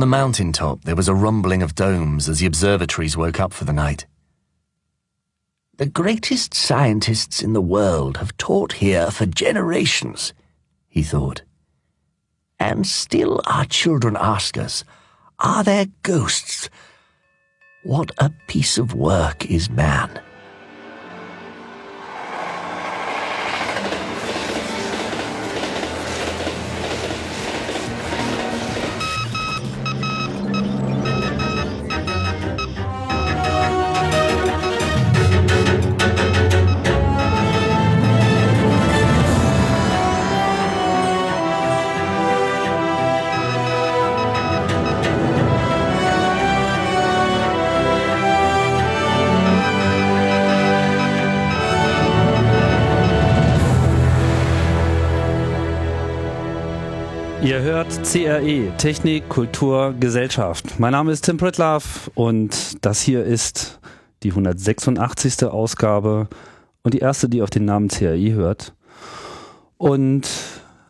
On the mountain top, there was a rumbling of domes as the observatories woke up for the night. The greatest scientists in the world have taught here for generations, he thought. And still our children ask us, are there ghosts? What a piece of work is man. CRE, Technik, Kultur, Gesellschaft. Mein Name ist Tim Pritlaff und das hier ist die 186. Ausgabe und die erste, die auf den Namen CRE hört. Und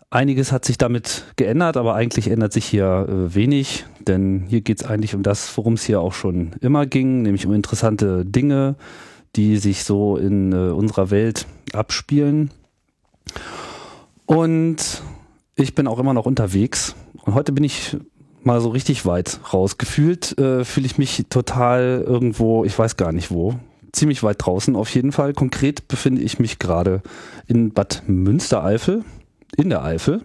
einiges hat sich damit geändert, aber eigentlich ändert sich hier äh, wenig, denn hier geht es eigentlich um das, worum es hier auch schon immer ging, nämlich um interessante Dinge, die sich so in äh, unserer Welt abspielen. Und ich bin auch immer noch unterwegs und heute bin ich mal so richtig weit raus. Gefühlt äh, fühle ich mich total irgendwo, ich weiß gar nicht wo, ziemlich weit draußen auf jeden Fall. Konkret befinde ich mich gerade in Bad Münstereifel, in der Eifel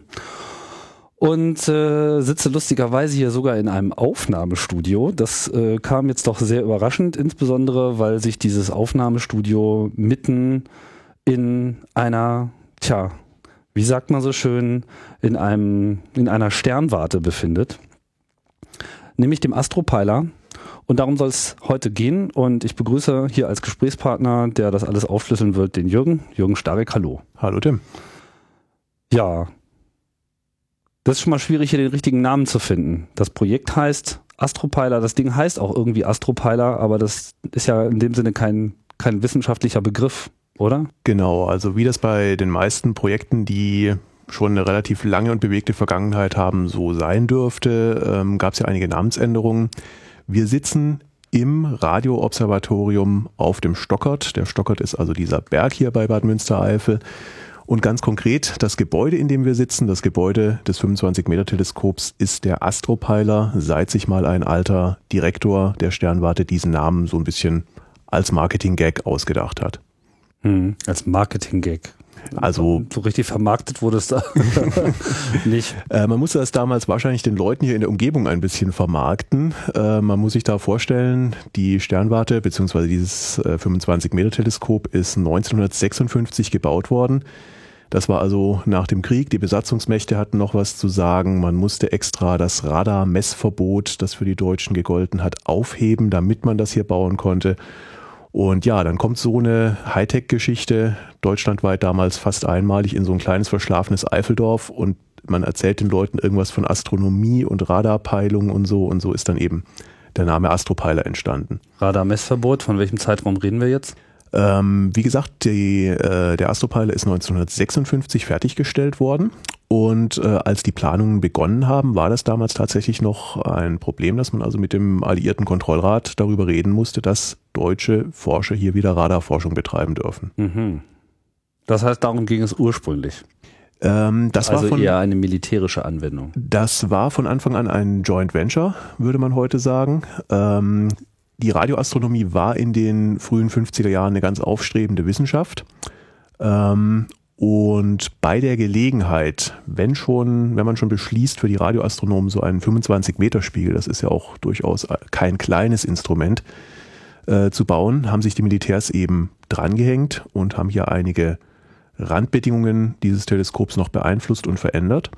und äh, sitze lustigerweise hier sogar in einem Aufnahmestudio. Das äh, kam jetzt doch sehr überraschend, insbesondere weil sich dieses Aufnahmestudio mitten in einer, tja, wie sagt man so schön, in einem, in einer Sternwarte befindet. Nämlich dem Astropeiler. Und darum soll es heute gehen. Und ich begrüße hier als Gesprächspartner, der das alles aufschlüsseln wird, den Jürgen. Jürgen Starek, hallo. Hallo Tim. Ja. Das ist schon mal schwierig, hier den richtigen Namen zu finden. Das Projekt heißt Astropeiler. Das Ding heißt auch irgendwie Astropeiler, aber das ist ja in dem Sinne kein, kein wissenschaftlicher Begriff oder? Genau, also wie das bei den meisten Projekten, die schon eine relativ lange und bewegte Vergangenheit haben, so sein dürfte, ähm, gab es ja einige Namensänderungen. Wir sitzen im Radioobservatorium auf dem Stockert. Der Stockert ist also dieser Berg hier bei Bad Münstereifel. Und ganz konkret, das Gebäude, in dem wir sitzen, das Gebäude des 25-Meter-Teleskops, ist der Astropeiler, seit sich mal ein alter Direktor der Sternwarte diesen Namen so ein bisschen als Marketing-Gag ausgedacht hat. Hm, als Marketing-Gag. Also so richtig vermarktet wurde es da nicht. Äh, man musste das damals wahrscheinlich den Leuten hier in der Umgebung ein bisschen vermarkten. Äh, man muss sich da vorstellen, die Sternwarte bzw. dieses äh, 25-Meter-Teleskop ist 1956 gebaut worden. Das war also nach dem Krieg. Die Besatzungsmächte hatten noch was zu sagen. Man musste extra das Radar-Messverbot, das für die Deutschen gegolten hat, aufheben, damit man das hier bauen konnte. Und ja, dann kommt so eine Hightech-Geschichte, deutschlandweit damals fast einmalig in so ein kleines verschlafenes Eifeldorf und man erzählt den Leuten irgendwas von Astronomie und Radarpeilung und so und so ist dann eben der Name Astropeiler entstanden. Radarmessverbot, von welchem Zeitraum reden wir jetzt? Ähm, wie gesagt, die, äh, der Astropeiler ist 1956 fertiggestellt worden und äh, als die Planungen begonnen haben, war das damals tatsächlich noch ein Problem, dass man also mit dem Alliierten Kontrollrat darüber reden musste, dass deutsche Forscher hier wieder Radarforschung betreiben dürfen. Mhm. Das heißt, darum ging es ursprünglich. Ähm, das also war von, eher eine militärische Anwendung. Das war von Anfang an ein Joint Venture, würde man heute sagen. Ähm, die Radioastronomie war in den frühen 50er Jahren eine ganz aufstrebende Wissenschaft. Ähm, und bei der Gelegenheit, wenn schon, wenn man schon beschließt, für die Radioastronomen so einen 25-Meter-Spiegel, das ist ja auch durchaus kein kleines Instrument, äh, zu bauen, haben sich die Militärs eben drangehängt und haben hier einige Randbedingungen dieses Teleskops noch beeinflusst und verändert.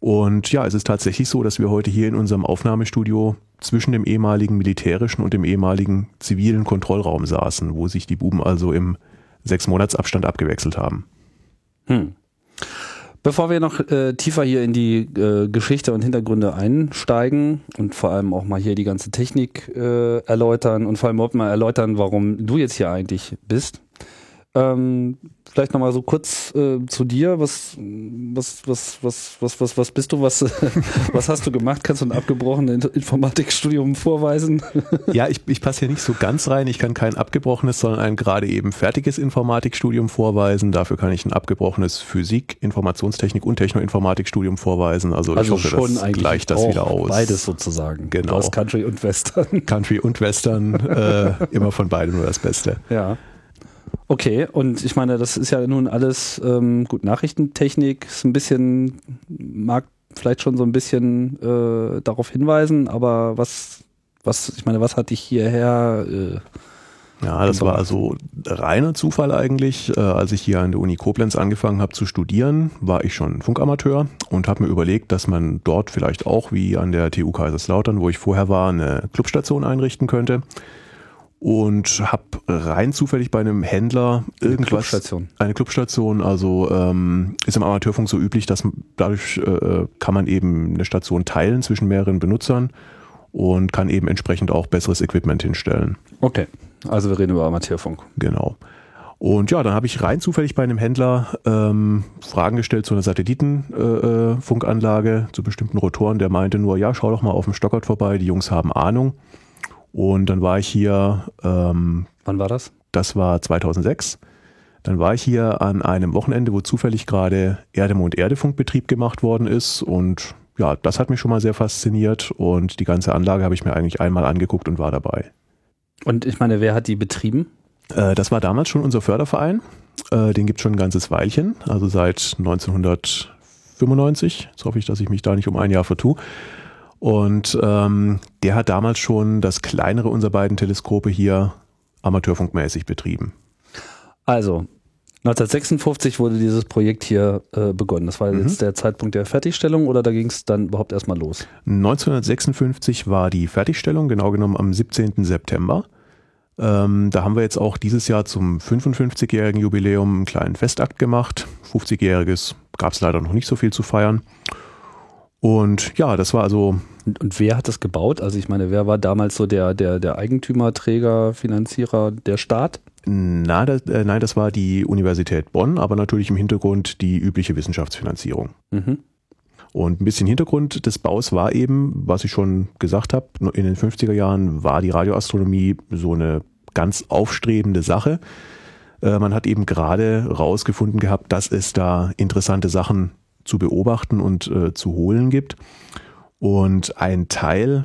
Und ja, es ist tatsächlich so, dass wir heute hier in unserem Aufnahmestudio zwischen dem ehemaligen militärischen und dem ehemaligen zivilen Kontrollraum saßen, wo sich die Buben also im sechs Monats Abstand abgewechselt haben. Hm. Bevor wir noch äh, tiefer hier in die äh, Geschichte und Hintergründe einsteigen und vor allem auch mal hier die ganze Technik äh, erläutern und vor allem auch mal erläutern, warum du jetzt hier eigentlich bist, Ähm, vielleicht nochmal so kurz äh, zu dir. Was, was, was, was, was, was, was bist du? Was, was hast du gemacht? Kannst du ein abgebrochenes Informatikstudium vorweisen? ja, ich, ich passe hier nicht so ganz rein. Ich kann kein abgebrochenes, sondern ein gerade eben fertiges Informatikstudium vorweisen. Dafür kann ich ein abgebrochenes Physik, Informationstechnik und Technoinformatikstudium vorweisen. Also, also ich hoffe, schon das gleicht das wieder aus. Beides sozusagen. Genau. Aus Country und Western. Country und Western, äh, immer von beidem nur das Beste. Ja. Okay, und ich meine, das ist ja nun alles ähm, gut. Nachrichtentechnik ist ein bisschen, mag vielleicht schon so ein bisschen äh, darauf hinweisen, aber was, was, ich meine, was hat dich hierher? Äh, ja, das war also reiner Zufall eigentlich. Äh, als ich hier an der Uni Koblenz angefangen habe zu studieren, war ich schon Funkamateur und habe mir überlegt, dass man dort vielleicht auch wie an der TU Kaiserslautern, wo ich vorher war, eine Clubstation einrichten könnte und habe rein zufällig bei einem Händler irgendwas. Eine Clubstation. Eine Clubstation, also ähm, ist im Amateurfunk so üblich, dass dadurch äh, kann man eben eine Station teilen zwischen mehreren Benutzern und kann eben entsprechend auch besseres Equipment hinstellen. Okay, also wir reden über Amateurfunk. Genau. Und ja, dann habe ich rein zufällig bei einem Händler ähm, Fragen gestellt zu einer Satellitenfunkanlage, äh, zu bestimmten Rotoren. Der meinte nur, ja, schau doch mal auf dem Stockert vorbei, die Jungs haben Ahnung. Und dann war ich hier. Ähm, Wann war das? Das war 2006. Dann war ich hier an einem Wochenende, wo zufällig gerade Erdemond Erdefunkbetrieb gemacht worden ist. Und ja, das hat mich schon mal sehr fasziniert. Und die ganze Anlage habe ich mir eigentlich einmal angeguckt und war dabei. Und ich meine, wer hat die betrieben? Äh, das war damals schon unser Förderverein. Äh, den gibt es schon ein ganzes Weilchen, also seit 1995. Jetzt hoffe ich, dass ich mich da nicht um ein Jahr vertue. Und ähm, der hat damals schon das kleinere unserer beiden Teleskope hier amateurfunkmäßig betrieben. Also, 1956 wurde dieses Projekt hier äh, begonnen. Das war mhm. jetzt der Zeitpunkt der Fertigstellung oder da ging es dann überhaupt erstmal los? 1956 war die Fertigstellung, genau genommen am 17. September. Ähm, da haben wir jetzt auch dieses Jahr zum 55-jährigen Jubiläum einen kleinen Festakt gemacht. 50-jähriges gab es leider noch nicht so viel zu feiern. Und ja, das war also. Und, und, wer hat das gebaut? Also ich meine, wer war damals so der, der, der Eigentümer, Träger, Finanzierer, der Staat? Na, das, äh, nein, das war die Universität Bonn, aber natürlich im Hintergrund die übliche Wissenschaftsfinanzierung. Mhm. Und ein bisschen Hintergrund des Baus war eben, was ich schon gesagt habe, in den 50er Jahren war die Radioastronomie so eine ganz aufstrebende Sache. Äh, man hat eben gerade rausgefunden gehabt, dass es da interessante Sachen zu beobachten und äh, zu holen gibt. Und ein Teil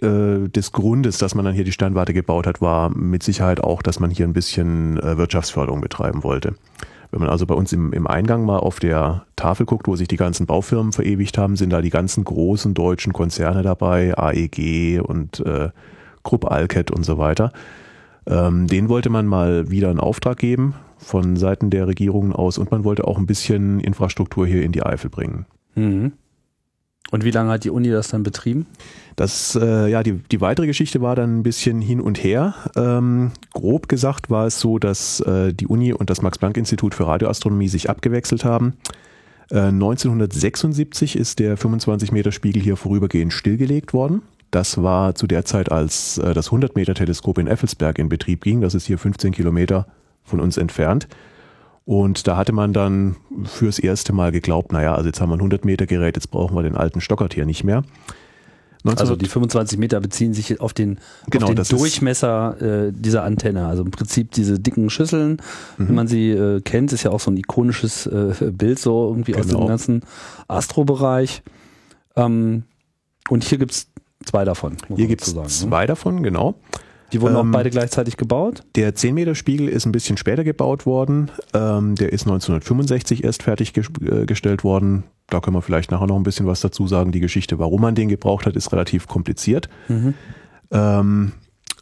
äh, des Grundes, dass man dann hier die Sternwarte gebaut hat, war mit Sicherheit auch, dass man hier ein bisschen äh, Wirtschaftsförderung betreiben wollte. Wenn man also bei uns im, im Eingang mal auf der Tafel guckt, wo sich die ganzen Baufirmen verewigt haben, sind da die ganzen großen deutschen Konzerne dabei, AEG und äh, Krupp Alket und so weiter. Ähm, den wollte man mal wieder einen Auftrag geben von Seiten der Regierungen aus und man wollte auch ein bisschen Infrastruktur hier in die Eifel bringen. Mhm. Und wie lange hat die Uni das dann betrieben? Das, äh, ja, die, die weitere Geschichte war dann ein bisschen hin und her. Ähm, grob gesagt war es so, dass äh, die Uni und das Max-Planck-Institut für Radioastronomie sich abgewechselt haben. Äh, 1976 ist der 25-Meter-Spiegel hier vorübergehend stillgelegt worden. Das war zu der Zeit, als äh, das 100-Meter-Teleskop in Effelsberg in Betrieb ging. Das ist hier 15 Kilometer von uns entfernt. Und da hatte man dann fürs erste Mal geglaubt, naja, also jetzt haben wir ein 100 Meter Gerät, jetzt brauchen wir den alten Stockert hier nicht mehr. also die 25 Meter beziehen sich auf den, genau, auf den Durchmesser äh, dieser Antenne. Also im Prinzip diese dicken Schüsseln, mhm. wenn man sie äh, kennt, ist ja auch so ein ikonisches äh, Bild so irgendwie genau. aus dem genau. ganzen Astrobereich. Ähm, und hier gibt es zwei davon. Hier gibt es zwei ne? davon, genau. Die wurden ähm, auch beide gleichzeitig gebaut? Der 10-Meter-Spiegel ist ein bisschen später gebaut worden. Ähm, der ist 1965 erst fertiggestellt äh, worden. Da können wir vielleicht nachher noch ein bisschen was dazu sagen. Die Geschichte, warum man den gebraucht hat, ist relativ kompliziert. Mhm. Ähm,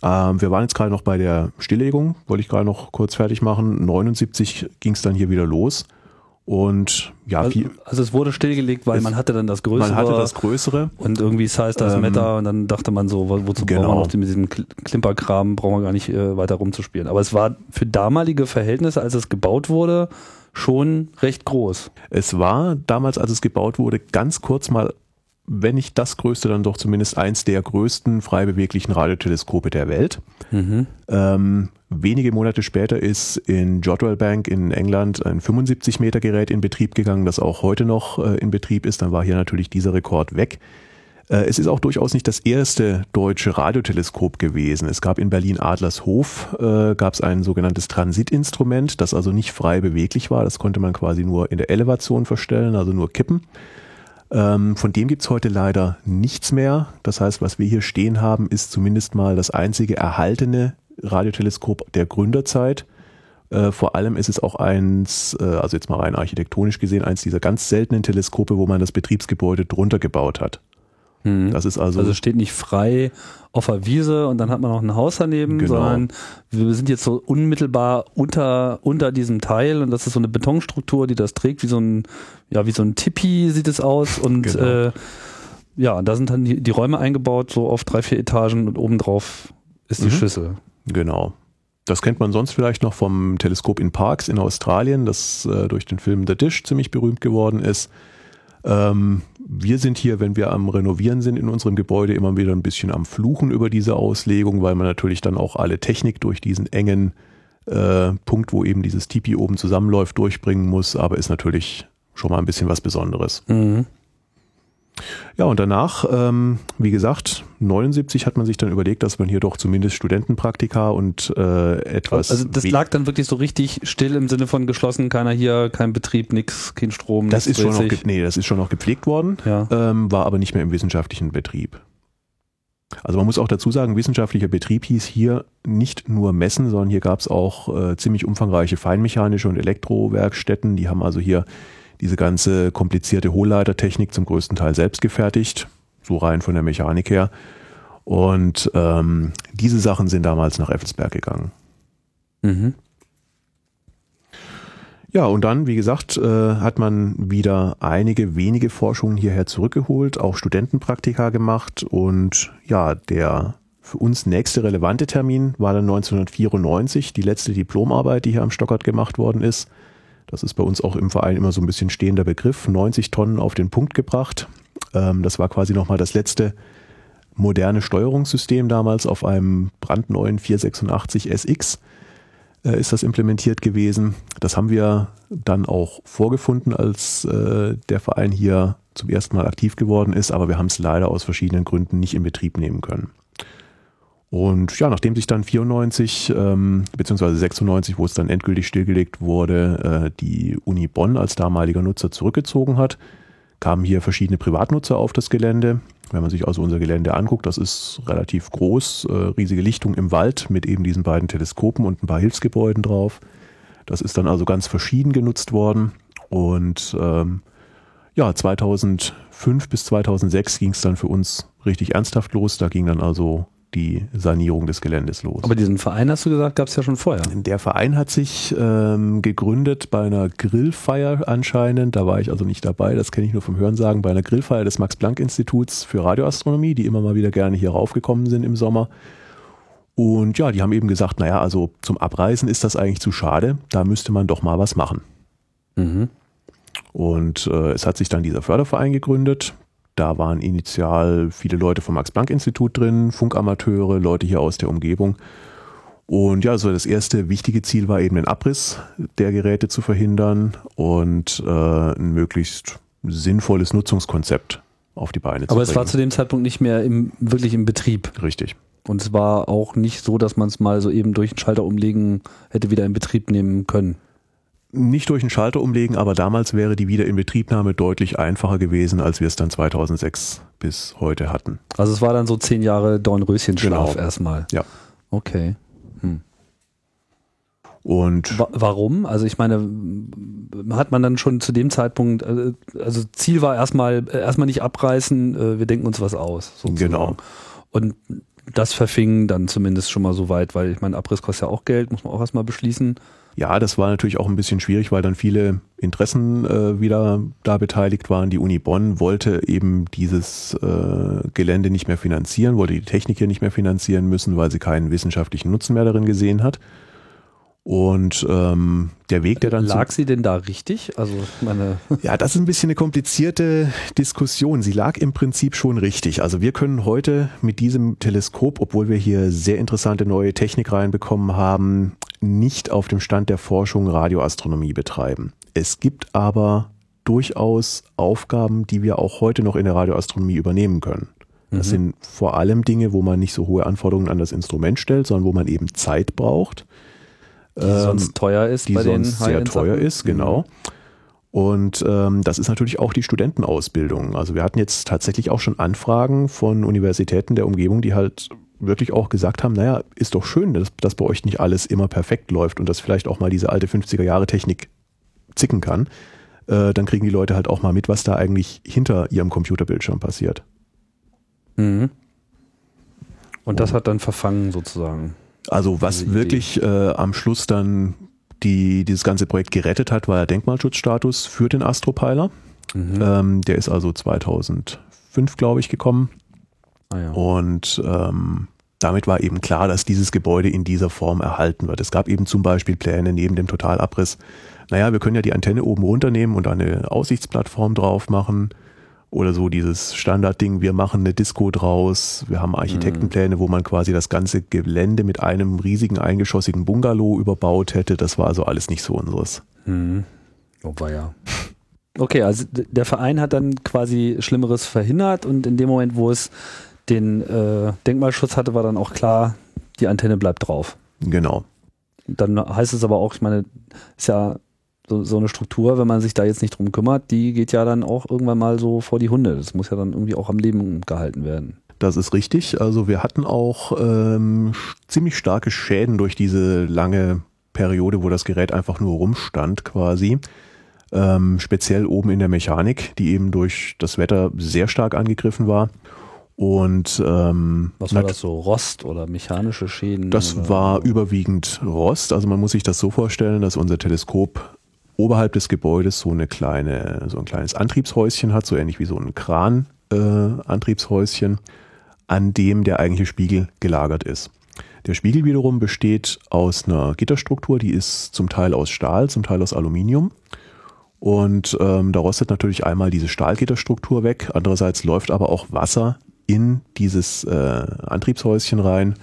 ähm, wir waren jetzt gerade noch bei der Stilllegung, wollte ich gerade noch kurz fertig machen. 79 ging es dann hier wieder los. Und ja, also, also, es wurde stillgelegt, weil man hatte dann das Größere. Man hatte das Größere. Und irgendwie Size das ähm, Meta und dann dachte man so, wozu genau. brauchen wir noch mit diesem Klimperkram, brauchen wir gar nicht äh, weiter rumzuspielen. Aber es war für damalige Verhältnisse, als es gebaut wurde, schon recht groß. Es war damals, als es gebaut wurde, ganz kurz mal wenn nicht das größte, dann doch zumindest eins der größten frei beweglichen Radioteleskope der Welt. Mhm. Ähm, wenige Monate später ist in Jodrell Bank in England ein 75 Meter Gerät in Betrieb gegangen, das auch heute noch äh, in Betrieb ist. Dann war hier natürlich dieser Rekord weg. Äh, es ist auch durchaus nicht das erste deutsche Radioteleskop gewesen. Es gab in Berlin Adlershof, äh, gab es ein sogenanntes Transitinstrument, das also nicht frei beweglich war. Das konnte man quasi nur in der Elevation verstellen, also nur kippen. Ähm, von dem gibt's heute leider nichts mehr. Das heißt, was wir hier stehen haben, ist zumindest mal das einzige erhaltene Radioteleskop der Gründerzeit. Äh, vor allem ist es auch eins, äh, also jetzt mal rein architektonisch gesehen, eins dieser ganz seltenen Teleskope, wo man das Betriebsgebäude drunter gebaut hat. Mhm. Das ist also, Also steht nicht frei auf der Wiese und dann hat man noch ein Haus daneben, Genau. sondern wir sind jetzt so unmittelbar unter, unter diesem Teil und das ist so eine Betonstruktur, die das trägt, wie so ein, ja, wie so ein Tipi sieht es aus und Genau. äh, ja, da sind dann die, die Räume eingebaut, so auf drei, vier Etagen und obendrauf ist die Mhm. Schüssel. genau. Das kennt man sonst vielleicht noch vom Teleskop in Parks in Australien, das äh, durch den Film The Dish ziemlich berühmt geworden ist. Ähm, wir sind hier, wenn wir am Renovieren sind in unserem Gebäude, immer wieder ein bisschen am Fluchen über diese Auslegung, weil man natürlich dann auch alle Technik durch diesen engen äh, Punkt, wo eben dieses Tipi oben zusammenläuft, durchbringen muss. Aber ist natürlich schon mal ein bisschen was Besonderes. Mhm. Ja, und danach, ähm, wie gesagt, 79 hat man sich dann überlegt, dass man hier doch zumindest Studentenpraktika und äh, etwas. Also das lag dann wirklich so richtig still im Sinne von geschlossen, keiner hier, kein Betrieb, nix, kein Strom. das nichts ist schon noch, nee, das ist schon noch gepflegt worden, Ja. ähm, war aber nicht mehr im wissenschaftlichen Betrieb. Also man muss auch dazu sagen, wissenschaftlicher Betrieb hieß hier nicht nur Messen, sondern hier gab es auch äh, ziemlich umfangreiche feinmechanische und Elektrowerkstätten. Die haben also hier diese ganze komplizierte Hohlleitertechnik zum größten Teil selbst gefertigt, so rein von der Mechanik her. Und ähm, diese Sachen sind damals nach Effelsberg gegangen. Mhm. Ja, und dann, wie gesagt, äh, hat man wieder einige wenige Forschungen hierher zurückgeholt, auch Studentenpraktika gemacht und ja, der für uns nächste relevante Termin war dann 1994, die letzte Diplomarbeit, die hier am Stockert gemacht worden ist. Das ist bei uns auch im Verein immer so ein bisschen stehender Begriff, 90 Tonnen auf den Punkt gebracht. Ähm, das war quasi nochmal das letzte moderne Steuerungssystem damals auf einem brandneuen 486 SX äh, ist das implementiert gewesen. Das haben wir dann auch vorgefunden, als äh, der Verein hier zum ersten Mal aktiv geworden ist, aber wir haben es leider aus verschiedenen Gründen nicht in Betrieb nehmen können. Und ja, nachdem sich dann 94 ähm, beziehungsweise 96, wo es dann endgültig stillgelegt wurde, äh, die Uni Bonn als damaliger Nutzer zurückgezogen hat, kamen hier verschiedene Privatnutzer auf das Gelände. Wenn man sich also unser Gelände anguckt, das ist relativ groß, äh, riesige Lichtung im Wald mit eben diesen beiden Teleskopen und ein paar Hilfsgebäuden drauf. Das ist dann also ganz verschieden genutzt worden. Und ähm, ja, 2005 bis 2006 ging es dann für uns richtig ernsthaft los. Da ging dann also die Sanierung des Geländes los. Aber diesen Verein, hast du gesagt, gab es ja schon vorher. Der Verein hat sich ähm, gegründet bei einer Grillfeier anscheinend. Da war ich also nicht dabei, das kenne ich nur vom Hörensagen, bei einer Grillfeier des Max-Planck-Instituts für Radioastronomie, die immer mal wieder gerne hier raufgekommen sind im Sommer. Und ja, die haben eben gesagt, naja, also zum Abreisen ist das eigentlich zu schade, da müsste man doch mal was machen. Mhm. Und äh, es hat sich dann dieser Förderverein gegründet. Da waren initial viele Leute vom Max-Planck-Institut drin, Funkamateure, Leute hier aus der Umgebung. Und ja, so das erste wichtige Ziel war eben den Abriss der Geräte zu verhindern und äh, ein möglichst sinnvolles Nutzungskonzept auf die Beine zu Aber es war bringen. zu dem Zeitpunkt nicht mehr im, wirklich im Betrieb. Richtig. Und es war auch nicht so, dass man es mal so eben durch den Schalter umlegen hätte wieder in Betrieb nehmen können. Nicht durch einen Schalter umlegen, aber damals wäre die Wiederinbetriebnahme deutlich einfacher gewesen, als wir es dann 2006 bis heute hatten. Also es war dann so zehn Jahre Dornröschenschlaf Genau. erstmal. Ja. Okay. Und Wa warum? Also ich meine, hat man dann schon zu dem Zeitpunkt, äh, also Ziel war erstmal äh, erstmal nicht abreißen, äh, wir denken uns was aus. sozusagen. Genau. Und das verfing dann zumindest schon mal so weit, weil ich meine, Abriss kostet ja auch Geld, muss man auch erstmal beschließen. Ja, das war natürlich auch ein bisschen schwierig, weil dann viele Interessen äh, wieder da beteiligt waren. Die Uni Bonn wollte eben dieses äh, Gelände nicht mehr finanzieren, wollte die Technik hier nicht mehr finanzieren müssen, weil sie keinen wissenschaftlichen Nutzen mehr darin gesehen hat. Und ähm, der Weg, der dann lag sie denn da richtig? Also meine ja, das ist ein bisschen eine komplizierte Diskussion. Sie lag im Prinzip schon richtig. Also wir können heute mit diesem Teleskop, obwohl wir hier sehr interessante neue Technik reinbekommen haben, nicht auf dem Stand der Forschung Radioastronomie betreiben. Es gibt aber durchaus Aufgaben, die wir auch heute noch in der Radioastronomie übernehmen können. Das mhm. sind vor allem Dinge, wo man nicht so hohe Anforderungen an das Instrument stellt, sondern wo man eben Zeit braucht die ähm, sonst teuer ist, die sonst sehr teuer ist, genau. Mhm. Und ähm, das ist natürlich auch die Studentenausbildung. Also wir hatten jetzt tatsächlich auch schon Anfragen von Universitäten der Umgebung, die halt wirklich auch gesagt haben, naja, ist doch schön, dass, dass bei euch nicht alles immer perfekt läuft und dass vielleicht auch mal diese alte 50er Jahre Technik zicken kann. Äh, dann kriegen die Leute halt auch mal mit, was da eigentlich hinter ihrem Computerbildschirm passiert. Mhm. Und das hat dann verfangen sozusagen. Also was wirklich äh, am Schluss dann die, dieses ganze Projekt gerettet hat, war der Denkmalschutzstatus für den Astropeiler. Mhm. Ähm, der ist also 2005, glaube ich, gekommen. Ah, ja. Und ähm, damit war eben klar, dass dieses Gebäude in dieser Form erhalten wird. Es gab eben zum Beispiel Pläne neben dem Totalabriss. Naja, wir können ja die Antenne oben runternehmen und eine Aussichtsplattform drauf machen oder so dieses Standardding, wir machen eine Disco draus, wir haben Architektenpläne, wo man quasi das ganze Gelände mit einem riesigen eingeschossigen Bungalow überbaut hätte. Das war also alles nicht so unseres. Mhm. Oh, war ja. Okay, also der Verein hat dann quasi Schlimmeres verhindert und in dem Moment, wo es den äh, Denkmalschutz hatte, war dann auch klar, die Antenne bleibt drauf. Genau. Dann heißt es aber auch, ich meine, ist ja so, so eine Struktur, wenn man sich da jetzt nicht drum kümmert, die geht ja dann auch irgendwann mal so vor die Hunde. Das muss ja dann irgendwie auch am Leben gehalten werden. Das ist richtig. Also wir hatten auch ähm, ziemlich starke Schäden durch diese lange Periode, wo das Gerät einfach nur rumstand quasi. Ähm, speziell oben in der Mechanik, die eben durch das Wetter sehr stark angegriffen war. Und ähm, was war das so Rost oder mechanische Schäden? Das oder? war überwiegend Rost. Also man muss sich das so vorstellen, dass unser Teleskop oberhalb des Gebäudes so eine kleine, so ein kleines Antriebshäuschen hat, so ähnlich wie so ein Kran-Antriebshäuschen, äh, an dem der eigentliche Spiegel gelagert ist. Der Spiegel wiederum besteht aus einer Gitterstruktur, die ist zum Teil aus Stahl, zum Teil aus Aluminium. Und ähm, da rostet natürlich einmal diese Stahlgitterstruktur weg, andererseits läuft aber auch Wasser in dieses äh, Antriebshäuschen rein,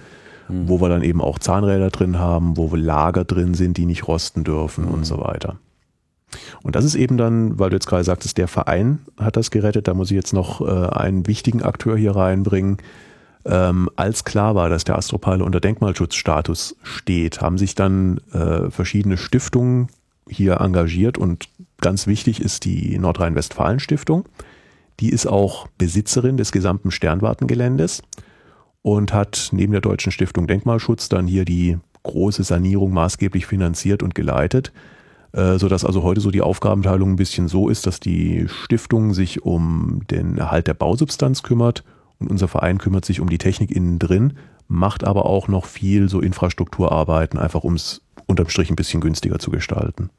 mhm. wo wir dann eben auch Zahnräder drin haben, wo Lager drin sind, die nicht rosten dürfen mhm. und so weiter. Und das ist eben dann, weil du jetzt gerade sagtest, der Verein hat das gerettet, da muss ich jetzt noch äh, einen wichtigen Akteur hier reinbringen. Ähm, als klar war, dass der Astropile unter Denkmalschutzstatus steht, haben sich dann äh, verschiedene Stiftungen hier engagiert und ganz wichtig ist die Nordrhein-Westfalen Stiftung. Die ist auch Besitzerin des gesamten Sternwartengeländes und hat neben der Deutschen Stiftung Denkmalschutz dann hier die große Sanierung maßgeblich finanziert und geleitet. Äh, so dass also heute so die Aufgabenteilung ein bisschen so ist, dass die Stiftung sich um den Erhalt der Bausubstanz kümmert und unser Verein kümmert sich um die Technik innen drin, macht aber auch noch viel so Infrastrukturarbeiten, einfach um es unterm Strich ein bisschen günstiger zu gestalten.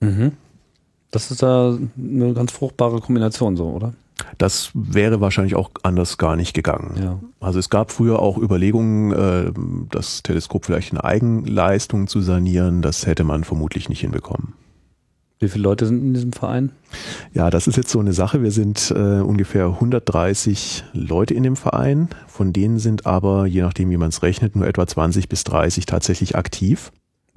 Mhm. Das ist da eine ganz fruchtbare Kombination so, oder? Das wäre wahrscheinlich auch anders gar nicht gegangen. Ja. Also es gab früher auch Überlegungen, äh, das Teleskop vielleicht in Eigenleistung zu sanieren. Das hätte man vermutlich nicht hinbekommen. Wie viele Leute sind in diesem Verein? Ja, das ist jetzt so eine Sache. Wir sind äh, ungefähr 130 Leute in dem Verein. Von denen sind aber, je nachdem wie man es rechnet, nur etwa 20 bis 30 tatsächlich aktiv.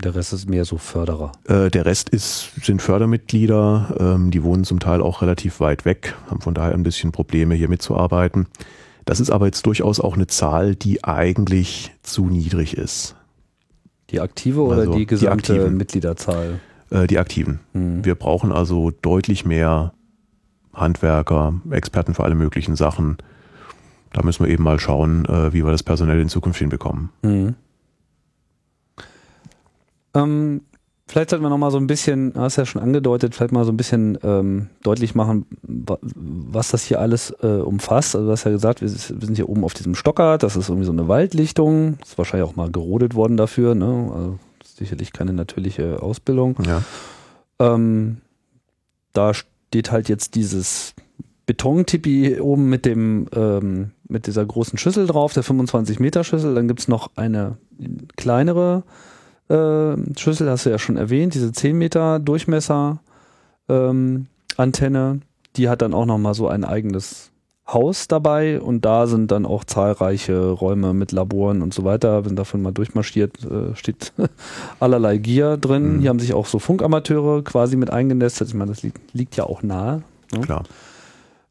Der Rest ist mehr so Förderer. Äh, der Rest ist, sind Fördermitglieder, ähm, die wohnen zum Teil auch relativ weit weg, haben von daher ein bisschen Probleme hier mitzuarbeiten. Das ist aber jetzt durchaus auch eine Zahl, die eigentlich zu niedrig ist. Die aktive oder also die gesamte die Mitgliederzahl? Äh, die aktiven. Hm. Wir brauchen also deutlich mehr Handwerker, Experten für alle möglichen Sachen. Da müssen wir eben mal schauen, äh, wie wir das personell in Zukunft hinbekommen. Hm. Ähm, vielleicht sollten wir noch mal so ein bisschen, hast ja schon angedeutet, vielleicht mal so ein bisschen ähm, deutlich machen, was das hier alles äh, umfasst. Also du hast ja gesagt, wir, sind hier oben auf diesem Stocker, das ist irgendwie so eine Waldlichtung, ist wahrscheinlich auch mal gerodet worden dafür, ne? Also sicherlich keine natürliche Ausbildung. Ja. Ähm, da steht halt jetzt dieses Betontipi oben mit dem ähm, mit dieser großen Schüssel drauf, der 25 Meter Schüssel. Dann gibt es noch eine kleinere äh, Schlüssel, hast du ja schon erwähnt, diese 10 Meter Durchmesser ähm, Antenne, die hat dann auch nochmal so ein eigenes Haus dabei und da sind dann auch zahlreiche Räume mit Laboren und so weiter. Wenn davon mal durchmarschiert, äh, steht allerlei Gier drin. Mhm. Hier haben sich auch so Funkamateure quasi mit eingenestet. Ich meine, das liegt, liegt ja auch nahe. Ne? Klar.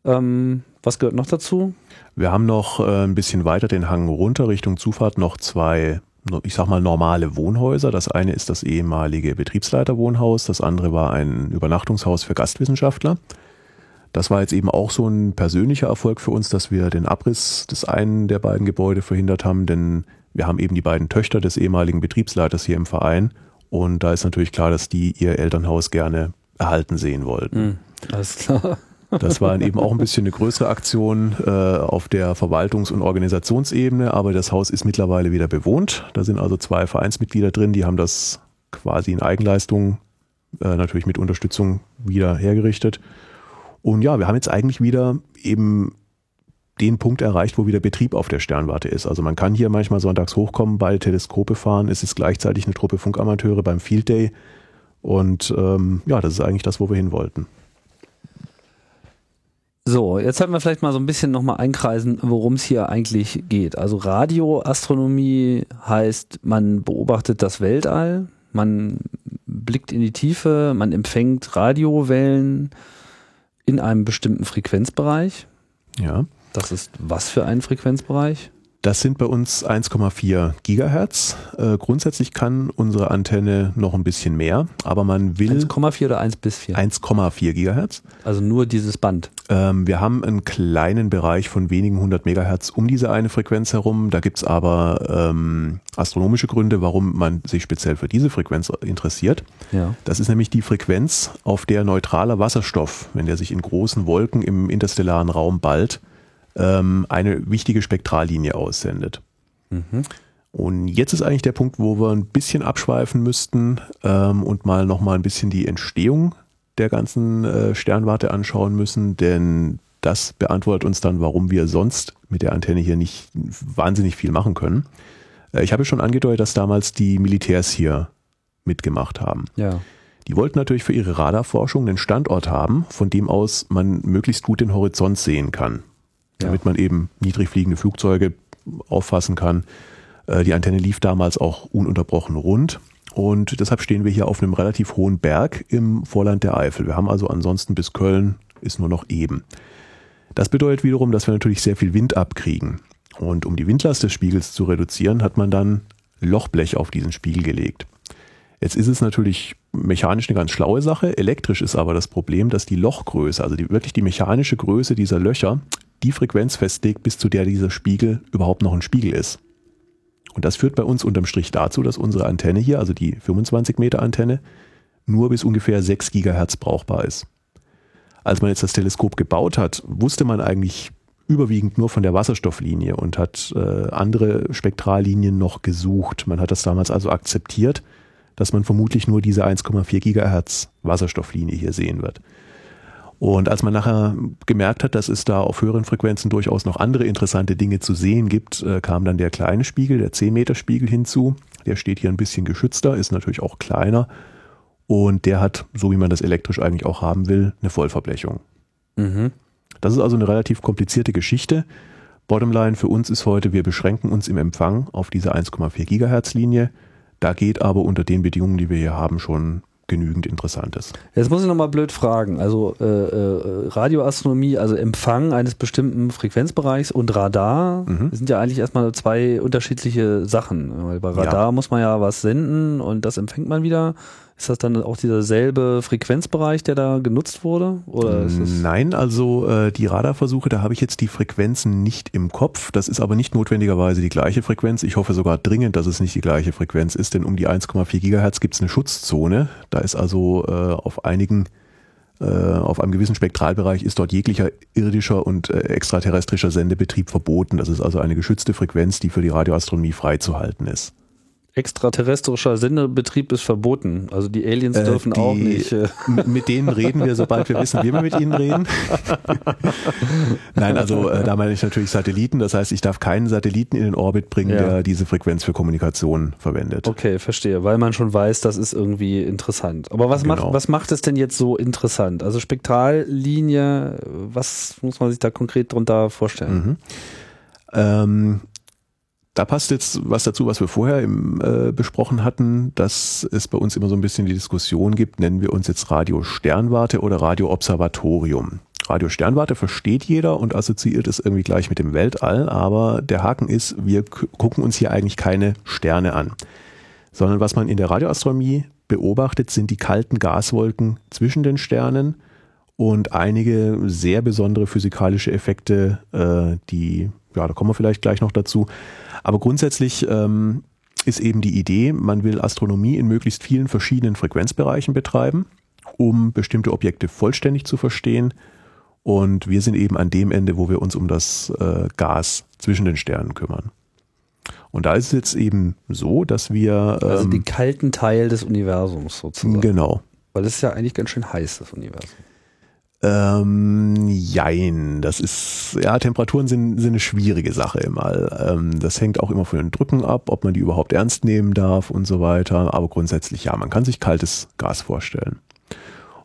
Ähm, was gehört noch dazu? Wir haben noch äh, ein bisschen weiter den Hang runter Richtung Zufahrt noch zwei, ich sag mal, normale Wohnhäuser. Das eine ist das ehemalige Betriebsleiterwohnhaus, das andere war ein Übernachtungshaus für Gastwissenschaftler. Das war jetzt eben auch so ein persönlicher Erfolg für uns, dass wir den Abriss des einen der beiden Gebäude verhindert haben, denn wir haben eben die beiden Töchter des ehemaligen Betriebsleiters hier im Verein und da ist natürlich klar, dass die ihr Elternhaus gerne erhalten sehen wollten. Hm, alles klar. Das war eben auch ein bisschen eine größere Aktion äh, auf der Verwaltungs- und Organisationsebene, aber das Haus ist mittlerweile wieder bewohnt. Da sind also zwei Vereinsmitglieder drin, die haben das quasi in Eigenleistung, äh, natürlich mit Unterstützung wieder hergerichtet. Und ja, wir haben jetzt eigentlich wieder eben den Punkt erreicht, wo wieder Betrieb auf der Sternwarte ist. Also man kann hier manchmal sonntags hochkommen, beide Teleskope fahren. Es ist gleichzeitig eine Truppe Funkamateure beim Field Day. Und ähm, ja, das ist eigentlich das, wo wir hin wollten. So, jetzt sollten wir vielleicht mal so ein bisschen nochmal einkreisen, worum es hier eigentlich geht. Also Radioastronomie heißt, man beobachtet das Weltall, man blickt in die Tiefe, man empfängt Radiowellen in einem bestimmten Frequenzbereich. Ja. Das ist was für ein Frequenzbereich? Das sind bei uns 1,4 Gigahertz. Äh, grundsätzlich kann unsere Antenne noch ein bisschen mehr, aber man will 1,4 oder 1 bis 4? 1,4 Gigahertz. Also nur dieses Band. Ähm, wir haben einen kleinen Bereich von wenigen hundert Megahertz um diese eine Frequenz herum. Da gibt's aber ähm, astronomische Gründe, warum man sich speziell für diese Frequenz interessiert. Ja. Das ist nämlich die Frequenz, auf der neutraler Wasserstoff, wenn der sich in großen Wolken im interstellaren Raum ballt, ähm, eine wichtige Spektrallinie aussendet. Mhm. Und jetzt ist eigentlich der Punkt, wo wir ein bisschen abschweifen müssten ähm, und mal nochmal ein bisschen die Entstehung der ganzen äh, Sternwarte anschauen müssen, denn das beantwortet uns dann, warum wir sonst mit der Antenne hier nicht wahnsinnig viel machen können. Äh, ich habe schon angedeutet, dass damals die Militärs hier mitgemacht haben. Ja. Die wollten natürlich für ihre Radarforschung einen Standort haben, von dem aus man möglichst gut den Horizont sehen kann. Damit man eben niedrig fliegende Flugzeuge auffassen kann. Äh, Die Antenne lief damals auch ununterbrochen rund und deshalb stehen wir hier auf einem relativ hohen Berg im Vorland der Eifel. Wir haben also ansonsten bis Köln ist nur noch eben. Das bedeutet wiederum, dass wir natürlich sehr viel Wind abkriegen. Und um die Windlast des Spiegels zu reduzieren, hat man dann Lochblech auf diesen Spiegel gelegt. Jetzt ist es natürlich mechanisch eine ganz schlaue Sache. Elektrisch ist aber das Problem, dass die Lochgröße, also die, wirklich die mechanische Größe dieser Löcher, die Frequenz festlegt, bis zu der dieser Spiegel überhaupt noch ein Spiegel ist. Und das führt bei uns unterm Strich dazu, dass unsere Antenne hier, also die 25 Meter Antenne, nur bis ungefähr 6 Gigahertz brauchbar ist. Als man jetzt das Teleskop gebaut hat, wusste man eigentlich überwiegend nur von der Wasserstofflinie und hat äh, andere Spektrallinien noch gesucht. Man hat das damals also akzeptiert, dass man vermutlich nur diese 1,4 Gigahertz Wasserstofflinie hier sehen wird. Und als man nachher gemerkt hat, dass es da auf höheren Frequenzen durchaus noch andere interessante Dinge zu sehen gibt, äh, kam dann der kleine Spiegel, der 10 Meter Spiegel hinzu. Der steht hier ein bisschen geschützter, ist natürlich auch kleiner und der hat, so wie man das elektrisch eigentlich auch haben will, eine Vollverblechung. Mhm. Das ist also eine relativ komplizierte Geschichte. Bottomline für uns ist heute, wir beschränken uns im Empfang auf diese 1,4 Gigahertz Linie. Da geht aber unter den Bedingungen, die wir hier haben, schon genügend Interessantes. Jetzt muss ich nochmal blöd fragen. Also äh, äh, Radioastronomie, also Empfang eines bestimmten Frequenzbereichs und Radar Mhm. sind ja eigentlich erstmal zwei unterschiedliche Sachen. Weil bei Radar Ja. muss man ja was senden und das empfängt man wieder. Ist das dann auch dieser selbe Frequenzbereich, der da genutzt wurde? Oder Nein, also äh, die Radarversuche, da habe ich jetzt die Frequenzen nicht im Kopf. Das ist aber nicht notwendigerweise die gleiche Frequenz. Ich hoffe sogar dringend, dass es nicht die gleiche Frequenz ist, denn um die 1,4 Gigahertz gibt es eine Schutzzone. Da ist also äh, auf einigen, äh, auf einem gewissen Spektralbereich ist dort jeglicher irdischer und äh, extraterrestrischer Sendebetrieb verboten. Das ist also eine geschützte Frequenz, die für die Radioastronomie freizuhalten ist. Extraterrestrischer Sendebetrieb ist verboten. Also die Aliens Äh, dürfen die- auch nicht. äh, mit, denen reden wir, sobald wir wissen, wie wir mit ihnen reden. Nein, also äh, da meine ich natürlich Satelliten. Das heißt, ich darf keinen Satelliten in den Orbit bringen, Ja. der diese Frequenz für Kommunikation verwendet. Okay, verstehe, weil man schon weiß, das ist irgendwie interessant. Aber was macht Genau. was macht es denn jetzt so interessant? Also Spektrallinie, was muss man sich da konkret drunter vorstellen? Mhm. Ähm, da passt jetzt was dazu, was wir vorher im, äh, besprochen hatten, dass es bei uns immer so ein bisschen die Diskussion gibt, nennen wir uns jetzt Radio Sternwarte oder Radio Observatorium. Radio Sternwarte versteht jeder und assoziiert es irgendwie gleich mit dem Weltall, aber der Haken ist, wir gucken uns hier eigentlich keine Sterne an, sondern was man in der Radioastronomie beobachtet, sind die kalten Gaswolken zwischen den Sternen und einige sehr besondere physikalische Effekte, äh, die, ja, da kommen wir vielleicht gleich noch dazu. Aber grundsätzlich ähm, ist eben die Idee, man will Astronomie in möglichst vielen verschiedenen Frequenzbereichen betreiben, um bestimmte Objekte vollständig zu verstehen. Und wir sind eben an dem Ende, wo wir uns um das äh, Gas zwischen den Sternen kümmern. Und da ist es jetzt eben so, dass wir Also ähm, den kalten Teil des Universums sozusagen. genau Weil es ist ja eigentlich ganz schön heiß, das Universum. Ähm, jein, das ist, ja, Temperaturen sind, sind eine schwierige Sache immer. Ähm, das hängt auch immer von den Drücken ab, ob man die überhaupt ernst nehmen darf und so weiter. Aber grundsätzlich ja, man kann sich kaltes Gas vorstellen.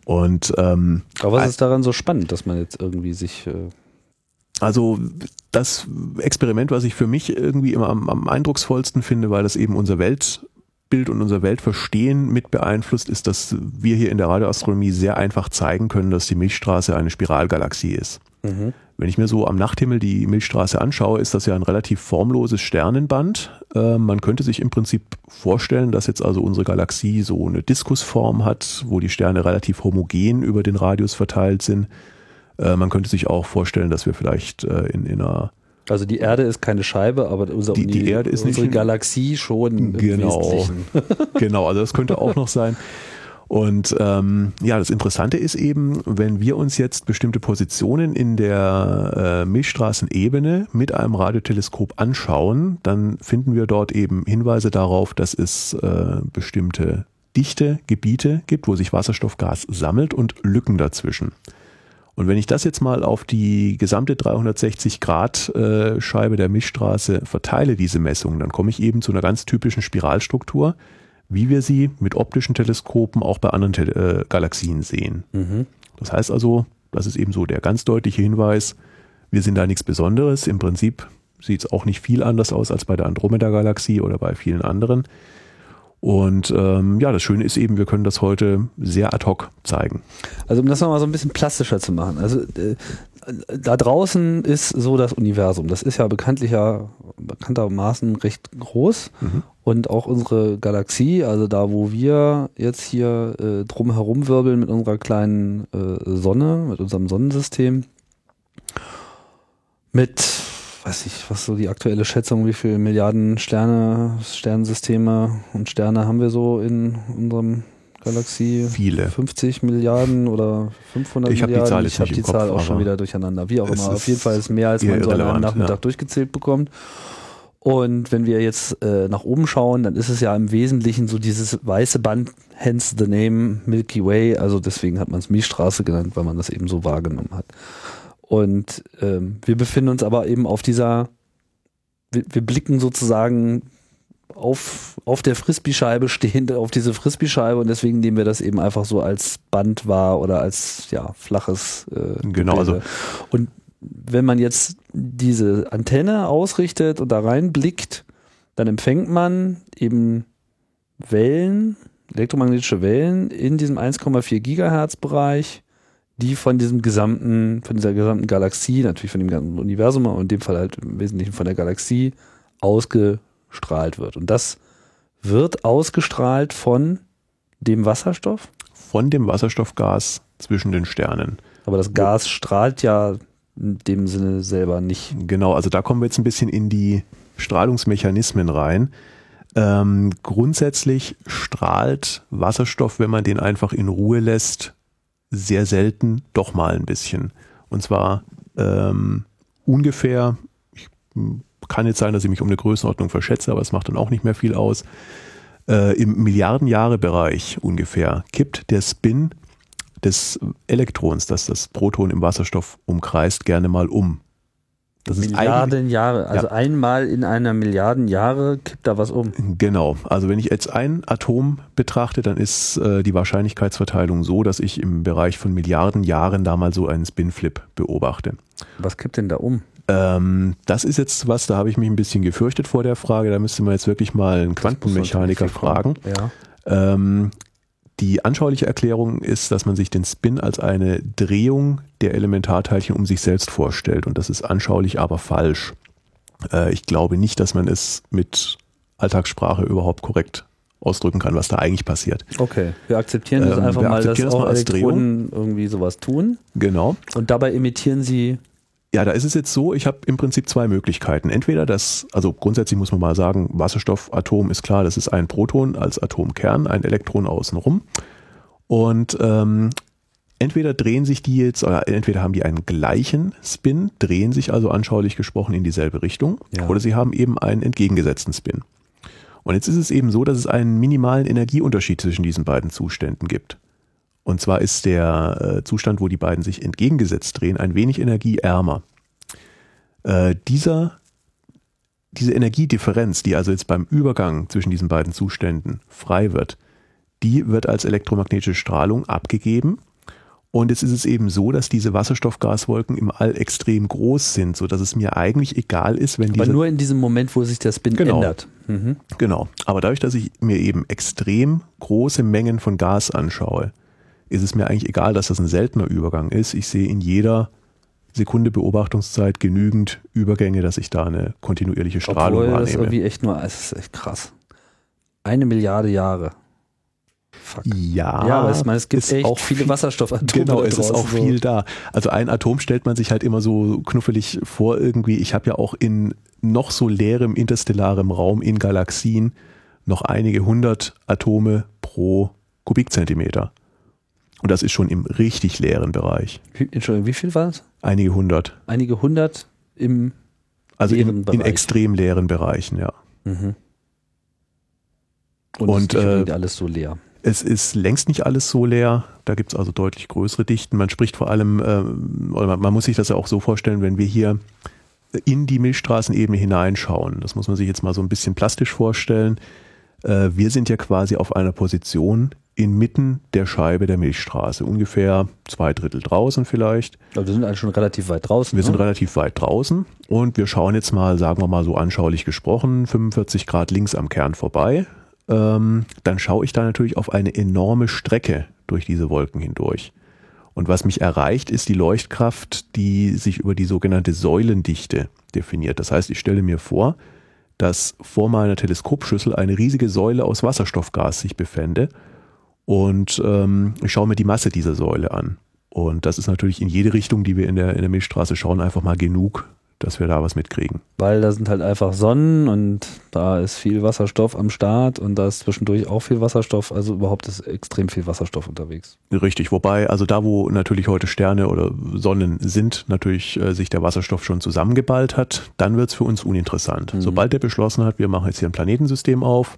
Und ähm, Aber was ist daran so spannend, dass man jetzt irgendwie sich äh, also das Experiment, was ich für mich irgendwie immer am, am eindrucksvollsten finde, weil das eben unser Weltbild und unser Weltverstehen mit beeinflusst, ist, dass wir hier in der Radioastronomie sehr einfach zeigen können, dass die Milchstraße eine Spiralgalaxie ist. Wenn ich mir so am Nachthimmel die Milchstraße anschaue, ist das ja ein relativ formloses Sternenband. Äh, man könnte sich im Prinzip vorstellen, dass jetzt also unsere Galaxie so eine Diskusform hat, wo die Sterne relativ homogen über den Radius verteilt sind. Äh, man könnte sich auch vorstellen, dass wir vielleicht äh, in, in einer Also die Erde ist keine Scheibe, aber unser Die- die Erde ist nicht unsere ein- Galaxie schon Genau. Genau, also das könnte auch noch sein. Und ähm, ja, das Interessante ist eben, wenn wir uns jetzt bestimmte Positionen in der äh, Milchstraßenebene mit einem Radioteleskop anschauen, dann finden wir dort eben Hinweise darauf, dass es äh, bestimmte dichte Gebiete gibt, wo sich Wasserstoffgas sammelt und Lücken dazwischen. Und wenn ich das jetzt mal auf die gesamte 360 Grad äh, Scheibe der Milchstraße verteile, diese Messungen, dann komme ich eben zu einer ganz typischen Spiralstruktur, wie wir sie mit optischen Teleskopen auch bei anderen Tele äh, Galaxien sehen. Mhm. Das heißt also, das ist eben so der ganz deutliche Hinweis, wir sind da nichts Besonderes. Im Prinzip sieht es auch nicht viel anders aus als bei der Andromeda-Galaxie oder bei vielen anderen. Und ähm, ja, das Schöne ist eben, wir können das heute sehr ad hoc zeigen. Also um das nochmal so ein bisschen plastischer zu machen. Also äh, da draußen ist so das Universum. Das ist ja bekanntlicher, bekanntermaßen recht groß. Mhm. Und auch unsere Galaxie, also da, wo wir jetzt hier äh, drum wirbeln mit unserer kleinen äh, Sonne, mit unserem Sonnensystem, mit, weiß ich, was so die aktuelle Schätzung, wie viele Milliarden Sterne, Sternensysteme und Sterne haben wir so in unserem Galaxie? Viele. 50 Milliarden oder 500 Ich hab die Milliarden. Zahl jetzt ich habe die Kopf, Zahl auch schon wieder durcheinander. Wie auch immer. Auf jeden Fall ist mehr, als man so an einem Nachmittag ja. durchgezählt bekommt. Und wenn wir jetzt äh, nach oben schauen, dann ist es ja im Wesentlichen so dieses weiße Band, hence the name Milky Way. Also deswegen hat man es Milchstraße genannt, weil man das eben so wahrgenommen hat. Und ähm, wir befinden uns aber eben auf dieser, wir, wir blicken sozusagen auf, auf der Frisbee-Scheibe stehend auf diese Frisbee-Scheibe und deswegen nehmen wir das eben einfach so als Band wahr oder als ja, flaches äh, Genau, also-. Und wenn man jetzt diese Antenne ausrichtet und da reinblickt, dann empfängt man eben Wellen, elektromagnetische Wellen in diesem 1,4 Gigahertz Bereich, die von diesem gesamten, von dieser gesamten Galaxie, natürlich von dem ganzen Universum, aber in dem Fall halt im Wesentlichen von der Galaxie ausgestrahlt wird. Und das wird ausgestrahlt von dem Wasserstoff, Von dem Wasserstoffgas zwischen den Sternen. aber das Gas strahlt ja in dem Sinne selber nicht. Genau, also da kommen wir jetzt ein bisschen in die Strahlungsmechanismen rein. Ähm, grundsätzlich strahlt Wasserstoff, wenn man den einfach in Ruhe lässt, sehr selten doch mal ein bisschen. Und zwar ähm, ungefähr, ich kann jetzt sein, dass ich mich um eine Größenordnung verschätze, aber es macht dann auch nicht mehr viel aus. Äh, Im Milliardenjahre-Bereich ungefähr kippt der Spin des Elektrons, das das Proton im Wasserstoff umkreist, gerne mal um. Das Milliarden Jahre, also ja. einmal in einer Milliarden Jahre kippt da was um. Genau, also wenn ich jetzt ein Atom betrachte, dann ist äh, die Wahrscheinlichkeitsverteilung so, dass ich im Bereich von Milliarden Jahren da mal so einen Spinflip beobachte. Was kippt denn da um? Ähm, das ist jetzt was, da habe ich mich ein bisschen gefürchtet vor der Frage, da müsste man jetzt wirklich mal einen Quantenmechaniker fragen. Ja. Ähm, die anschauliche Erklärung ist, dass man sich den Spin als eine Drehung der Elementarteilchen um sich selbst vorstellt. Und das ist anschaulich aber falsch. Äh, ich glaube nicht, dass man es mit Alltagssprache überhaupt korrekt ausdrücken kann, was da eigentlich passiert. Okay, wir akzeptieren das ähm, einfach mal, dass das auch Elektronen irgendwie sowas tun. Genau. Und dabei imitieren sie ja, da ist es jetzt so, ich habe im Prinzip zwei Möglichkeiten. Entweder das, also grundsätzlich muss man mal sagen, Wasserstoffatom ist klar, das ist ein Proton als Atomkern, ein Elektron außenrum. Und ähm, entweder drehen sich die jetzt, oder entweder haben die einen gleichen Spin, drehen sich also anschaulich gesprochen in dieselbe Richtung, ja. oder sie haben eben einen entgegengesetzten Spin. Und jetzt ist es eben so, dass es einen minimalen Energieunterschied zwischen diesen beiden Zuständen gibt. Und zwar ist der äh, Zustand, wo die beiden sich entgegengesetzt drehen, ein wenig energieärmer. Äh, dieser, diese Energiedifferenz, die also jetzt beim Übergang zwischen diesen beiden Zuständen frei wird, die wird als elektromagnetische Strahlung abgegeben. Und jetzt ist es eben so, dass diese Wasserstoffgaswolken im All extrem groß sind, so dass es mir eigentlich egal ist, wenn diese. Aber nur in diesem Moment, wo sich der Spin genau, ändert. Mhm. Genau. Aber dadurch, dass ich mir eben extrem große Mengen von Gas anschaue, ist es mir eigentlich egal, dass das ein seltener Übergang ist. Ich sehe in jeder Sekunde Beobachtungszeit genügend Übergänge, dass ich da eine kontinuierliche Strahlung Obwohl, wahrnehme. Das ist irgendwie echt nur, es ist echt krass. Eine Milliarde Jahre. Fuck. Ja, ja, aber ich meine, es gibt echt auch viele Wasserstoffatome. Genau, es ist auch so. viel da. Also ein Atom stellt man sich halt immer so knuffelig vor irgendwie. Ich habe ja auch in noch so leerem interstellarem Raum in Galaxien noch einige hundert Atome pro Kubikzentimeter. Und das ist schon im richtig leeren Bereich. Wie, Entschuldigung, wie viel war es? Einige hundert. Einige hundert im also leeren in, Bereich. in extrem leeren Bereichen, ja. Mhm. Und, Und es ist äh, alles so leer. Es ist längst nicht alles so leer. Da gibt es also deutlich größere Dichten. Man spricht vor allem, äh, oder man muss sich das ja auch so vorstellen, wenn wir hier in die Milchstraßenebene hineinschauen. Das muss man sich jetzt mal so ein bisschen plastisch vorstellen. Äh, wir sind ja quasi auf einer Position, inmitten der Scheibe der Milchstraße. Ungefähr zwei Drittel draußen vielleicht. Aber wir sind also schon relativ weit draußen. Wir ne? sind relativ weit draußen und wir schauen jetzt mal, sagen wir mal so anschaulich gesprochen, 45 Grad links am Kern vorbei. Ähm, dann schaue ich da natürlich auf eine enorme Strecke durch diese Wolken hindurch. Und was mich erreicht, ist die Leuchtkraft, die sich über die sogenannte Säulendichte definiert. Das heißt, ich stelle mir vor, dass vor meiner Teleskopschüssel eine riesige Säule aus Wasserstoffgas sich befände und ähm, ich schaue mir die Masse dieser Säule an. Und das ist natürlich in jede Richtung, die wir in der, in der Milchstraße schauen, einfach mal genug, dass wir da was mitkriegen. Weil da sind halt einfach Sonnen und da ist viel Wasserstoff am Start und da ist zwischendurch auch viel Wasserstoff. Also überhaupt ist extrem viel Wasserstoff unterwegs. Richtig, wobei, also da, wo natürlich heute Sterne oder Sonnen sind, natürlich äh, sich der Wasserstoff schon zusammengeballt hat, dann wird es für uns uninteressant. Mhm. Sobald der beschlossen hat, wir machen jetzt hier ein Planetensystem auf,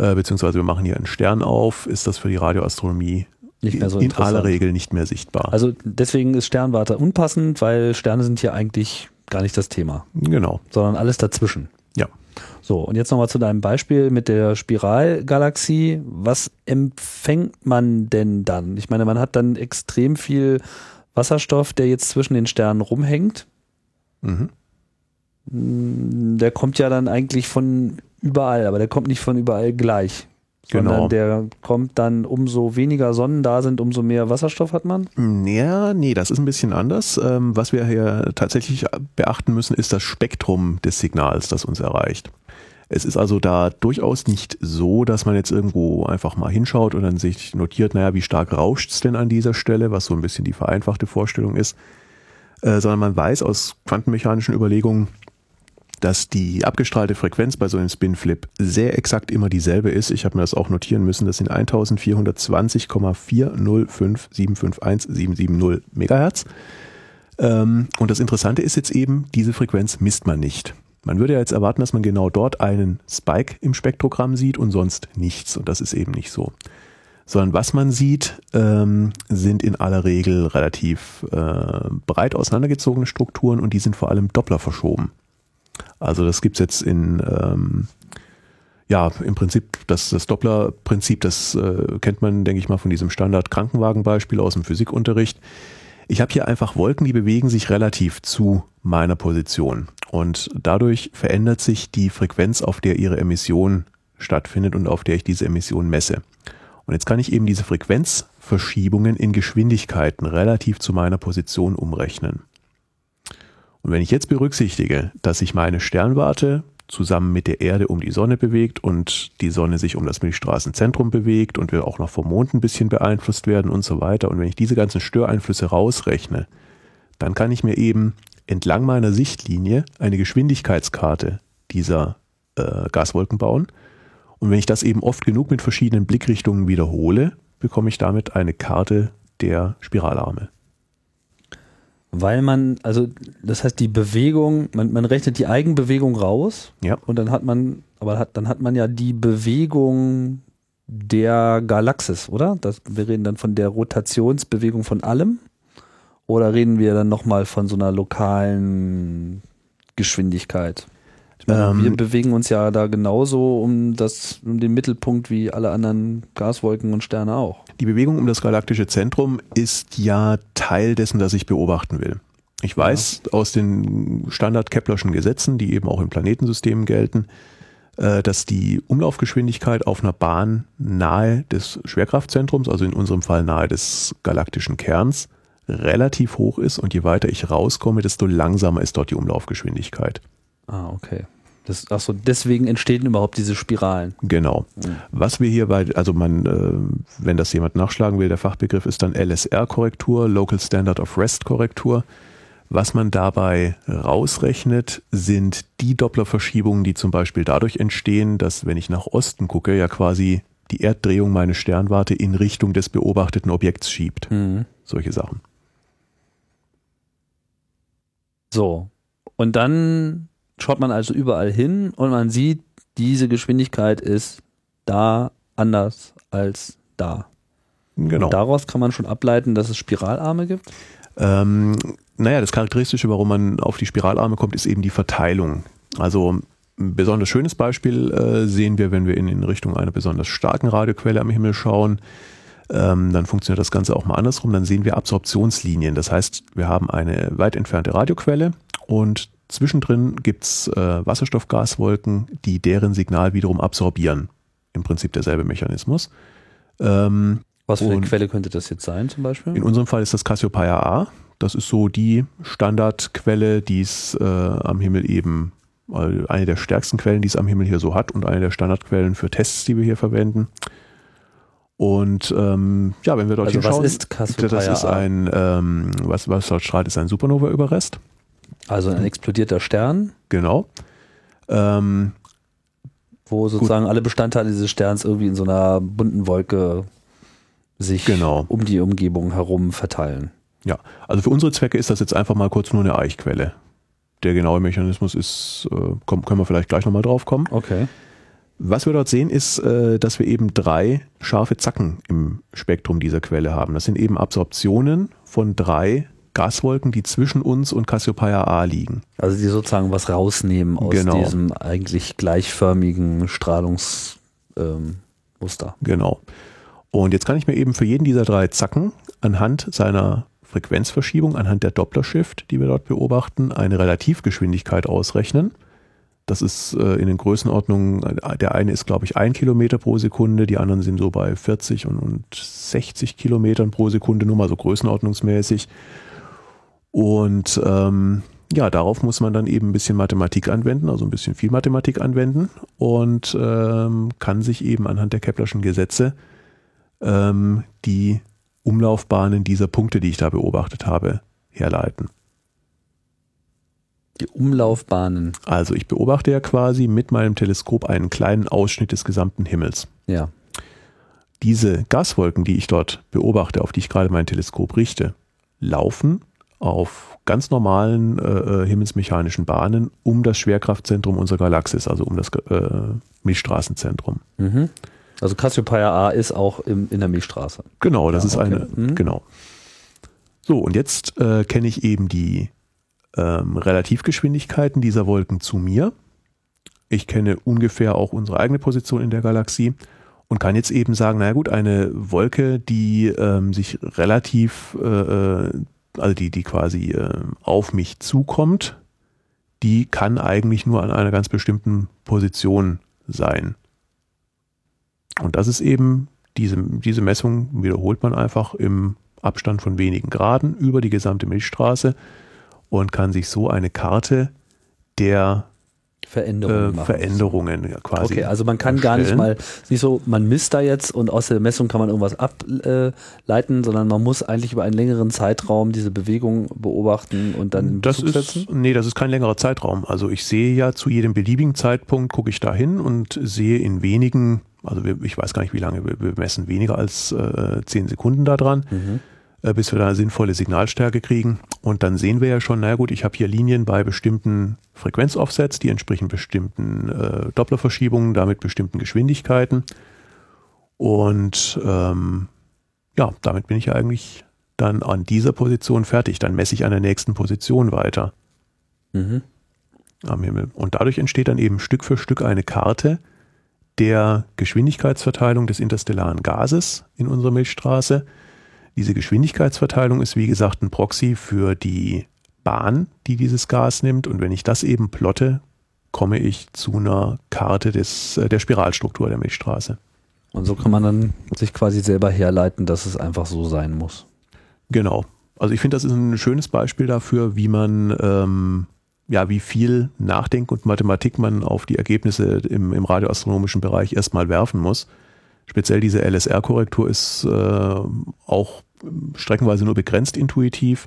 äh, beziehungsweise wir machen hier einen Stern auf, ist das für die Radioastronomie nicht mehr so in aller Regel nicht mehr sichtbar. Also deswegen ist Sternwarte unpassend, weil Sterne sind hier eigentlich gar nicht das Thema. Genau. Sondern alles dazwischen. Ja. So, und jetzt nochmal zu deinem Beispiel mit der Spiralgalaxie. Was empfängt man denn dann? Ich meine, man hat dann extrem viel Wasserstoff, der jetzt zwischen den Sternen rumhängt. Mhm. Der kommt ja dann eigentlich von überall, aber der kommt nicht von überall gleich. Sondern genau. der kommt dann, umso weniger Sonnen da sind, umso mehr Wasserstoff hat man? Ja, nee, das ist ein bisschen anders. Ähm, was wir hier tatsächlich beachten müssen, ist das Spektrum des Signals, das uns erreicht. Es ist also da durchaus nicht so, dass man jetzt irgendwo einfach mal hinschaut und dann sich notiert, naja, wie stark rauscht es denn an dieser Stelle, was so ein bisschen die vereinfachte Vorstellung ist, äh, sondern man weiß aus quantenmechanischen Überlegungen, dass die abgestrahlte Frequenz bei so einem Spinflip sehr exakt immer dieselbe ist. Ich habe mir das auch notieren müssen. Das sind 1420,40577517770 Megahertz. Ähm, und das Interessante ist jetzt eben, diese Frequenz misst man nicht. Man würde ja jetzt erwarten, dass man genau dort einen Spike im Spektrogramm sieht und sonst nichts. Und das ist eben nicht so. Sondern was man sieht, ähm, sind in aller Regel relativ äh, breit auseinandergezogene Strukturen und die sind vor allem Doppler verschoben. Also das gibt's jetzt in, ähm, ja, im Prinzip das, das Doppler-Prinzip, das äh, kennt man, denke ich mal, von diesem Standard-Krankenwagenbeispiel aus dem Physikunterricht. Ich habe hier einfach Wolken, die bewegen sich relativ zu meiner Position. Und dadurch verändert sich die Frequenz, auf der ihre Emission stattfindet und auf der ich diese Emission messe. Und jetzt kann ich eben diese Frequenzverschiebungen in Geschwindigkeiten relativ zu meiner Position umrechnen. Und wenn ich jetzt berücksichtige, dass sich meine Sternwarte zusammen mit der Erde um die Sonne bewegt und die Sonne sich um das Milchstraßenzentrum bewegt und wir auch noch vom Mond ein bisschen beeinflusst werden und so weiter. Und wenn ich diese ganzen Störeinflüsse rausrechne, dann kann ich mir eben entlang meiner Sichtlinie eine Geschwindigkeitskarte dieser äh, Gaswolken bauen. Und wenn ich das eben oft genug mit verschiedenen Blickrichtungen wiederhole, bekomme ich damit eine Karte der Spiralarme. Weil man, also das heißt die Bewegung, man, man rechnet die Eigenbewegung raus Ja. und dann hat man, aber hat, dann hat man ja die Bewegung der Galaxis, oder? Das, wir reden dann von der Rotationsbewegung von allem oder reden wir dann nochmal von so einer lokalen Geschwindigkeit? Meine, Ähm, wir bewegen uns ja da genauso um das, um den Mittelpunkt wie alle anderen Gaswolken und Sterne auch. Die Bewegung um das galaktische Zentrum ist ja Teil dessen, das ich beobachten will. Ich weiß aus den Standard-Keplerschen Gesetzen, die eben auch in Planetensystemen gelten, äh, dass die Umlaufgeschwindigkeit auf einer Bahn nahe des Schwerkraftzentrums, also in unserem Fall nahe des galaktischen Kerns, relativ hoch ist und je weiter ich rauskomme, desto langsamer ist dort die Umlaufgeschwindigkeit. Ah, okay. Das, achso, deswegen entstehen überhaupt diese Spiralen. Genau. Was wir hier bei, also man, äh, wenn das jemand nachschlagen will, der Fachbegriff ist dann LSR-Korrektur, Local Standard of Rest-Korrektur. Was man dabei rausrechnet, sind die Dopplerverschiebungen, die zum Beispiel dadurch entstehen, dass wenn ich nach Osten gucke, ja quasi die Erddrehung meine Sternwarte in Richtung des beobachteten Objekts schiebt. Solche Sachen. So. Und dann schaut man also überall hin und man sieht, diese Geschwindigkeit ist da anders als da. Genau. Und daraus kann man schon ableiten, dass es Spiralarme gibt. Ähm, naja, das Charakteristische, warum man auf die Spiralarme kommt, ist eben die Verteilung. Also ein besonders schönes Beispiel äh, sehen wir, wenn wir in, in Richtung einer besonders starken Radioquelle am Himmel schauen. Ähm, dann funktioniert das Ganze auch mal andersrum. Dann sehen wir Absorptionslinien. Das heißt, wir haben eine weit entfernte Radioquelle und zwischendrin gibt's äh, Wasserstoffgaswolken, die deren Signal wiederum absorbieren. Im Prinzip derselbe Mechanismus. Ähm, Was für eine Quelle könnte das jetzt sein, zum Beispiel? in unserem Fall ist das Cassiopeia A. Das ist so die Standardquelle, die es äh, am Himmel eben, äh, eine der stärksten Quellen, die es am Himmel hier so hat und eine der Standardquellen für Tests, die wir hier verwenden. Und ähm, ja, wenn wir dort Also was hinschauen, ist Cassiopeia das ist ein, ähm, was, was dort strahlt, ist ein Supernova-Überrest. Also ein explodierter Stern, Genau. Ähm, wo sozusagen alle Bestandteile dieses Sterns irgendwie in so einer bunten Wolke sich Genau. um die Umgebung herum verteilen. Ja, also für unsere Zwecke ist das jetzt einfach mal kurz nur eine Eichquelle. Der genaue Mechanismus ist, äh, komm, können wir vielleicht gleich nochmal drauf kommen. Okay. Was wir dort sehen, ist, äh, dass wir eben drei scharfe Zacken im Spektrum dieser Quelle haben. Das sind eben Absorptionen von drei Gaswolken, die zwischen uns und Cassiopeia A liegen. Also die sozusagen was rausnehmen aus Genau. diesem eigentlich gleichförmigen Strahlungsmuster. Ähm. Genau. Und jetzt kann ich mir eben für jeden dieser drei Zacken anhand seiner Frequenzverschiebung, anhand der Doppler-Shift, die wir dort beobachten, eine Relativgeschwindigkeit ausrechnen. Das ist äh, in den Größenordnungen, äh, der eine ist, glaube ich, ein Kilometer pro Sekunde, die anderen sind so bei 40 und, und 60 Kilometern pro Sekunde, nur mal so größenordnungsmäßig. Und ähm, ja, darauf muss man dann eben ein bisschen Mathematik anwenden, also ein bisschen viel Mathematik anwenden und ähm, kann sich eben anhand der Keplerschen Gesetze ähm, die Umlaufbahnen dieser Punkte, die ich da beobachtet habe, herleiten. Die Umlaufbahnen. Also ich beobachte ja quasi mit meinem Teleskop einen kleinen Ausschnitt des gesamten Himmels. Ja. Diese Gaswolken, die ich dort beobachte, auf die ich gerade mein Teleskop richte, laufen auf ganz normalen äh, äh, himmelsmechanischen Bahnen um das Schwerkraftzentrum unserer Galaxis, also um das äh, Milchstraßenzentrum. Mhm. Also Cassiopeia A ist auch im, in der Milchstraße. Genau, das Ja, ist okay. eine, Mhm. genau. So, und jetzt äh, kenne ich eben die ähm, Relativgeschwindigkeiten dieser Wolken zu mir. Ich kenne ungefähr auch unsere eigene Position in der Galaxie und kann jetzt eben sagen, na gut, eine Wolke, die ähm, sich relativ, äh, äh, also die, die quasi äh, auf mich zukommt, die kann eigentlich nur an einer ganz bestimmten Position sein. Und das ist eben, diese, diese Messung wiederholt man einfach im Abstand von wenigen Graden über die gesamte Milchstraße und kann sich so eine Karte der Veränderungen äh, machen. Veränderungen ja, quasi. Okay, also man kann gar nicht erstellen. mal, nicht so, man misst da jetzt und aus der Messung kann man irgendwas ableiten, sondern man muss eigentlich über einen längeren Zeitraum diese Bewegung beobachten und dann Das ist, setzen. nee, das ist kein längerer Zeitraum. Also ich sehe ja zu jedem beliebigen Zeitpunkt, gucke ich da hin und sehe in wenigen, also wir, ich weiß gar nicht, wie lange, wir, wir messen weniger als äh, zehn Sekunden da dran, Mhm. Äh, bis wir da eine sinnvolle Signalstärke kriegen. Und dann sehen wir ja schon, naja gut, ich habe hier Linien bei bestimmten Frequenzoffsets, die entsprechen bestimmten äh, Dopplerverschiebungen, damit bestimmten Geschwindigkeiten. Und ähm, ja, damit bin ich ja eigentlich dann an dieser Position fertig. Dann messe ich an der nächsten Position weiter Mhm. am Himmel. Und dadurch entsteht dann eben Stück für Stück eine Karte der Geschwindigkeitsverteilung des interstellaren Gases in unserer Milchstraße. Diese Geschwindigkeitsverteilung ist wie gesagt ein Proxy für die Bahn, die dieses Gas nimmt. Und wenn ich das eben plotte, komme ich zu einer Karte des, äh, der Spiralstruktur der Milchstraße. Und so kann man dann sich quasi selber herleiten, dass es einfach so sein muss. Genau. Also ich finde, das ist ein schönes Beispiel dafür, wie man, ähm, ja, wie viel Nachdenken und Mathematik man auf die Ergebnisse im, im radioastronomischen Bereich erstmal werfen muss. Speziell diese LSR-Korrektur ist äh, auch streckenweise nur begrenzt intuitiv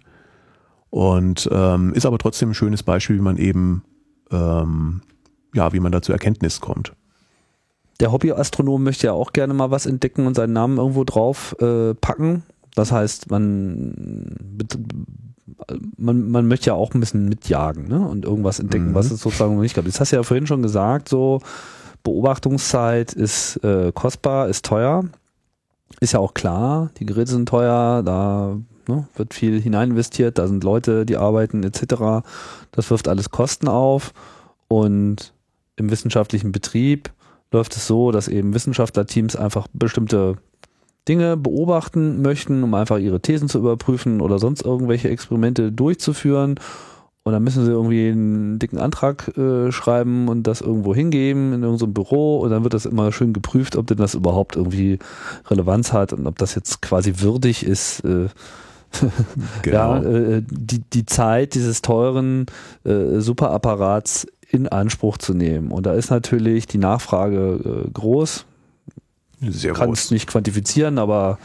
und ähm, ist aber trotzdem ein schönes Beispiel, wie man eben, ähm, ja, wie man da zur Erkenntnis kommt. Der Hobbyastronom möchte ja auch gerne mal was entdecken und seinen Namen irgendwo drauf äh, packen. Das heißt, man, man, man möchte ja auch ein bisschen mitjagen ne? und irgendwas entdecken, Mhm. was es sozusagen noch nicht gab. Das hast du ja vorhin schon gesagt, so Beobachtungszeit ist äh, kostbar, ist teuer. Ist ja auch klar, die Geräte sind teuer, da ne, wird viel hinein investiert, da sind Leute, die arbeiten etc. Das wirft alles Kosten auf und im wissenschaftlichen Betrieb läuft es so, dass eben Wissenschaftlerteams einfach bestimmte Dinge beobachten möchten, um einfach ihre Thesen zu überprüfen oder sonst irgendwelche Experimente durchzuführen. Und dann müssen sie irgendwie einen dicken Antrag äh, schreiben und das irgendwo hingeben in irgendeinem Büro und dann wird das immer schön geprüft, ob denn das überhaupt irgendwie Relevanz hat und ob das jetzt quasi würdig ist, äh, Genau. ja, äh, die, die Zeit dieses teuren äh, Superapparats in Anspruch zu nehmen. Und da ist natürlich die Nachfrage äh, groß. Sehr Kann groß. es nicht quantifizieren, aber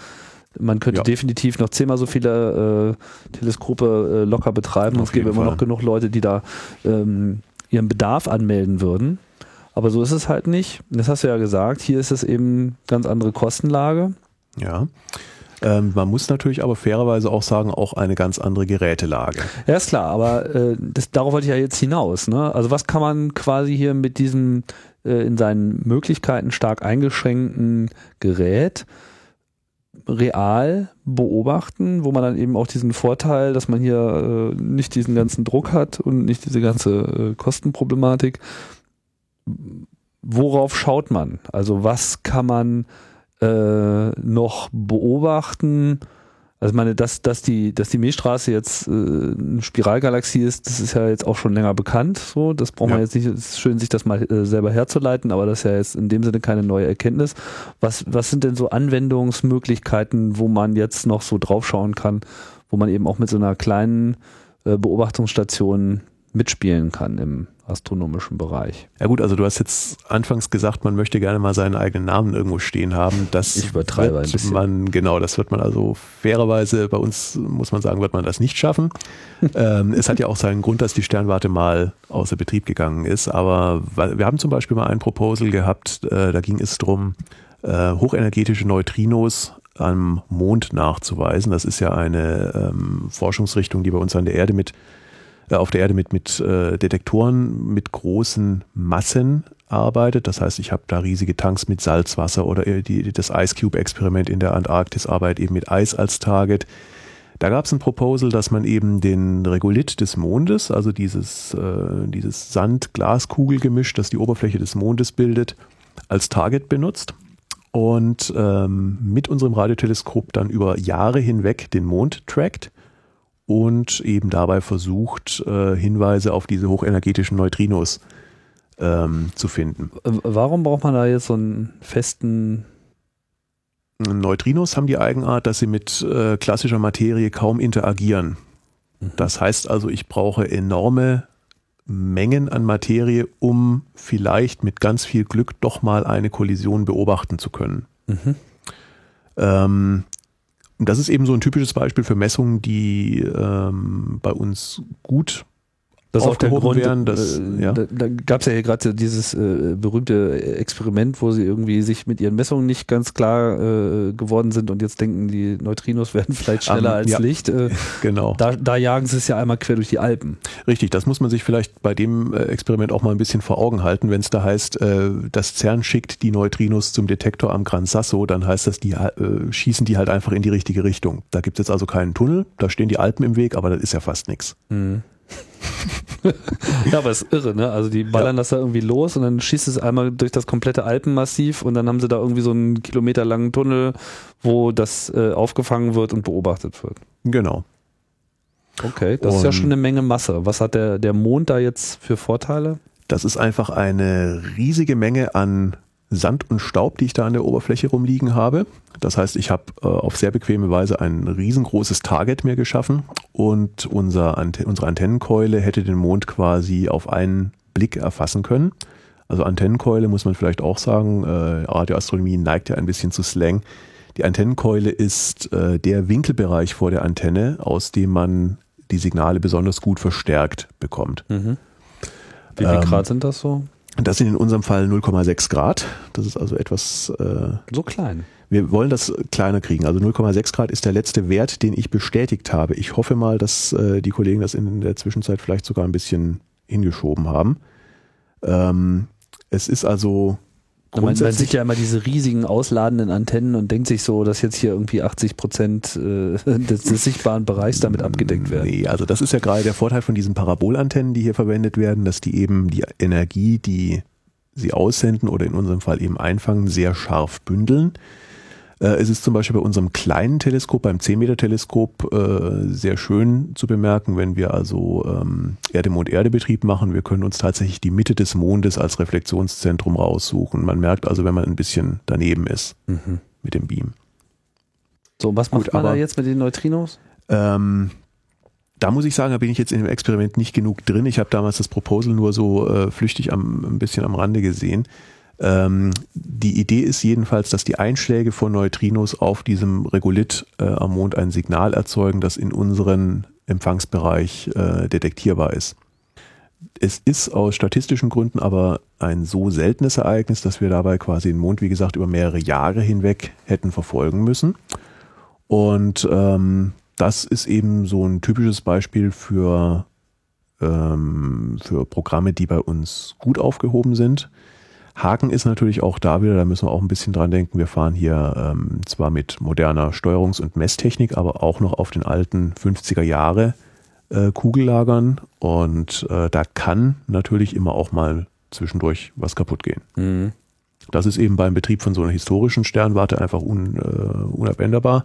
man könnte Ja. definitiv noch zehnmal so viele äh, Teleskope äh, locker betreiben. Und es gäbe immer Fall. noch genug Leute, die da ähm, ihren Bedarf anmelden würden. Aber so ist es halt nicht. Das hast du ja gesagt. Hier ist es eben ganz andere Kostenlage. Ja. Ähm, man muss natürlich aber fairerweise auch sagen, auch eine ganz andere Gerätelage. Ja, ist klar, aber äh, das, darauf wollte ich ja jetzt hinaus. Ne? Also was kann man quasi hier mit diesem äh, in seinen Möglichkeiten stark eingeschränkten Gerät real beobachten, wo man dann eben auch diesen Vorteil, dass man hier äh, nicht diesen ganzen Druck hat und nicht diese ganze äh, Kostenproblematik. Worauf schaut man? Also was kann man äh, noch beobachten? Also ich meine, dass, dass, die, dass die Milchstraße jetzt äh, eine Spiralgalaxie ist, das ist ja jetzt auch schon länger bekannt. So, das braucht man Ja. jetzt nicht. Es ist schön, sich das mal äh, selber herzuleiten, aber das ist ja jetzt in dem Sinne keine neue Erkenntnis. Was, was sind denn so Anwendungsmöglichkeiten, wo man jetzt noch so draufschauen kann, wo man eben auch mit so einer kleinen äh, Beobachtungsstation mitspielen kann im astronomischen Bereich? Ja gut, also du hast jetzt anfangs gesagt, man möchte gerne mal seinen eigenen Namen irgendwo stehen haben. Das Ich übertreibe wird ein bisschen. Man, genau, das wird man also fairerweise, bei uns muss man sagen, wird man das nicht schaffen. ähm, es hat ja auch seinen Grund, dass die Sternwarte mal außer Betrieb gegangen ist. Aber wir haben zum Beispiel mal ein Proposal gehabt, äh, da ging es drum, äh, hochenergetische Neutrinos am Mond nachzuweisen. Das ist ja eine ähm, Forschungsrichtung, die bei uns an der Erde mit auf der Erde mit, mit äh, Detektoren mit großen Massen arbeitet. Das heißt, ich habe da riesige Tanks mit Salzwasser oder die, das Ice Cube Experiment in der Antarktis arbeitet eben mit Eis als Target. Da gab es ein Proposal, dass man eben den Regolith des Mondes, also dieses, äh, dieses Sand-Glaskugel-Gemisch, das die Oberfläche des Mondes bildet, als Target benutzt und ähm, mit unserem Radioteleskop dann über Jahre hinweg den Mond trackt und eben dabei versucht, äh, Hinweise auf diese hochenergetischen Neutrinos ähm, zu finden. Warum braucht man da jetzt so einen festen Neutrinos haben die Eigenart, dass sie mit äh, klassischer Materie kaum interagieren. Mhm. Das heißt also, ich brauche enorme Mengen an Materie, um vielleicht mit ganz viel Glück doch mal eine Kollision beobachten zu können. Mhm. Ähm, das ist eben so ein typisches Beispiel für Messungen, die ähm, bei uns gut das ist auch der Grund, werden, dass, äh, ja. da, da gab es ja hier gerade dieses äh, berühmte Experiment, wo sie irgendwie sich mit ihren Messungen nicht ganz klar äh, geworden sind und jetzt denken, die Neutrinos werden vielleicht schneller um, als ja. Licht. Äh, genau. Da, da, jagen sie es ja einmal quer durch die Alpen. Richtig, das muss man sich vielleicht bei dem äh, Experiment auch mal ein bisschen vor Augen halten. Wenn es da heißt, äh, das CERN schickt die Neutrinos zum Detektor am Gran Sasso, dann heißt das, die schießen die halt einfach in die richtige Richtung. Da gibt es jetzt also keinen Tunnel, da stehen die Alpen im Weg, aber das ist ja fast nichts. Mhm. ja, aber es ist irre, ne? Also die ballern ja. das da irgendwie los und dann schießt es einmal durch das komplette Alpenmassiv und dann haben sie da irgendwie so einen kilometerlangen Tunnel, wo das äh, aufgefangen wird und beobachtet wird. Genau. Okay, das und ist ja schon eine Menge Masse. Was hat der, der Mond da jetzt für Vorteile? Das ist einfach eine riesige Menge an Sand und Staub, die ich da an der Oberfläche rumliegen habe. Das heißt, ich habe äh, auf sehr bequeme Weise ein riesengroßes Target mir geschaffen und unser Ante unsere Antennenkeule hätte den Mond quasi auf einen Blick erfassen können. Also Antennenkeule muss man vielleicht auch sagen, äh, Radioastronomie neigt ja ein bisschen zu Slang. Die Antennenkeule ist äh, der Winkelbereich vor der Antenne, aus dem man die Signale besonders gut verstärkt bekommt. Mhm. Wie viel ähm, Grad sind das so? Das sind in unserem Fall 0,6 Grad. Das ist also etwas. Äh, so klein. Wir wollen das kleiner kriegen. Also 0,6 Grad ist der letzte Wert, den ich bestätigt habe. Ich hoffe mal, dass äh, die Kollegen das in der Zwischenzeit vielleicht sogar ein bisschen hingeschoben haben. Ähm, es ist also man, man, sieht ja immer diese riesigen ausladenden Antennen und denkt sich so, dass jetzt hier irgendwie 80 Prozent äh, des, des, sichtbaren Bereichs damit abgedeckt werden. Nee, also das ist ja gerade der Vorteil von diesen Parabolantennen, die hier verwendet werden, dass die eben die Energie, die sie aussenden oder in unserem Fall eben einfangen, sehr scharf bündeln. Äh, es ist zum Beispiel bei unserem kleinen Teleskop, beim 10-Meter-Teleskop, äh, sehr schön zu bemerken, wenn wir also ähm, Erde-Mond-Erde-Betrieb machen. Wir können uns tatsächlich die Mitte des Mondes als Reflexionszentrum raussuchen. Man merkt also, wenn man ein bisschen daneben ist mhm. mit dem Beam. So, was macht Gut, man aber, da jetzt mit den Neutrinos? Ähm, da muss ich sagen, da bin ich jetzt in dem Experiment nicht genug drin. Ich habe damals das Proposal nur so äh, flüchtig am, ein bisschen am Rande gesehen. Ähm, die Idee ist jedenfalls, dass die Einschläge von Neutrinos auf diesem Regolith äh, am Mond ein Signal erzeugen, das in unseren Empfangsbereich äh, detektierbar ist. Es ist aus statistischen Gründen aber ein so seltenes Ereignis, dass wir dabei quasi den Mond, wie gesagt, über mehrere Jahre hinweg hätten verfolgen müssen. Und ähm, das ist eben so ein typisches Beispiel für, ähm, für Programme, die bei uns gut aufgehoben sind Haken ist natürlich auch da wieder, da müssen wir auch ein bisschen dran denken. Wir fahren hier ähm, zwar mit moderner Steuerungs- und Messtechnik, aber auch noch auf den alten 50er Jahre äh, Kugellagern und äh, da kann natürlich immer auch mal zwischendurch was kaputt gehen. Mhm. Das ist eben beim Betrieb von so einer historischen Sternwarte einfach un, äh, unabänderbar.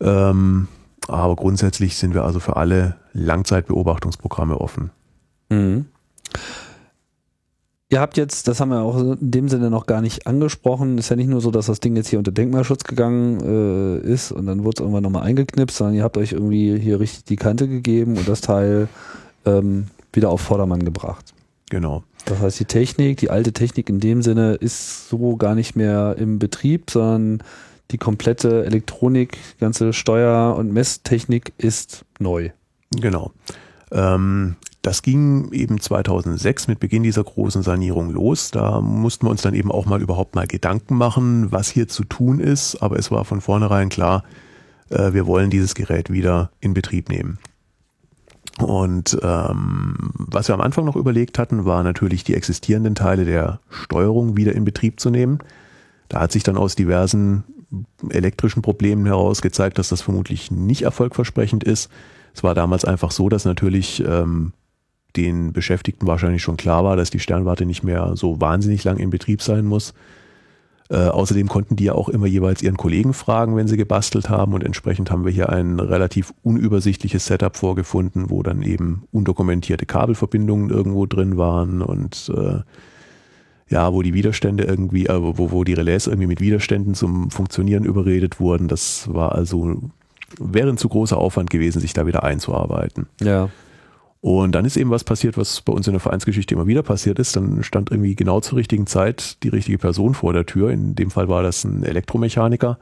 Ähm, aber grundsätzlich sind wir also für alle Langzeitbeobachtungsprogramme offen. Mhm. Ihr habt jetzt, das haben wir auch in dem Sinne noch gar nicht angesprochen, ist ja nicht nur so, dass das Ding jetzt hier unter Denkmalschutz gegangen äh, ist und dann wurde es irgendwann nochmal eingeknipst, sondern ihr habt euch irgendwie hier richtig die Kante gegeben und das Teil ähm, wieder auf Vordermann gebracht. Genau. Das heißt, die Technik, die alte Technik in dem Sinne ist so gar nicht mehr im Betrieb, sondern die komplette Elektronik, ganze Steuer- und Messtechnik ist neu. Genau. Ähm, das ging eben 2006 mit Beginn dieser großen Sanierung los. Da mussten wir uns dann eben auch mal überhaupt mal Gedanken machen, was hier zu tun ist. Aber es war von vornherein klar, äh, wir wollen dieses Gerät wieder in Betrieb nehmen. Und ähm, was wir am Anfang noch überlegt hatten, war natürlich die existierenden Teile der Steuerung wieder in Betrieb zu nehmen. Da hat sich dann aus diversen elektrischen Problemen heraus gezeigt, dass das vermutlich nicht erfolgversprechend ist. Es war damals einfach so, dass natürlich ähm, den Beschäftigten wahrscheinlich schon klar war, dass die Sternwarte nicht mehr so wahnsinnig lang in Betrieb sein muss. Äh, außerdem konnten die ja auch immer jeweils ihren Kollegen fragen, wenn sie gebastelt haben und entsprechend haben wir hier ein relativ unübersichtliches Setup vorgefunden, wo dann eben undokumentierte Kabelverbindungen irgendwo drin waren und äh, ja, wo die Widerstände irgendwie, äh, wo, wo die Relais irgendwie mit Widerständen zum Funktionieren überredet wurden. Das war also, wäre ein zu großer Aufwand gewesen, sich da wieder einzuarbeiten. Ja. Und dann ist eben was passiert, was bei uns in der Vereinsgeschichte immer wieder passiert ist. Dann stand irgendwie genau zur richtigen Zeit die richtige Person vor der Tür. In dem Fall war das ein Elektromechaniker,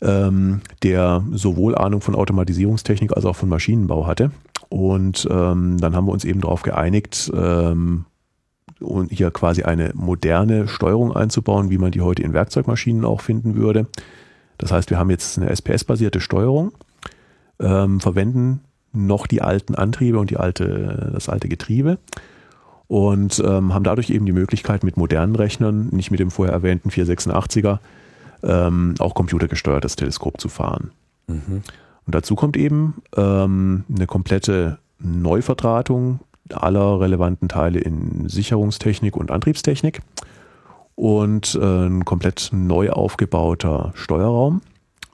ähm, der sowohl Ahnung von Automatisierungstechnik als auch von Maschinenbau hatte. Und ähm, dann haben wir uns eben darauf geeinigt, ähm, und hier quasi eine moderne Steuerung einzubauen, wie man die heute in Werkzeugmaschinen auch finden würde. Das heißt, wir haben jetzt eine SPS-basierte Steuerung, ähm, verwenden noch die alten Antriebe und die alte, das alte Getriebe und ähm, haben dadurch eben die Möglichkeit, mit modernen Rechnern, nicht mit dem vorher erwähnten 486er, ähm, auch computergesteuertes Teleskop zu fahren. Mhm. Und dazu kommt eben ähm, eine komplette Neuverdrahtung aller relevanten Teile in Sicherungstechnik und Antriebstechnik und äh, ein komplett neu aufgebauter Steuerraum.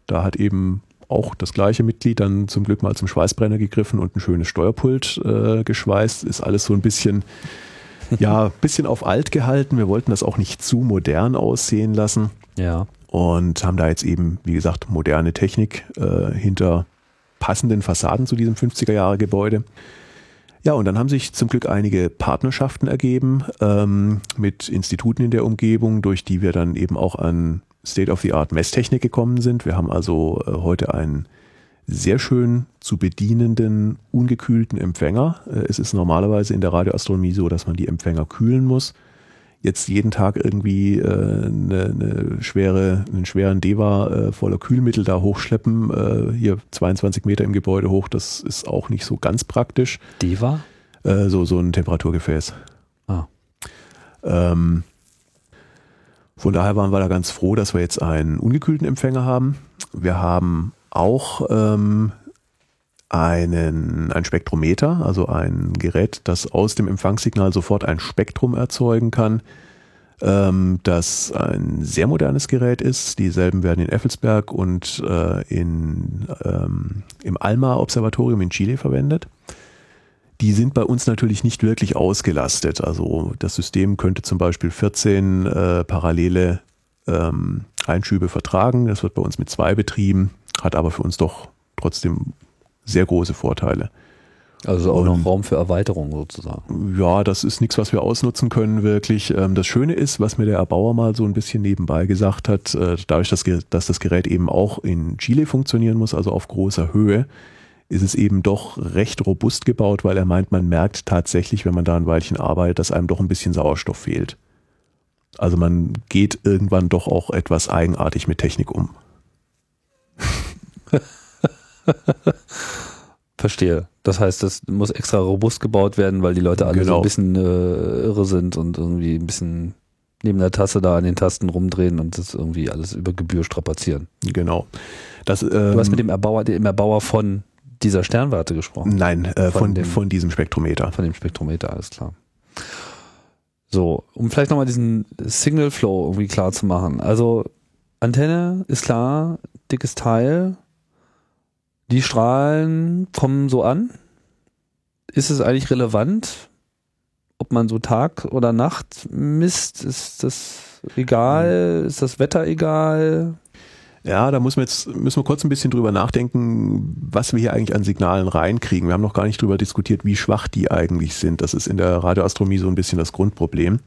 Da hat eben auch das gleiche Mitglied dann zum Glück mal zum Schweißbrenner gegriffen und ein schönes Steuerpult äh, geschweißt. Ist alles so ein bisschen, ja, bisschen auf alt gehalten. Wir wollten das auch nicht zu modern aussehen lassen. Ja. Und haben da jetzt eben, wie gesagt, moderne Technik äh, hinter passenden Fassaden zu diesem 50er Jahre Gebäude. Ja, und dann haben sich zum Glück einige Partnerschaften ergeben ähm, mit Instituten in der Umgebung, durch die wir dann eben auch an State-of-the-Art Messtechnik gekommen sind. Wir haben also äh, heute einen sehr schön zu bedienenden, ungekühlten Empfänger. Äh, es ist normalerweise in der Radioastronomie so, dass man die Empfänger kühlen muss. Jetzt jeden Tag irgendwie äh, eine, eine schwere, einen schweren Deva äh, voller Kühlmittel da hochschleppen, äh, hier 22 Meter im Gebäude hoch, das ist auch nicht so ganz praktisch. Deva? Äh, so, so ein Temperaturgefäß. Ah. Ähm, von daher waren wir da ganz froh, dass wir jetzt einen ungekühlten Empfänger haben. Wir haben auch ähm, einen, ein Spektrometer, also ein Gerät, das aus dem Empfangssignal sofort ein Spektrum erzeugen kann, ähm, das ein sehr modernes Gerät ist. Dieselben werden in Effelsberg und äh, in, ähm, im ALMA-Observatorium in Chile verwendet die sind bei uns natürlich nicht wirklich ausgelastet. Also das System könnte zum Beispiel 14 äh, parallele ähm, Einschübe vertragen. Das wird bei uns mit zwei betrieben, hat aber für uns doch trotzdem sehr große Vorteile. Also auch noch Raum für Erweiterung sozusagen. Ja, das ist nichts, was wir ausnutzen können wirklich. Ähm, das Schöne ist, was mir der Erbauer mal so ein bisschen nebenbei gesagt hat, äh, dadurch, dass das Gerät eben auch in Chile funktionieren muss, also auf großer Höhe, ist es eben doch recht robust gebaut, weil er meint, man merkt tatsächlich, wenn man da ein Weilchen arbeitet, dass einem doch ein bisschen Sauerstoff fehlt. Also man geht irgendwann doch auch etwas eigenartig mit Technik um. Verstehe. Das heißt, das muss extra robust gebaut werden, weil die Leute alle genau. so ein bisschen äh, irre sind und irgendwie ein bisschen neben der Tasse da an den Tasten rumdrehen und das irgendwie alles über Gebühr strapazieren. Genau. Das, ähm, du hast mit dem Erbauer, dem Erbauer von dieser Sternwarte gesprochen? Nein, äh, von, von, dem, von diesem Spektrometer. Von dem Spektrometer, alles klar. So, um vielleicht nochmal diesen Signal Flow irgendwie klar zu machen. Also Antenne ist klar, dickes Teil. Die Strahlen kommen so an. Ist es eigentlich relevant, ob man so Tag oder Nacht misst? Ist das egal? Ist das Wetter egal? Ja, da muss man jetzt, müssen wir kurz ein bisschen drüber nachdenken, was wir hier eigentlich an Signalen reinkriegen. Wir haben noch gar nicht drüber diskutiert, wie schwach die eigentlich sind. Das ist in der Radioastronomie so ein bisschen das Grundproblem.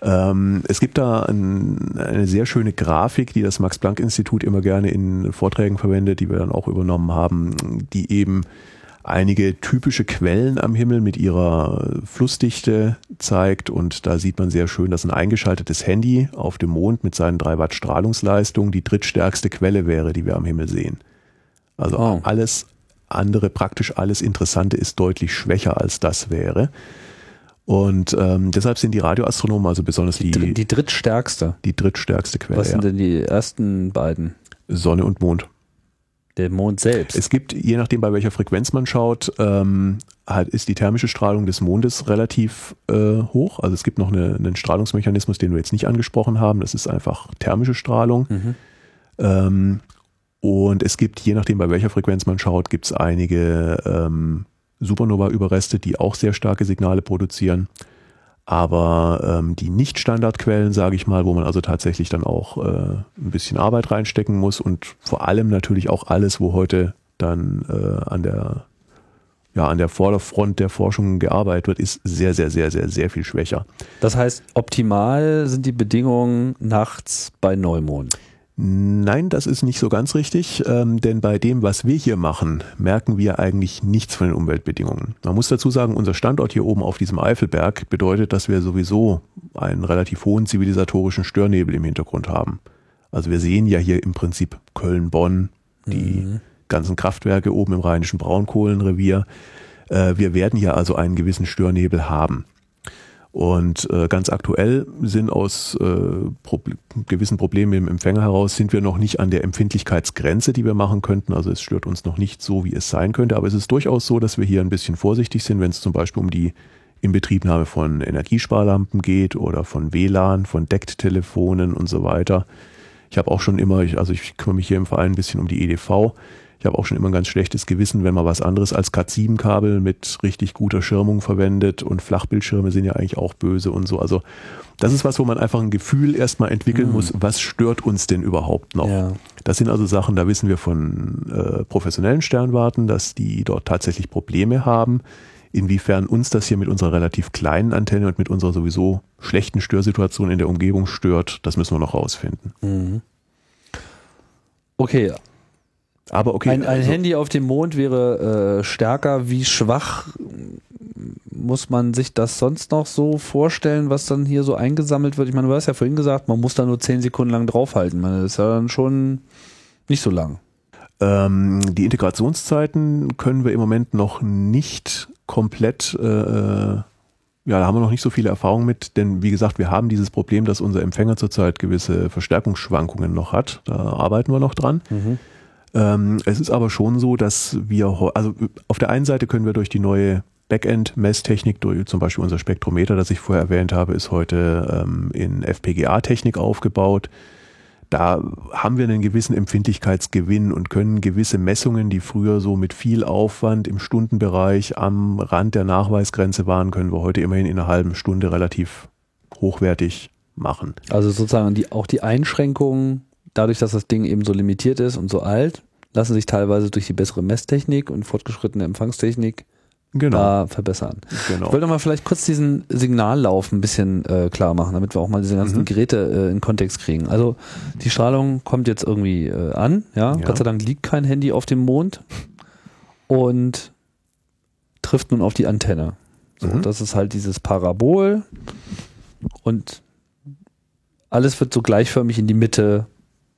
Ähm, es gibt da ein, eine sehr schöne Grafik, die das Max-Planck-Institut immer gerne in Vorträgen verwendet, die wir dann auch übernommen haben, die eben einige typische Quellen am Himmel mit ihrer Flussdichte zeigt und da sieht man sehr schön, dass ein eingeschaltetes Handy auf dem Mond mit seinen 3 Watt Strahlungsleistung die drittstärkste Quelle wäre, die wir am Himmel sehen. Also oh. alles andere, praktisch alles Interessante ist deutlich schwächer als das wäre. Und ähm, deshalb sind die Radioastronomen also besonders die, die, die drittstärkste. Die drittstärkste Quelle. Was sind ja. denn die ersten beiden? Sonne und Mond. Der Mond selbst. Es gibt, je nachdem bei welcher Frequenz man schaut, ähm, halt ist die thermische Strahlung des Mondes relativ äh, hoch. Also es gibt noch eine, einen Strahlungsmechanismus, den wir jetzt nicht angesprochen haben. Das ist einfach thermische Strahlung. Mhm. Ähm, und es gibt, je nachdem bei welcher Frequenz man schaut, gibt es einige ähm, Supernova-Überreste, die auch sehr starke Signale produzieren. Aber ähm, die Nicht-Standardquellen, sage ich mal, wo man also tatsächlich dann auch äh, ein bisschen Arbeit reinstecken muss und vor allem natürlich auch alles, wo heute dann äh, an der ja, an der Vorderfront der Forschung gearbeitet wird, ist sehr, sehr, sehr, sehr, sehr viel schwächer. Das heißt, optimal sind die Bedingungen nachts bei Neumond. Nein, das ist nicht so ganz richtig, ähm, denn bei dem, was wir hier machen, merken wir eigentlich nichts von den Umweltbedingungen. Man muss dazu sagen, unser Standort hier oben auf diesem Eifelberg bedeutet, dass wir sowieso einen relativ hohen zivilisatorischen Störnebel im Hintergrund haben. Also wir sehen ja hier im Prinzip Köln-Bonn, die mhm. ganzen Kraftwerke oben im rheinischen Braunkohlenrevier. Äh, wir werden ja also einen gewissen Störnebel haben. Und äh, ganz aktuell sind aus äh, Proble gewissen Problemen im Empfänger heraus, sind wir noch nicht an der Empfindlichkeitsgrenze, die wir machen könnten. Also es stört uns noch nicht so, wie es sein könnte. Aber es ist durchaus so, dass wir hier ein bisschen vorsichtig sind, wenn es zum Beispiel um die Inbetriebnahme von Energiesparlampen geht oder von WLAN, von Deckt-Telefonen und so weiter. Ich habe auch schon immer, also ich kümmere mich hier im Verein ein bisschen um die EDV. Ich habe auch schon immer ein ganz schlechtes Gewissen, wenn man was anderes als Cat7-Kabel mit richtig guter Schirmung verwendet und Flachbildschirme sind ja eigentlich auch böse und so. Also das ist was, wo man einfach ein Gefühl erstmal entwickeln mhm. muss, was stört uns denn überhaupt noch? Ja. Das sind also Sachen, da wissen wir von äh, professionellen Sternwarten, dass die dort tatsächlich Probleme haben. Inwiefern uns das hier mit unserer relativ kleinen Antenne und mit unserer sowieso schlechten Störsituation in der Umgebung stört, das müssen wir noch rausfinden. Mhm. Okay, aber okay. Ein, ein also Handy auf dem Mond wäre äh, stärker. Wie schwach muss man sich das sonst noch so vorstellen, was dann hier so eingesammelt wird? Ich meine, du hast ja vorhin gesagt, man muss da nur zehn Sekunden lang draufhalten. das ist ja dann schon nicht so lang. Ähm, die Integrationszeiten können wir im Moment noch nicht komplett, äh, äh, ja, da haben wir noch nicht so viele Erfahrungen mit, denn wie gesagt, wir haben dieses Problem, dass unser Empfänger zurzeit gewisse Verstärkungsschwankungen noch hat. Da arbeiten wir noch dran. Mhm. Ähm, es ist aber schon so, dass wir, also auf der einen Seite können wir durch die neue Backend-Messtechnik, zum Beispiel unser Spektrometer, das ich vorher erwähnt habe, ist heute ähm, in FPGA-Technik aufgebaut. Da haben wir einen gewissen Empfindlichkeitsgewinn und können gewisse Messungen, die früher so mit viel Aufwand im Stundenbereich am Rand der Nachweisgrenze waren, können wir heute immerhin in einer halben Stunde relativ hochwertig machen. Also sozusagen die, auch die Einschränkungen dadurch, dass das Ding eben so limitiert ist und so alt, lassen sich teilweise durch die bessere Messtechnik und fortgeschrittene Empfangstechnik genau. da verbessern. Genau. Ich wollte mal vielleicht kurz diesen Signallauf ein bisschen äh, klar machen, damit wir auch mal diese ganzen mhm. Geräte äh, in Kontext kriegen. Also die Strahlung kommt jetzt irgendwie äh, an, ja? ja. Gott sei Dank liegt kein Handy auf dem Mond und trifft nun auf die Antenne. So, mhm. das ist halt dieses Parabol und alles wird so gleichförmig in die Mitte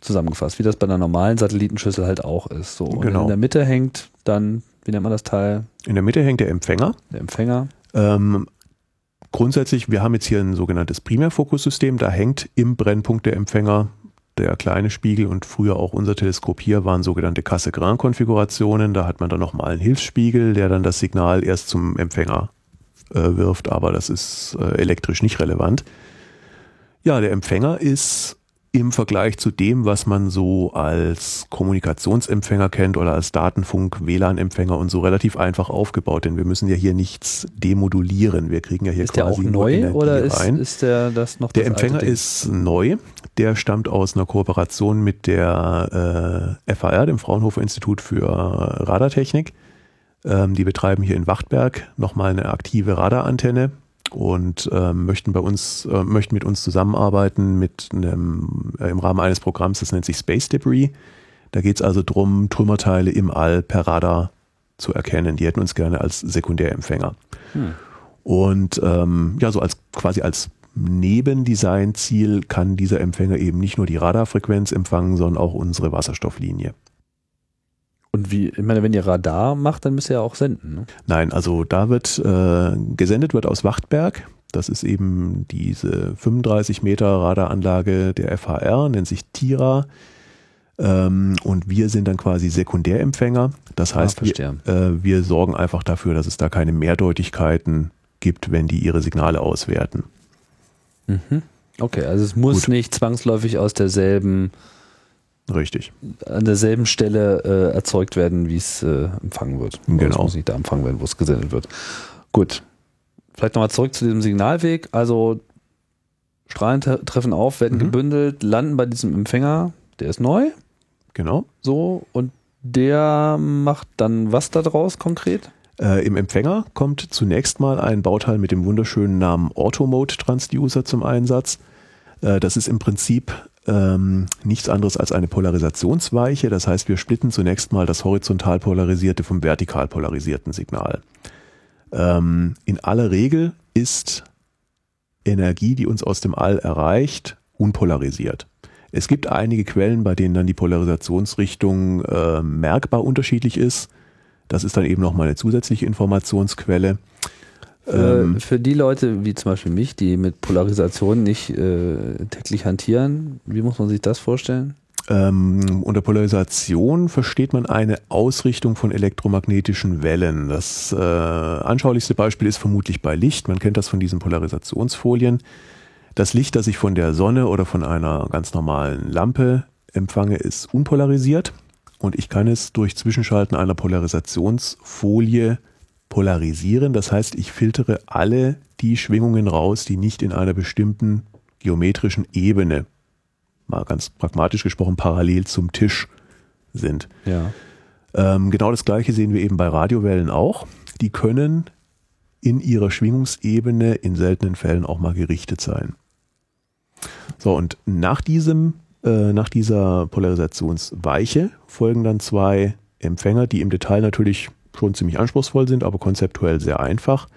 zusammengefasst, wie das bei einer normalen Satellitenschüssel halt auch ist. So. Und genau. in der Mitte hängt dann, wie nennt man das Teil? In der Mitte hängt der Empfänger. Der Empfänger. Ähm, grundsätzlich, wir haben jetzt hier ein sogenanntes Primärfokussystem, da hängt im Brennpunkt der Empfänger der kleine Spiegel und früher auch unser Teleskop hier waren sogenannte Casse-Grain-Konfigurationen. Da hat man dann nochmal einen Hilfsspiegel, der dann das Signal erst zum Empfänger äh, wirft, aber das ist äh, elektrisch nicht relevant. Ja, der Empfänger ist im Vergleich zu dem, was man so als Kommunikationsempfänger kennt oder als Datenfunk, WLAN-Empfänger und so relativ einfach aufgebaut, denn wir müssen ja hier nichts demodulieren. Wir kriegen ja hier ist quasi der auch neu oder ist, ist der das noch Der Empfänger ist neu. Der stammt aus einer Kooperation mit der äh, FAR, dem Fraunhofer Institut für Radartechnik. Ähm, die betreiben hier in Wachtberg nochmal eine aktive Radarantenne und äh, möchten bei uns, äh, möchten mit uns zusammenarbeiten mit einem, äh, im Rahmen eines Programms, das nennt sich Space Debris. Da geht es also darum, Trümmerteile im All per Radar zu erkennen. Die hätten uns gerne als Sekundärempfänger. Hm. Und ähm, ja, so als quasi als Nebendesignziel kann dieser Empfänger eben nicht nur die Radarfrequenz empfangen, sondern auch unsere Wasserstofflinie. Und wie, ich meine, wenn ihr Radar macht, dann müsst ihr ja auch senden. Ne? Nein, also da wird äh, gesendet wird aus Wachtberg. Das ist eben diese 35 Meter Radaranlage der FHR, nennt sich TIRA. Ähm, und wir sind dann quasi Sekundärempfänger. Das ah, heißt, ah, wir, äh, wir sorgen einfach dafür, dass es da keine Mehrdeutigkeiten gibt, wenn die ihre Signale auswerten. Mhm. Okay, also es muss Gut. nicht zwangsläufig aus derselben Richtig. An derselben Stelle äh, erzeugt werden, wie es äh, empfangen wird. Genau. Es muss nicht da empfangen werden, wo es gesendet wird. Gut. Vielleicht nochmal zurück zu diesem Signalweg. Also Strahlen treffen auf, werden mhm. gebündelt, landen bei diesem Empfänger. Der ist neu. Genau. So. Und der macht dann was da draus konkret? Äh, Im Empfänger kommt zunächst mal ein Bauteil mit dem wunderschönen Namen Automode Transducer zum Einsatz. Äh, das ist im Prinzip ähm, nichts anderes als eine Polarisationsweiche. Das heißt, wir splitten zunächst mal das horizontal polarisierte vom vertikal polarisierten Signal. Ähm, in aller Regel ist Energie, die uns aus dem All erreicht, unpolarisiert. Es gibt einige Quellen, bei denen dann die Polarisationsrichtung äh, merkbar unterschiedlich ist. Das ist dann eben nochmal eine zusätzliche Informationsquelle. Für, ähm, für, die Leute wie zum Beispiel mich, die mit Polarisation nicht äh, täglich hantieren, wie muss man sich das vorstellen? Ähm, unter Polarisation versteht man eine Ausrichtung von elektromagnetischen Wellen. Das äh, anschaulichste Beispiel ist vermutlich bei Licht. Man kennt das von diesen Polarisationsfolien. Das Licht, das ich von der Sonne oder von einer ganz normalen Lampe empfange, ist unpolarisiert und ich kann es durch Zwischenschalten einer Polarisationsfolie polarisieren. Das heißt, ich filtere alle die Schwingungen raus, die nicht in einer bestimmten geometrischen Ebene, mal ganz pragmatisch gesprochen, parallel zum Tisch sind. Ja. Ähm, genau das gleiche sehen wir eben bei Radiowellen auch. Die können in ihrer Schwingungsebene in seltenen Fällen auch mal gerichtet sein. So, und nach diesem, äh, nach dieser Polarisationsweiche folgen dann zwei Empfänger, die im Detail natürlich schon ziemlich anspruchsvoll sind, aber konzeptuell sehr einfach.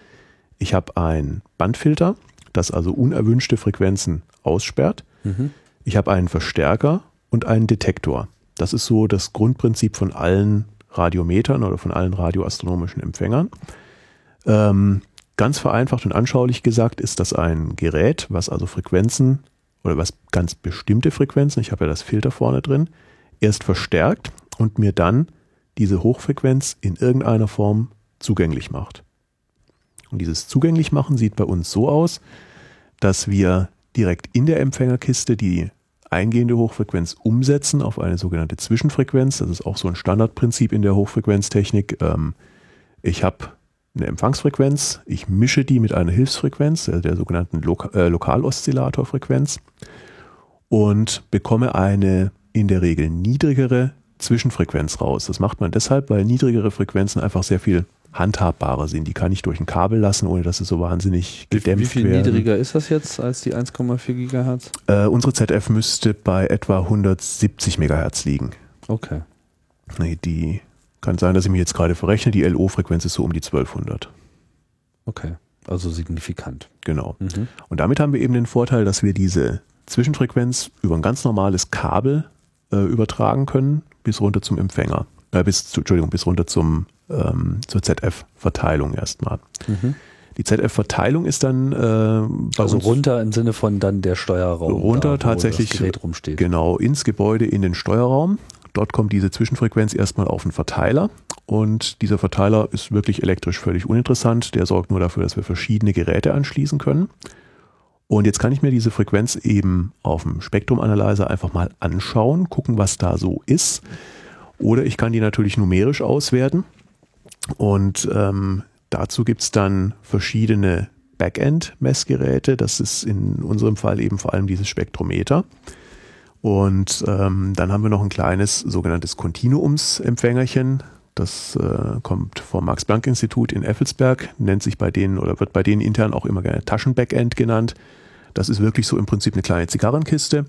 Ich habe ein Bandfilter, das also unerwünschte Frequenzen aussperrt. Mhm. Ich habe einen Verstärker und einen Detektor. Das ist so das Grundprinzip von allen Radiometern oder von allen radioastronomischen Empfängern. Ähm, ganz vereinfacht und anschaulich gesagt ist das ein Gerät, was also Frequenzen oder was ganz bestimmte Frequenzen, ich habe ja das Filter vorne drin, erst verstärkt und mir dann diese Hochfrequenz in irgendeiner Form zugänglich macht. Und dieses zugänglich machen sieht bei uns so aus, dass wir direkt in der Empfängerkiste die eingehende Hochfrequenz umsetzen auf eine sogenannte Zwischenfrequenz. Das ist auch so ein Standardprinzip in der Hochfrequenztechnik. Ähm, ich habe eine Empfangsfrequenz, ich mische die mit einer Hilfsfrequenz, der sogenannten äh, Lokaloszillatorfrequenz und bekomme eine in der Regel niedrigere Zwischenfrequenz raus. Das macht man deshalb, weil niedrigere Frequenzen einfach sehr viel handhabbarer sind. Die kann ich durch ein Kabel lassen, ohne dass sie so wahnsinnig gedämpft werden. Wie viel werden. niedriger ist das jetzt als die 1,4 Gigahertz? Äh, unsere ZF müsste bei etwa 170 Megahertz liegen. Okay. Nee, die kann sein, dass ich mich jetzt gerade verrechne. Die LO-Frequenz ist so um die 1200. Okay, also signifikant. Genau. Mhm. Und damit haben wir eben den Vorteil, dass wir diese Zwischenfrequenz über ein ganz normales Kabel äh, übertragen können bis runter zum Empfänger. Äh, bis zu, Entschuldigung, bis runter zum, ähm, zur ZF-Verteilung erstmal. Mhm. Die ZF-Verteilung ist dann äh, also runter im Sinne von dann der Steuerraum. Runter da, tatsächlich genau ins Gebäude in den Steuerraum. Dort kommt diese Zwischenfrequenz erstmal auf den Verteiler und dieser Verteiler ist wirklich elektrisch völlig uninteressant. Der sorgt nur dafür, dass wir verschiedene Geräte anschließen können. Und jetzt kann ich mir diese Frequenz eben auf dem Spektrumanalyzer einfach mal anschauen, gucken, was da so ist. Oder ich kann die natürlich numerisch auswerten. Und ähm, dazu gibt's dann verschiedene Backend-Messgeräte. Das ist in unserem Fall eben vor allem dieses Spektrometer. Und ähm, dann haben wir noch ein kleines sogenanntes Kontinuumsempfängerchen. Das äh, kommt vom Max-Planck-Institut in Effelsberg, nennt sich bei denen oder wird bei denen intern auch immer gerne Taschen-Backend genannt. Das ist wirklich so im Prinzip eine kleine Zigarrenkiste.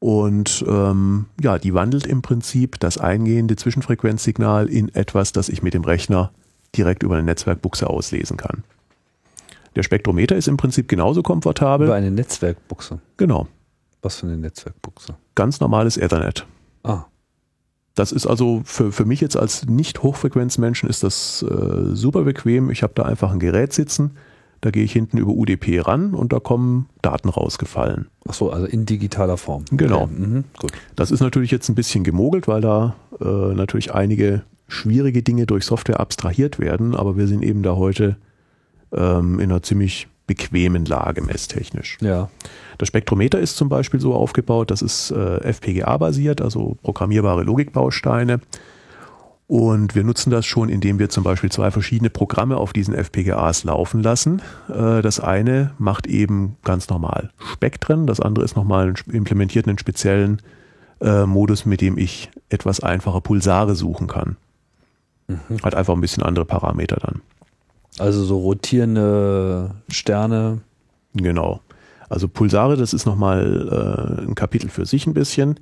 Und ähm, ja, die wandelt im Prinzip das eingehende Zwischenfrequenzsignal in etwas, das ich mit dem Rechner direkt über eine Netzwerkbuchse auslesen kann. Der Spektrometer ist im Prinzip genauso komfortabel. Über eine Netzwerkbuchse. Genau. Was für eine Netzwerkbuchse? Ganz normales Ethernet. Ah. Das ist also für, für mich jetzt als Nicht-Hochfrequenzmenschen ist das äh, super bequem. Ich habe da einfach ein Gerät sitzen, da gehe ich hinten über UDP ran und da kommen Daten rausgefallen. Ach so, also in digitaler Form. Genau. Okay. Mhm, gut. Das ist natürlich jetzt ein bisschen gemogelt, weil da äh, natürlich einige schwierige Dinge durch Software abstrahiert werden, aber wir sind eben da heute ähm, in einer ziemlich bequemen Lage messtechnisch. Ja. Das Spektrometer ist zum Beispiel so aufgebaut, das ist äh, FPGA-basiert, also programmierbare Logikbausteine. Und wir nutzen das schon, indem wir zum Beispiel zwei verschiedene Programme auf diesen FPGAs laufen lassen. Äh, das eine macht eben ganz normal Spektren, das andere ist nochmal implementiert einen speziellen äh, Modus, mit dem ich etwas einfacher Pulsare suchen kann. Mhm. Hat einfach ein bisschen andere Parameter dann. Also so rotierende Sterne. Genau. Also Pulsare, das ist nochmal äh, ein Kapitel für sich ein bisschen.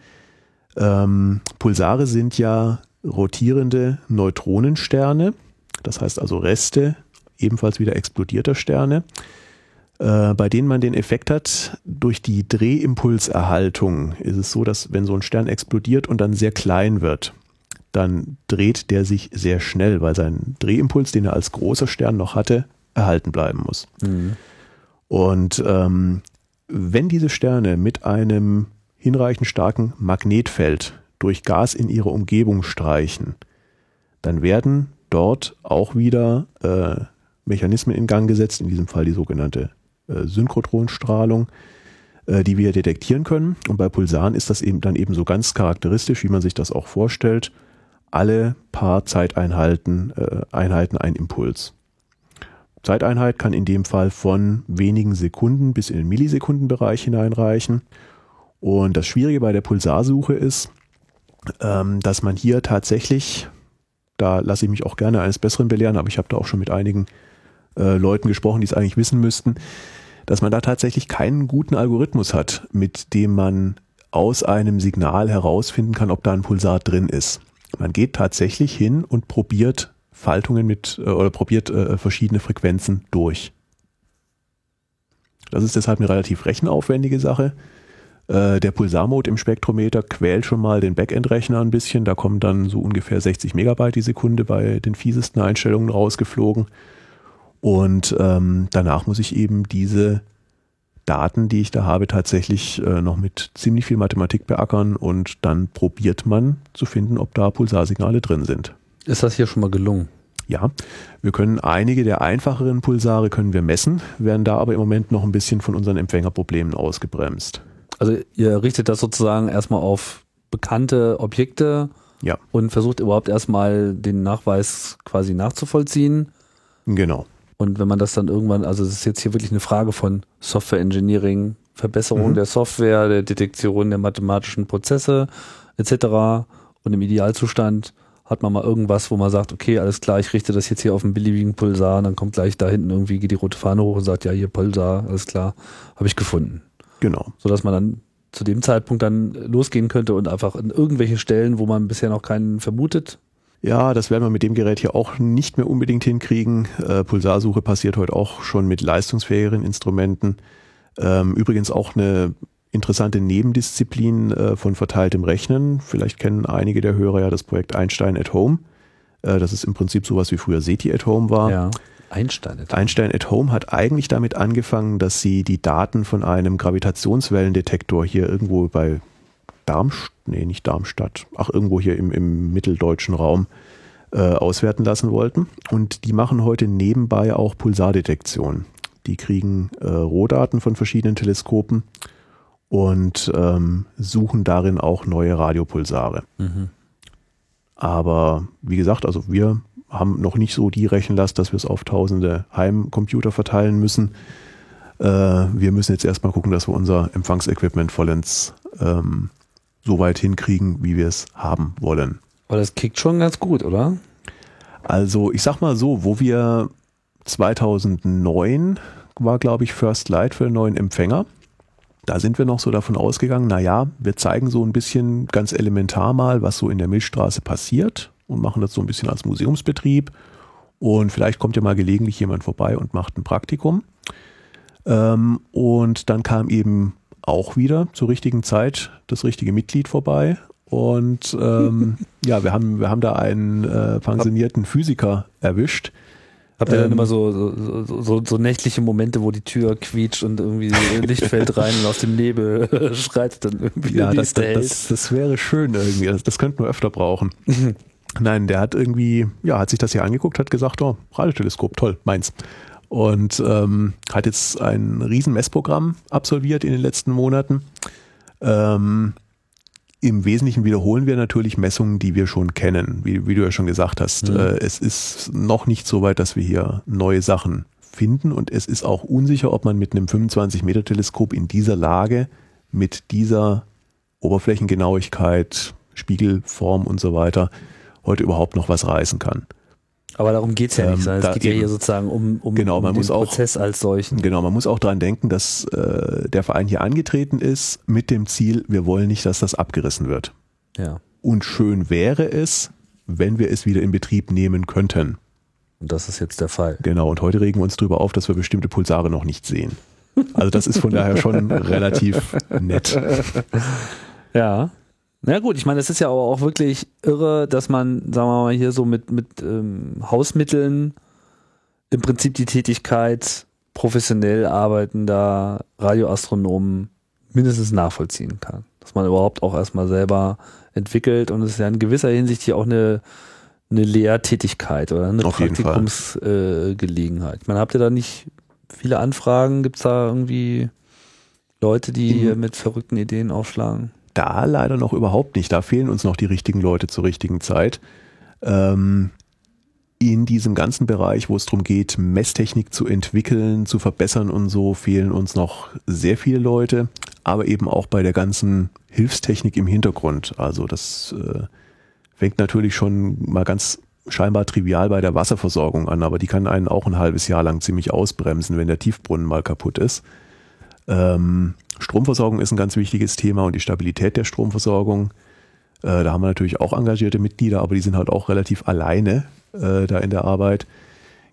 Ähm, Pulsare sind ja rotierende Neutronensterne, das heißt also Reste ebenfalls wieder explodierter Sterne, äh, bei denen man den Effekt hat, durch die Drehimpulserhaltung ist es so, dass wenn so ein Stern explodiert und dann sehr klein wird, dann dreht der sich sehr schnell, weil sein Drehimpuls, den er als großer Stern noch hatte, erhalten bleiben muss. Mhm. Und ähm, wenn diese Sterne mit einem hinreichend starken Magnetfeld durch Gas in ihre Umgebung streichen, dann werden dort auch wieder äh, Mechanismen in Gang gesetzt, in diesem Fall die sogenannte äh, Synchrotronstrahlung, äh, die wir detektieren können. Und bei Pulsaren ist das eben dann eben so ganz charakteristisch, wie man sich das auch vorstellt. Alle paar Zeiteinheiten äh, Einheiten ein Impuls. Zeiteinheit kann in dem Fall von wenigen Sekunden bis in den Millisekundenbereich hineinreichen. Und das Schwierige bei der Pulsarsuche ist, ähm, dass man hier tatsächlich, da lasse ich mich auch gerne eines Besseren belehren, aber ich habe da auch schon mit einigen äh, Leuten gesprochen, die es eigentlich wissen müssten, dass man da tatsächlich keinen guten Algorithmus hat, mit dem man aus einem Signal herausfinden kann, ob da ein Pulsar drin ist. Man geht tatsächlich hin und probiert Faltungen mit äh, oder probiert äh, verschiedene Frequenzen durch. Das ist deshalb eine relativ rechenaufwendige Sache. Äh, der Pulsarmode im Spektrometer quält schon mal den Backend-Rechner ein bisschen. Da kommen dann so ungefähr 60 Megabyte die Sekunde bei den fiesesten Einstellungen rausgeflogen. Und ähm, danach muss ich eben diese Daten, die ich da habe, tatsächlich äh, noch mit ziemlich viel Mathematik beackern und dann probiert man zu finden, ob da Pulsarsignale drin sind. Ist das hier schon mal gelungen? Ja, wir können einige der einfacheren Pulsare können wir messen, werden da aber im Moment noch ein bisschen von unseren Empfängerproblemen ausgebremst. Also ihr richtet das sozusagen erstmal auf bekannte Objekte Ja, und versucht überhaupt erstmal den Nachweis quasi nachzuvollziehen. genau. Und wenn man das dann irgendwann, also es ist jetzt hier wirklich eine Frage von Software Engineering, Verbesserung Mhm. der Software, der Detektion der mathematischen Prozesse etc. Und im Idealzustand hat man mal irgendwas, wo man sagt, okay, alles klar, ich richte das jetzt hier auf einen beliebigen Pulsar und dann kommt gleich da hinten irgendwie geht die rote Fahne hoch und sagt, ja, hier Pulsar, alles klar, habe ich gefunden. Genau. Sodass man dann zu dem Zeitpunkt dann losgehen könnte und einfach in irgendwelche Stellen, wo man bisher noch keinen vermutet, Ja, das werden wir mit dem Gerät hier auch nicht mehr unbedingt hinkriegen. Äh, Pulsarsuche passiert heute auch schon mit leistungsfähigeren Instrumenten. Ähm, übrigens auch eine interessante Nebendisziplin äh, von verteiltem Rechnen. Vielleicht kennen einige der Hörer ja das Projekt Einstein at Home. Äh, das ist im Prinzip sowas wie früher SETI at Home war. ja, Einstein. etwa. Einstein at Home hat eigentlich damit angefangen, dass sie die Daten von einem Gravitationswellendetektor hier irgendwo bei Darmstadt, nee, nicht Darmstadt, ach, irgendwo hier im, im mitteldeutschen Raum äh, auswerten lassen wollten. Und die machen heute nebenbei auch Pulsardetektion. Die kriegen äh, Rohdaten von verschiedenen Teleskopen und ähm, suchen darin auch neue Radiopulsare. Mhm. Aber wie gesagt, also wir haben noch nicht so die Rechenlast, dass wir es auf tausende Heimcomputer verteilen müssen. Äh, wir müssen jetzt erstmal gucken, dass wir unser Empfangsequipment vollends ähm, so weit hinkriegen, wie wir es haben wollen. Aber das kickt schon ganz gut, oder? Also ich sag mal so, wo wir 2009 war, glaube ich, First Light für den neuen Empfänger. Da sind wir noch so davon ausgegangen, naja, wir zeigen so ein bisschen ganz elementar mal, was so in der Milchstraße passiert und machen das so ein bisschen als Museumsbetrieb. Und vielleicht kommt ja mal gelegentlich jemand vorbei und macht ein Praktikum. Ähm, und dann kam eben auch wieder zur richtigen Zeit das richtige Mitglied vorbei. Und ähm, ja, wir haben, wir haben da einen äh, pensionierten Physiker erwischt, Habt ihr dann Ähm, immer so, so, so, so, so nächtliche Momente, wo die Tür quietscht und irgendwie Licht fällt rein und aus dem Nebel schreit dann irgendwie Ja, die das, das, das, das wäre schön irgendwie. Das, das könnten wir öfter brauchen. Nein, der hat irgendwie, ja, hat sich das hier angeguckt, hat gesagt, oh, Radioteleskop, toll, meins. Und ähm, hat jetzt ein riesen Messprogramm absolviert in den letzten Monaten. Ähm, Im Wesentlichen wiederholen wir natürlich Messungen, die wir schon kennen, wie, wie du ja schon gesagt hast. Mhm. Äh, es ist noch nicht so weit, dass wir hier neue Sachen finden und es ist auch unsicher, ob man mit einem 25-Meter-Teleskop in dieser Lage mit dieser Oberflächengenauigkeit, Spiegelform und so weiter heute überhaupt noch was reißen kann. Aber darum geht's ja Ähm, nicht, sondern da es geht ja hier sozusagen um, um, Genau, um man den muss auch- Prozess als solchen. Genau, man muss auch daran denken, dass äh, der Verein hier angetreten ist mit dem Ziel, wir wollen nicht, dass das abgerissen wird. Ja. Und schön wäre es, wenn wir es wieder in Betrieb nehmen könnten. Und das ist jetzt der Fall. Genau, und heute regen wir uns darüber auf, dass wir bestimmte Pulsare noch nicht sehen. Also das ist von daher schon relativ nett. Ja. Na gut, ich meine, es ist ja aber auch wirklich irre, dass man, sagen wir mal, hier so mit, mit ähm, Hausmitteln im Prinzip die Tätigkeit professionell arbeitender Radioastronomen mindestens nachvollziehen kann. Dass man überhaupt auch erstmal selber entwickelt und es ist ja in gewisser Hinsicht hier auch eine, eine Lehrtätigkeit oder eine. Praktikumsgelegenheit. Äh, meine, habt ihr da nicht viele Anfragen? Gibt es da irgendwie Leute, die Mhm. hier mit verrückten Ideen aufschlagen? Da leider noch überhaupt nicht. Da fehlen uns noch die richtigen Leute zur richtigen Zeit. Ähm, in diesem ganzen Bereich, wo es darum geht, Messtechnik zu entwickeln, zu verbessern und so, fehlen uns noch sehr viele Leute, aber eben auch bei der ganzen Hilfstechnik im Hintergrund. Also das äh, fängt natürlich schon mal ganz scheinbar trivial bei der Wasserversorgung an, aber die kann einen auch ein halbes Jahr lang ziemlich ausbremsen, wenn der Tiefbrunnen mal kaputt ist. Ähm, Stromversorgung ist ein ganz wichtiges Thema und die Stabilität der Stromversorgung. Äh, da haben wir natürlich auch engagierte Mitglieder, aber die sind halt auch relativ alleine äh, da in der Arbeit.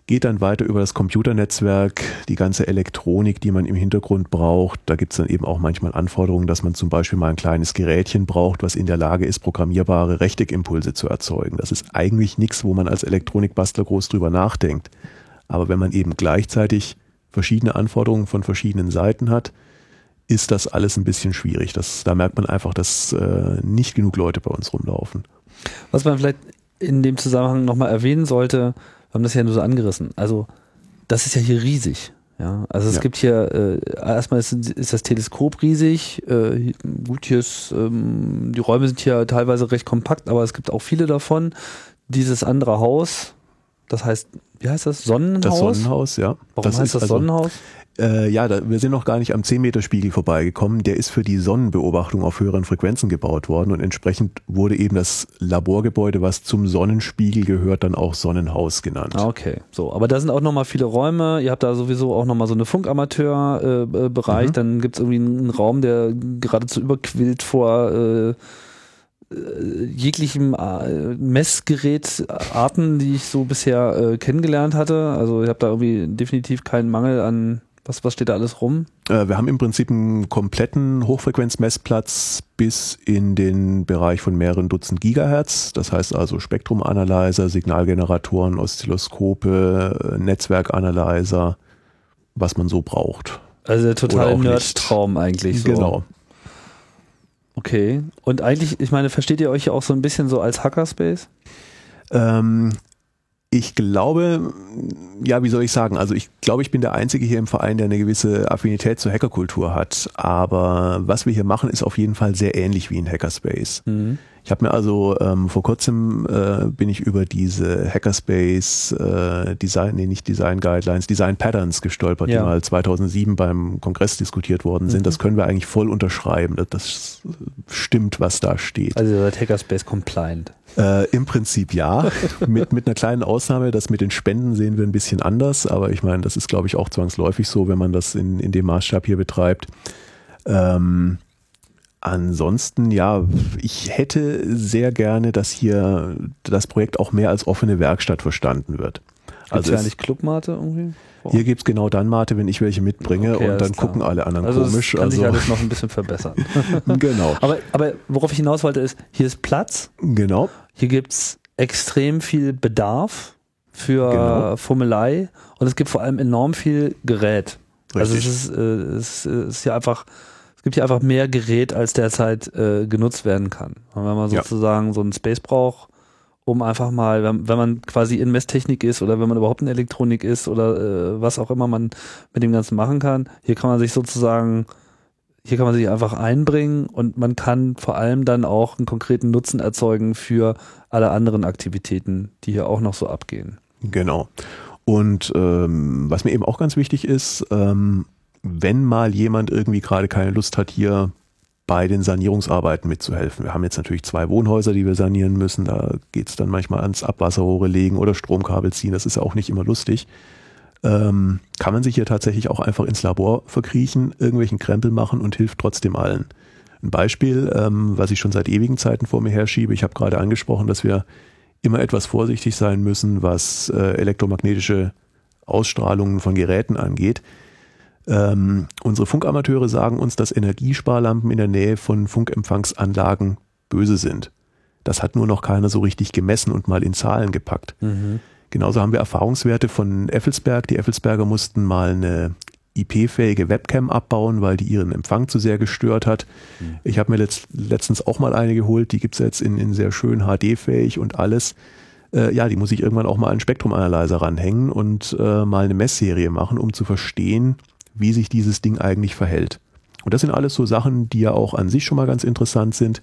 Geht dann weiter über das Computernetzwerk, die ganze Elektronik, die man im Hintergrund braucht. Da gibt es dann eben auch manchmal Anforderungen, dass man zum Beispiel mal ein kleines Gerätchen braucht, was in der Lage ist, programmierbare Rechteckimpulse zu erzeugen. Das ist eigentlich nichts, wo man als Elektronikbastler groß drüber nachdenkt. Aber wenn man eben gleichzeitig verschiedene Anforderungen von verschiedenen Seiten hat, ist das alles ein bisschen schwierig. Das, da merkt man einfach, dass äh, nicht genug Leute bei uns rumlaufen. Was man vielleicht in dem Zusammenhang nochmal erwähnen sollte, wir haben das ja nur so angerissen. Also, das ist ja hier riesig. Ja, also es Ja. gibt hier, äh, erstmal ist, ist das Teleskop riesig. Äh, gut, hier ist, ähm, die Räume sind hier teilweise recht kompakt, aber es gibt auch viele davon. Dieses andere Haus, das heißt, wie heißt das? Sonnenhaus? Das Sonnenhaus, ja. Warum heißt ist das also- Sonnenhaus? Äh, ja, da, wir sind noch gar nicht am 10-Meter-Spiegel vorbeigekommen. Der ist für die Sonnenbeobachtung auf höheren Frequenzen gebaut worden und entsprechend wurde eben das Laborgebäude, was zum Sonnenspiegel gehört, dann auch Sonnenhaus genannt. Ah, okay. So, aber da sind auch nochmal viele Räume. Ihr habt da sowieso auch nochmal so eine Funkamateur-Bereich. Mhm. Dann gibt's irgendwie einen Raum, der geradezu überquillt vor äh, äh, jeglichem äh, Messgerätarten, die ich so bisher äh, kennengelernt hatte. Also ich habe da irgendwie definitiv keinen Mangel an, was, was steht da alles rum? Äh, wir haben im Prinzip einen kompletten Hochfrequenzmessplatz bis in den Bereich von mehreren Dutzend Gigahertz. Das heißt also Spektrumanalyzer, Signalgeneratoren, Oszilloskope, äh, Netzwerkanalyzer, was man so braucht. Also der totale. Nerd-Traum eigentlich. So. Genau. Okay. Und eigentlich, ich meine, versteht ihr euch ja auch so ein bisschen so als Hackerspace? Ähm, ich glaube, ja, wie soll ich sagen? Also ich glaube, ich bin der Einzige hier im Verein, der eine gewisse Affinität zur Hackerkultur hat. Aber was wir hier machen, ist auf jeden Fall sehr ähnlich wie in Hackerspace. Mhm. Ich habe mir also ähm, vor kurzem äh, bin ich über diese Hackerspace äh, Design, nee, nicht Design Guidelines, Design Patterns gestolpert, Ja. die mal 2007 beim Kongress diskutiert worden sind. Mhm. Das können wir eigentlich voll unterschreiben. Das, das stimmt, was da steht. Also ihr seid Hackerspace compliant. Äh, Im Prinzip ja, mit, mit einer kleinen Ausnahme, das mit den Spenden sehen wir ein bisschen anders, aber ich meine, das ist glaube ich auch zwangsläufig so, wenn man das in, in dem Maßstab hier betreibt. Ähm, ansonsten, ja, ich hätte sehr gerne, dass hier das Projekt auch mehr als offene Werkstatt verstanden wird. Gibt's also ja nicht Clubmate irgendwie? Hier gibt's genau dann Mate, wenn ich welche mitbringe okay, und dann gucken alle anderen also komisch. Das kann also sich alles noch ein bisschen verbessern. genau. Aber, aber worauf ich hinaus wollte ist, hier ist Platz. Genau. Hier gibt's extrem viel Bedarf für genau. Fummelei und es gibt vor allem enorm viel Gerät. Richtig. Also es ist, äh, es ist ja einfach, es gibt hier einfach mehr Gerät, als derzeit äh, genutzt werden kann. Und wenn man sozusagen ja. so einen Space braucht, um einfach mal, wenn, wenn, man quasi in Messtechnik ist oder wenn man überhaupt in Elektronik ist oder äh, was auch immer man mit dem Ganzen machen kann, hier kann man sich sozusagen, hier kann man sich einfach einbringen und man kann vor allem dann auch einen konkreten Nutzen erzeugen für alle anderen Aktivitäten, die hier auch noch so abgehen. Genau. Und ähm, was mir eben auch ganz wichtig ist, ähm, wenn mal jemand irgendwie gerade keine Lust hat, hier bei den Sanierungsarbeiten mitzuhelfen. Wir haben jetzt natürlich zwei Wohnhäuser, die wir sanieren müssen. Da geht es dann manchmal ans Abwasserrohre legen oder Stromkabel ziehen. Das ist ja auch nicht immer lustig. Ähm, kann man sich hier tatsächlich auch einfach ins Labor verkriechen, irgendwelchen Krempel machen und hilft trotzdem allen. Ein Beispiel, ähm, was ich schon seit ewigen Zeiten vor mir herschiebe. Ich habe gerade angesprochen, dass wir immer etwas vorsichtig sein müssen, was äh, elektromagnetische Ausstrahlungen von Geräten angeht. Ähm, unsere Funkamateure sagen uns, dass Energiesparlampen in der Nähe von Funkempfangsanlagen böse sind. Das hat nur noch keiner so richtig gemessen und mal in Zahlen gepackt. Mhm. Genauso haben wir Erfahrungswerte von Effelsberg. Die Effelsberger mussten mal eine IP-fähige Webcam abbauen, weil die ihren Empfang zu sehr gestört hat. Mhm. Ich habe mir letzt, letztens auch mal eine geholt, die gibt's jetzt in, in sehr schön HD-fähig und alles. Äh, ja, die muss ich irgendwann auch mal an Spektrumanalyzer ranhängen und äh, mal eine Messserie machen, um zu verstehen, wie sich dieses Ding eigentlich verhält. Und das sind alles so Sachen, die ja auch an sich schon mal ganz interessant sind.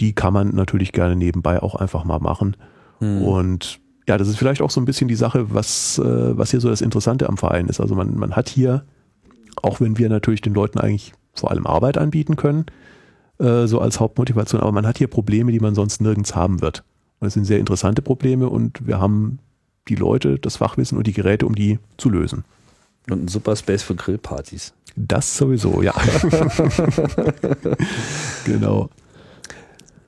Die kann man natürlich gerne nebenbei auch einfach mal machen. Hm. Und ja, das ist vielleicht auch so ein bisschen die Sache, was, äh, was hier so das Interessante am Verein ist. Also man, man hat hier, auch wenn wir natürlich den Leuten eigentlich vor allem Arbeit anbieten können, äh, so als Hauptmotivation, aber man hat hier Probleme, die man sonst nirgends haben wird. Und das sind sehr interessante Probleme und wir haben die Leute, das Fachwissen und die Geräte, um die zu lösen. Und ein super Space für Grillpartys. Das sowieso, ja. genau.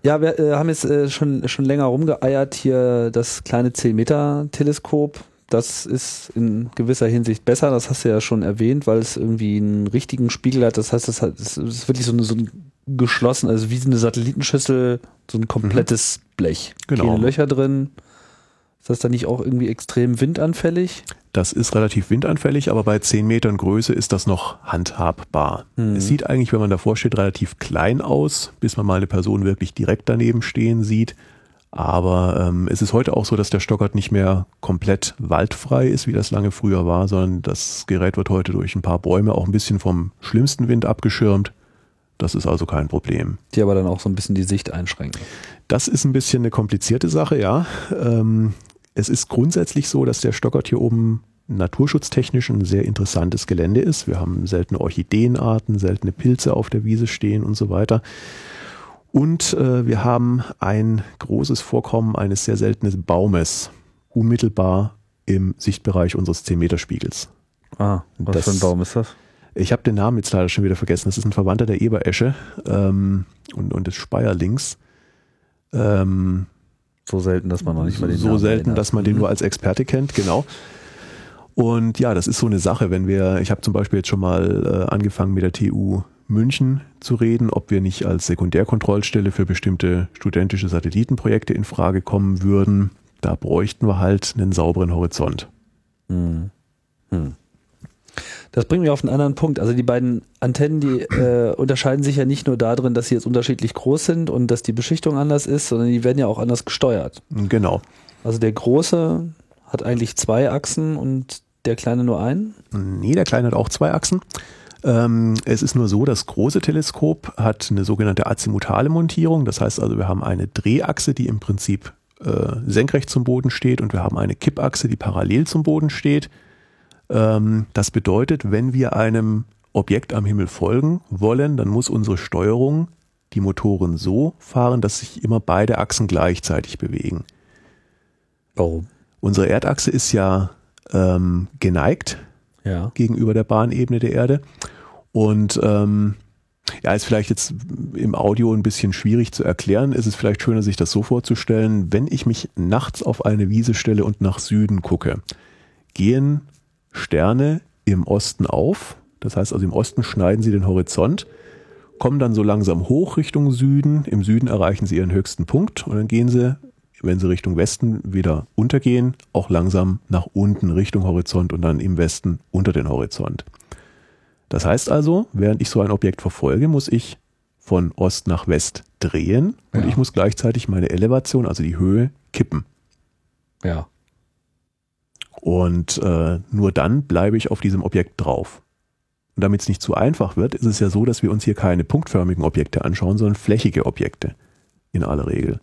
Ja, wir äh, haben jetzt äh, schon, schon länger rumgeeiert hier das kleine 10-Meter-Teleskop. Das ist in gewisser Hinsicht besser, das hast du ja schon erwähnt, weil es irgendwie einen richtigen Spiegel hat. Das heißt, es ist wirklich so, eine, so ein geschlossen, also wie eine Satellitenschüssel, so ein komplettes mhm. Blech. Genau. Keine Löcher drin. Ist das dann nicht auch irgendwie extrem windanfällig? Das ist relativ windanfällig, aber bei 10 Metern Größe ist das noch handhabbar. Mhm. Es sieht eigentlich, wenn man davor steht, relativ klein aus, bis man mal eine Person wirklich direkt daneben stehen sieht. Aber ähm, es ist heute auch so, dass der Stockert nicht mehr komplett waldfrei ist, wie das lange früher war, sondern das Gerät wird heute durch ein paar Bäume auch ein bisschen vom schlimmsten Wind abgeschirmt. Das ist also kein Problem. Die aber dann auch so ein bisschen die Sicht einschränken. Das ist ein bisschen eine komplizierte Sache, ja. Ähm, es ist grundsätzlich so, dass der Stockert hier oben naturschutztechnisch ein sehr interessantes Gelände ist. Wir haben seltene Orchideenarten, seltene Pilze auf der Wiese stehen und so weiter. Und äh, wir haben ein großes Vorkommen eines sehr seltenen Baumes unmittelbar im Sichtbereich unseres 10-Meter-Spiegels. Ah, was das, für ein Baum ist das? Ich habe den Namen jetzt leider schon wieder vergessen. Das ist ein Verwandter der Eberesche ähm, und, und des Speierlings. Ähm, so selten, dass man noch nicht mal den So Namen selten, erinnert. dass man den mhm. nur als Experte kennt, genau. Und ja, das ist so eine Sache, wenn wir, ich habe zum Beispiel jetzt schon mal äh, angefangen mit der TU München zu reden, ob wir nicht als Sekundärkontrollstelle für bestimmte studentische Satellitenprojekte in Frage kommen würden. Da bräuchten wir halt einen sauberen Horizont. Hm. Hm. Das bringt mich auf einen anderen Punkt. Also die beiden Antennen, die äh, unterscheiden sich ja nicht nur darin, dass sie jetzt unterschiedlich groß sind und dass die Beschichtung anders ist, sondern die werden ja auch anders gesteuert. Genau. Also der große hat eigentlich zwei Achsen und der kleine nur einen? Nee, der kleine hat auch zwei Achsen. Ähm, es ist nur so, das große Teleskop hat eine sogenannte azimutale Montierung. Das heißt also, wir haben eine Drehachse, die im Prinzip äh, senkrecht zum Boden steht und wir haben eine Kippachse, die parallel zum Boden steht. Ähm, das bedeutet, wenn wir einem Objekt am Himmel folgen wollen, dann muss unsere Steuerung die Motoren so fahren, dass sich immer beide Achsen gleichzeitig bewegen. Warum? Unsere Erdachse ist ja ähm, geneigt ja. gegenüber der Bahnebene der Erde. Und ähm, Ja, ist vielleicht jetzt im Audio ein bisschen schwierig zu erklären. Ist es vielleicht schöner, sich das so vorzustellen, wenn ich mich nachts auf eine Wiese stelle und nach Süden gucke, gehen Sterne im Osten auf. Das heißt also im Osten schneiden sie den Horizont, kommen dann so langsam hoch Richtung Süden. Im Süden erreichen sie ihren höchsten Punkt und dann gehen sie, wenn sie Richtung Westen wieder untergehen, auch langsam nach unten Richtung Horizont und dann im Westen unter den Horizont. Das heißt also, während ich so ein Objekt verfolge, muss ich von Ost nach West drehen und Ja. ich muss gleichzeitig meine Elevation, also die Höhe, kippen. Ja. Und äh, nur dann bleibe ich auf diesem Objekt drauf. Und damit es nicht zu einfach wird, ist es ja so, dass wir uns hier keine punktförmigen Objekte anschauen, sondern flächige Objekte in aller Regel.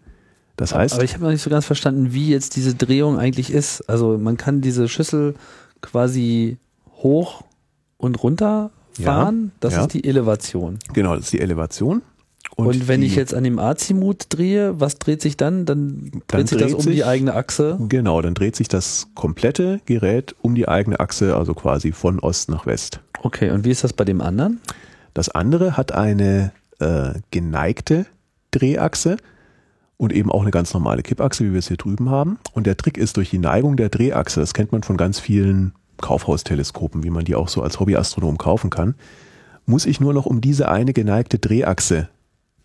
Das heißt, Aber ich habe noch nicht so ganz verstanden, wie jetzt diese Drehung eigentlich ist. Also man kann diese Schüssel quasi hoch und runter fahren. das ja. ist die Elevation. genau, das ist die Elevation. Und, wenn die, ich jetzt an dem Azimut drehe, was dreht sich dann? Dann dreht Dann sich das dreht um sich- die eigene Achse. Genau, dann dreht sich das komplette Gerät um die eigene Achse, also quasi von Ost nach West. Okay, und wie ist das bei dem anderen? Das andere hat eine äh, geneigte Drehachse und eben auch eine ganz normale Kippachse, wie wir es hier drüben haben. Und der Trick ist durch die Neigung der Drehachse, das kennt man von ganz vielen Kaufhausteleskopen, wie man die auch so als Hobbyastronom kaufen kann, muss ich nur noch um diese eine geneigte Drehachse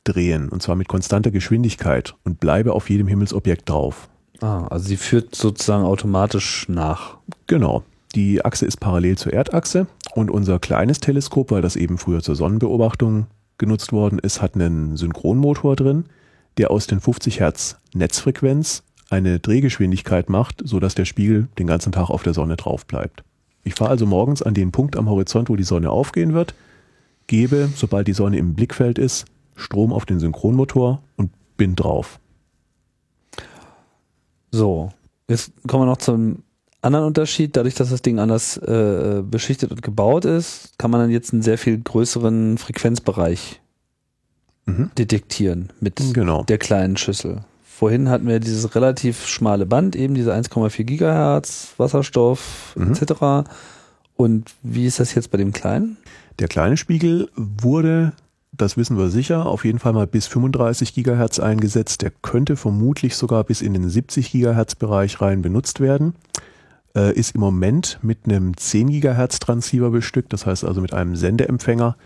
drehen, und zwar mit konstanter Geschwindigkeit und bleibe auf jedem Himmelsobjekt drauf. Ah, also sie führt sozusagen automatisch nach. Genau. Die Achse ist parallel zur Erdachse und unser kleines Teleskop, weil das eben früher zur Sonnenbeobachtung genutzt worden ist, hat einen Synchronmotor drin, der aus den 50 Hertz Netzfrequenz eine Drehgeschwindigkeit macht, sodass der Spiegel den ganzen Tag auf der Sonne drauf bleibt. Ich fahre also morgens an den Punkt am Horizont, wo die Sonne aufgehen wird, gebe, sobald die Sonne im Blickfeld ist, Strom auf den Synchronmotor und bin drauf. So, jetzt kommen wir noch zum anderen Unterschied. Dadurch, dass das Ding anders äh, beschichtet und gebaut ist, kann man dann jetzt einen sehr viel größeren Frequenzbereich Mhm. detektieren mit Genau. der kleinen Schüssel. Vorhin hatten wir dieses relativ schmale Band, eben diese 1,4 Gigahertz, Wasserstoff Mhm. etc. Und wie ist das jetzt bei dem kleinen? Der kleine Spiegel wurde, das wissen wir sicher, auf jeden Fall mal bis 35 Gigahertz eingesetzt. Der könnte vermutlich sogar bis in den 70 Gigahertz Bereich rein benutzt werden. Äh, ist im Moment mit einem 10 Gigahertz Transceiver bestückt, das heißt also mit einem Sendeempfänger,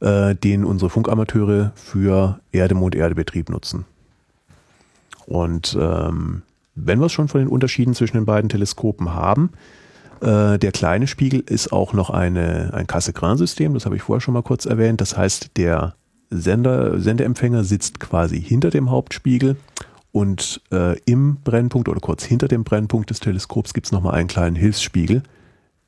äh, den unsere Funkamateure für Erde-Mond-Erde-Betrieb nutzen. Und ähm, wenn wir es schon von den Unterschieden zwischen den beiden Teleskopen haben, äh, der kleine Spiegel ist auch noch eine, ein Casse-Grain-System, das habe ich vorher schon mal kurz erwähnt. Das heißt, der Sender, Sendeempfänger sitzt quasi hinter dem Hauptspiegel und äh, im Brennpunkt oder kurz hinter dem Brennpunkt des Teleskops gibt es nochmal einen kleinen Hilfsspiegel,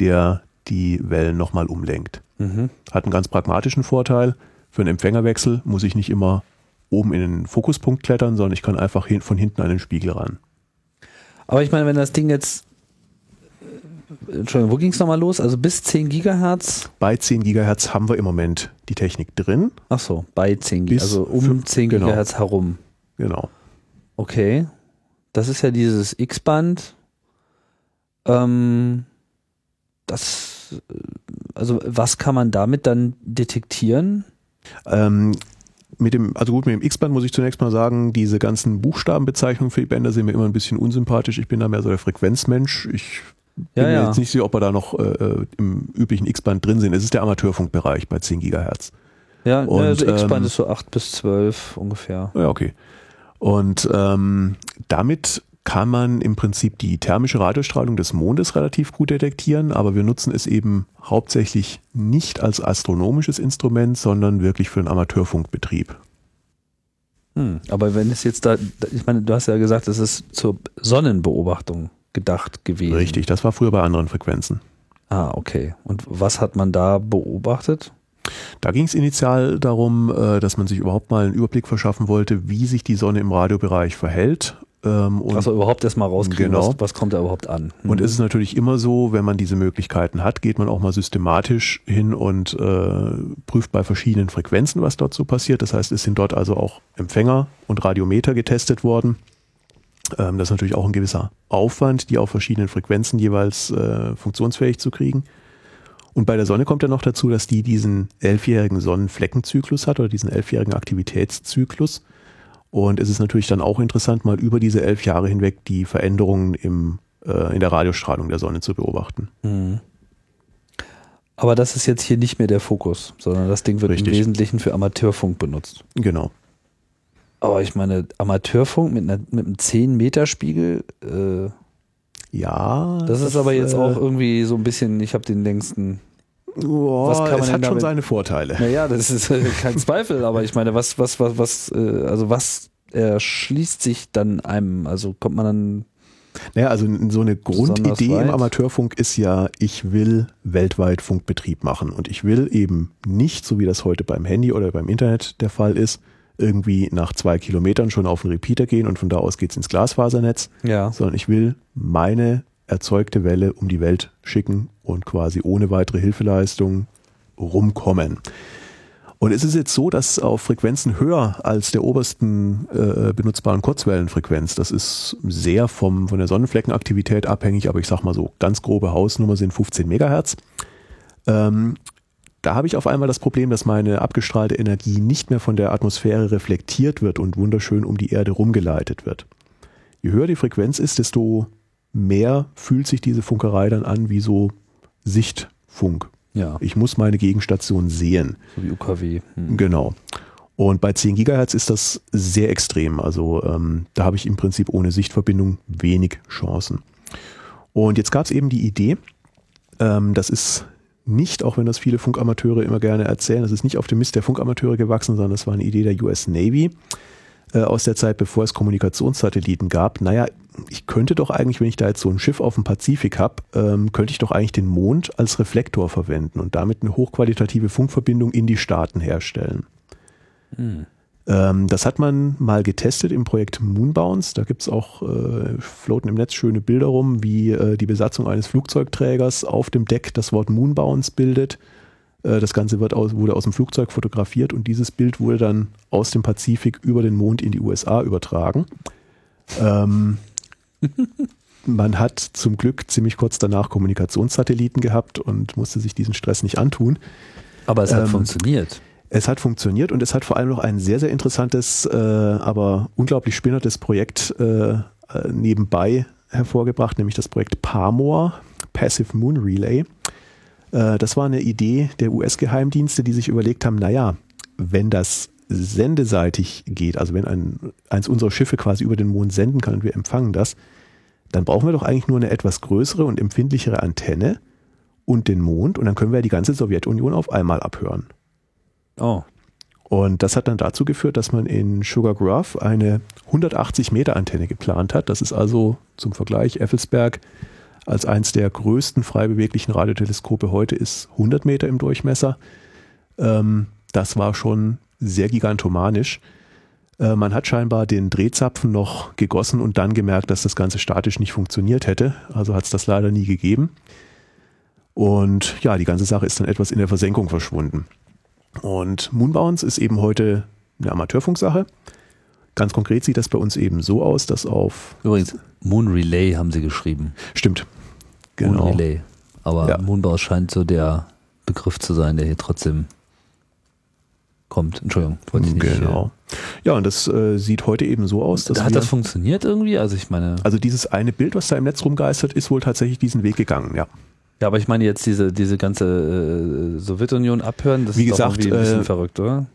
der die Wellen nochmal umlenkt. Mhm. Hat einen ganz pragmatischen Vorteil. Für einen Empfängerwechsel muss ich nicht immer oben in den Fokuspunkt klettern, sondern ich kann einfach hin, von hinten an den Spiegel ran. Aber ich meine, wenn das Ding jetzt, Entschuldigung, wo ging es nochmal los? Also bis 10 Gigahertz? Bei 10 Gigahertz haben wir im Moment die Technik drin. Ach so, bei 10 Bis Gigahertz, also um fünf- 10 genau. Gigahertz herum. Genau. Okay. Das ist ja dieses X-Band. Ähm, das, also was kann man damit dann detektieren? Ähm, mit dem, also gut, mit dem X-Band muss ich zunächst mal sagen, diese ganzen Buchstabenbezeichnungen für die Bänder sind mir immer ein bisschen unsympathisch. Ich bin da mehr so der Frequenzmensch. Ich bin Ja, mir ja. jetzt nicht sicher, ob wir da noch äh, im üblichen X-Band drin sind. Es ist der Amateurfunkbereich bei 10 Gigahertz. Ja, Und, also X-Band ähm, ist so 8 bis 12 ungefähr. Ja, okay. Und ähm, damit kann man im Prinzip die thermische Radiostrahlung des Mondes relativ gut detektieren, aber wir nutzen es eben hauptsächlich nicht als astronomisches Instrument, sondern wirklich für den Amateurfunkbetrieb. Hm. Aber wenn es jetzt da, ich meine, du hast ja gesagt, es ist zur Sonnenbeobachtung gedacht gewesen. Richtig, das war früher bei anderen Frequenzen. Ah, okay. Und was hat man da beobachtet? Da ging es initial darum, äh, dass man sich überhaupt mal einen Überblick verschaffen wollte, wie sich die Sonne im Radiobereich verhält. Ähm, Und Also überhaupt erstmal rauskriegen, Genau. was, was kommt da überhaupt an. Hm. Und es ist natürlich immer so, wenn man diese Möglichkeiten hat, geht man auch mal systematisch hin und äh, prüft bei verschiedenen Frequenzen, was dort so passiert. Das heißt, es sind dort also auch Empfänger und Radiometer getestet worden. Ähm, das ist natürlich auch ein gewisser Aufwand, die auf verschiedenen Frequenzen jeweils äh, funktionsfähig zu kriegen. Und bei der Sonne kommt ja noch dazu, dass die diesen elfjährigen Sonnenfleckenzyklus hat oder diesen elfjährigen Aktivitätszyklus. Und es ist natürlich dann auch interessant, mal über diese elf Jahre hinweg die Veränderungen im, äh, in der Radiostrahlung der Sonne zu beobachten. Mhm. Aber das ist jetzt hier nicht mehr der Fokus, sondern das Ding wird Richtig. im Wesentlichen für Amateurfunk benutzt. Genau. Aber ich meine, Amateurfunk mit, einer, mit einem 10-Meter-Spiegel, äh, Ja. das ist aber jetzt äh, auch irgendwie so ein bisschen, ich habe den längsten. Oh, was kann man es hat schon damit- seine Vorteile. Naja, das ist äh, kein Zweifel, aber ich meine, was, was, was, was, äh, also was erschließt sich dann einem? Also kommt man dann. Naja, also so eine Grundidee weit. im Amateurfunk ist ja, ich will weltweit Funkbetrieb machen und ich will eben nicht, so wie das heute beim Handy oder beim Internet der Fall ist, irgendwie nach zwei Kilometern schon auf den Repeater gehen und von da aus geht's ins Glasfasernetz, Ja. sondern ich will meine erzeugte Welle um die Welt schicken und quasi ohne weitere Hilfeleistung rumkommen. Und es ist jetzt so, dass auf Frequenzen höher als der obersten äh, benutzbaren Kurzwellenfrequenz, das ist sehr vom, von der Sonnenfleckenaktivität abhängig, aber ich sag mal so, ganz grobe Hausnummer sind 15 Megahertz. Ähm, da habe ich auf einmal das Problem, dass meine abgestrahlte Energie nicht mehr von der Atmosphäre reflektiert wird und wunderschön um die Erde rumgeleitet wird. Je höher die Frequenz ist, desto mehr fühlt sich diese Funkerei dann an wie so Sichtfunk. Ja, Ich muss meine Gegenstation sehen. so wie UKW. Hm. Genau. Und bei 10 Gigahertz ist das sehr extrem. Also ähm, da habe ich im Prinzip ohne Sichtverbindung wenig Chancen. Und jetzt gab es eben die Idee, ähm, das ist nicht, auch wenn das viele Funkamateure immer gerne erzählen, das ist nicht auf dem Mist der Funkamateure gewachsen, sondern das war eine Idee der US Navy äh, aus der Zeit, bevor es Kommunikationssatelliten gab. Naja, ich könnte doch eigentlich, wenn ich da jetzt so ein Schiff auf dem Pazifik habe, ähm, könnte ich doch eigentlich den Mond als Reflektor verwenden und damit eine hochqualitative Funkverbindung in die Staaten herstellen. Hm. Ähm, das hat man mal getestet im Projekt Moonbounce. Da gibt's auch, äh, floaten im Netz schöne Bilder rum, wie äh, die Besatzung eines Flugzeugträgers auf dem Deck das Wort Moonbounce bildet. Äh, das Ganze wird aus, wurde aus dem Flugzeug fotografiert und dieses Bild wurde dann aus dem Pazifik über den Mond in die USA übertragen. Ähm, man hat zum Glück ziemlich kurz danach Kommunikationssatelliten gehabt und musste sich diesen Stress nicht antun. Aber es hat Ähm, funktioniert. Es hat funktioniert und es hat vor allem noch ein sehr, sehr interessantes, äh, aber unglaublich spinnertes Projekt äh, äh, nebenbei hervorgebracht, nämlich das Projekt PAMOR, Passive Moon Relay. Äh, das war eine Idee der US-Geheimdienste, die sich überlegt haben, naja, wenn das sendeseitig geht, also wenn ein, eins unserer Schiffe quasi über den Mond senden kann und wir empfangen das, dann brauchen wir doch eigentlich nur eine etwas größere und empfindlichere Antenne und den Mond und dann können wir ja die ganze Sowjetunion auf einmal abhören. Oh. Und das hat dann dazu geführt, dass man in Sugar Grove eine 180 Meter Antenne geplant hat. Das ist also zum Vergleich Effelsberg als eins der größten frei beweglichen Radioteleskope heute ist 100 Meter im Durchmesser. Ähm, das war schon sehr gigantomanisch. Äh, man hat scheinbar den Drehzapfen noch gegossen und dann gemerkt, dass das Ganze statisch nicht funktioniert hätte. Also hat es das leider nie gegeben. Und ja, die ganze Sache ist dann etwas in der Versenkung verschwunden. Und Moonbounce ist eben heute eine Amateurfunksache. Ganz konkret sieht das bei uns eben so aus, dass auf, Übrigens, Moon Relay haben sie geschrieben. stimmt, Moon genau, Relay. Aber Ja. Moonbau scheint so der Begriff zu sein, der hier trotzdem kommt. Entschuldigung, wollte ich nicht. genau. Ja, und das äh, sieht heute eben so aus, Äh, dass hat das funktioniert irgendwie? Also ich meine, also dieses eine Bild, was da im Netz rumgeistert, ist wohl tatsächlich diesen Weg gegangen, ja. Ja, aber ich meine jetzt diese, diese ganze äh, Sowjetunion abhören, das Wie ist doch gesagt, irgendwie ein bisschen äh, verrückt, oder?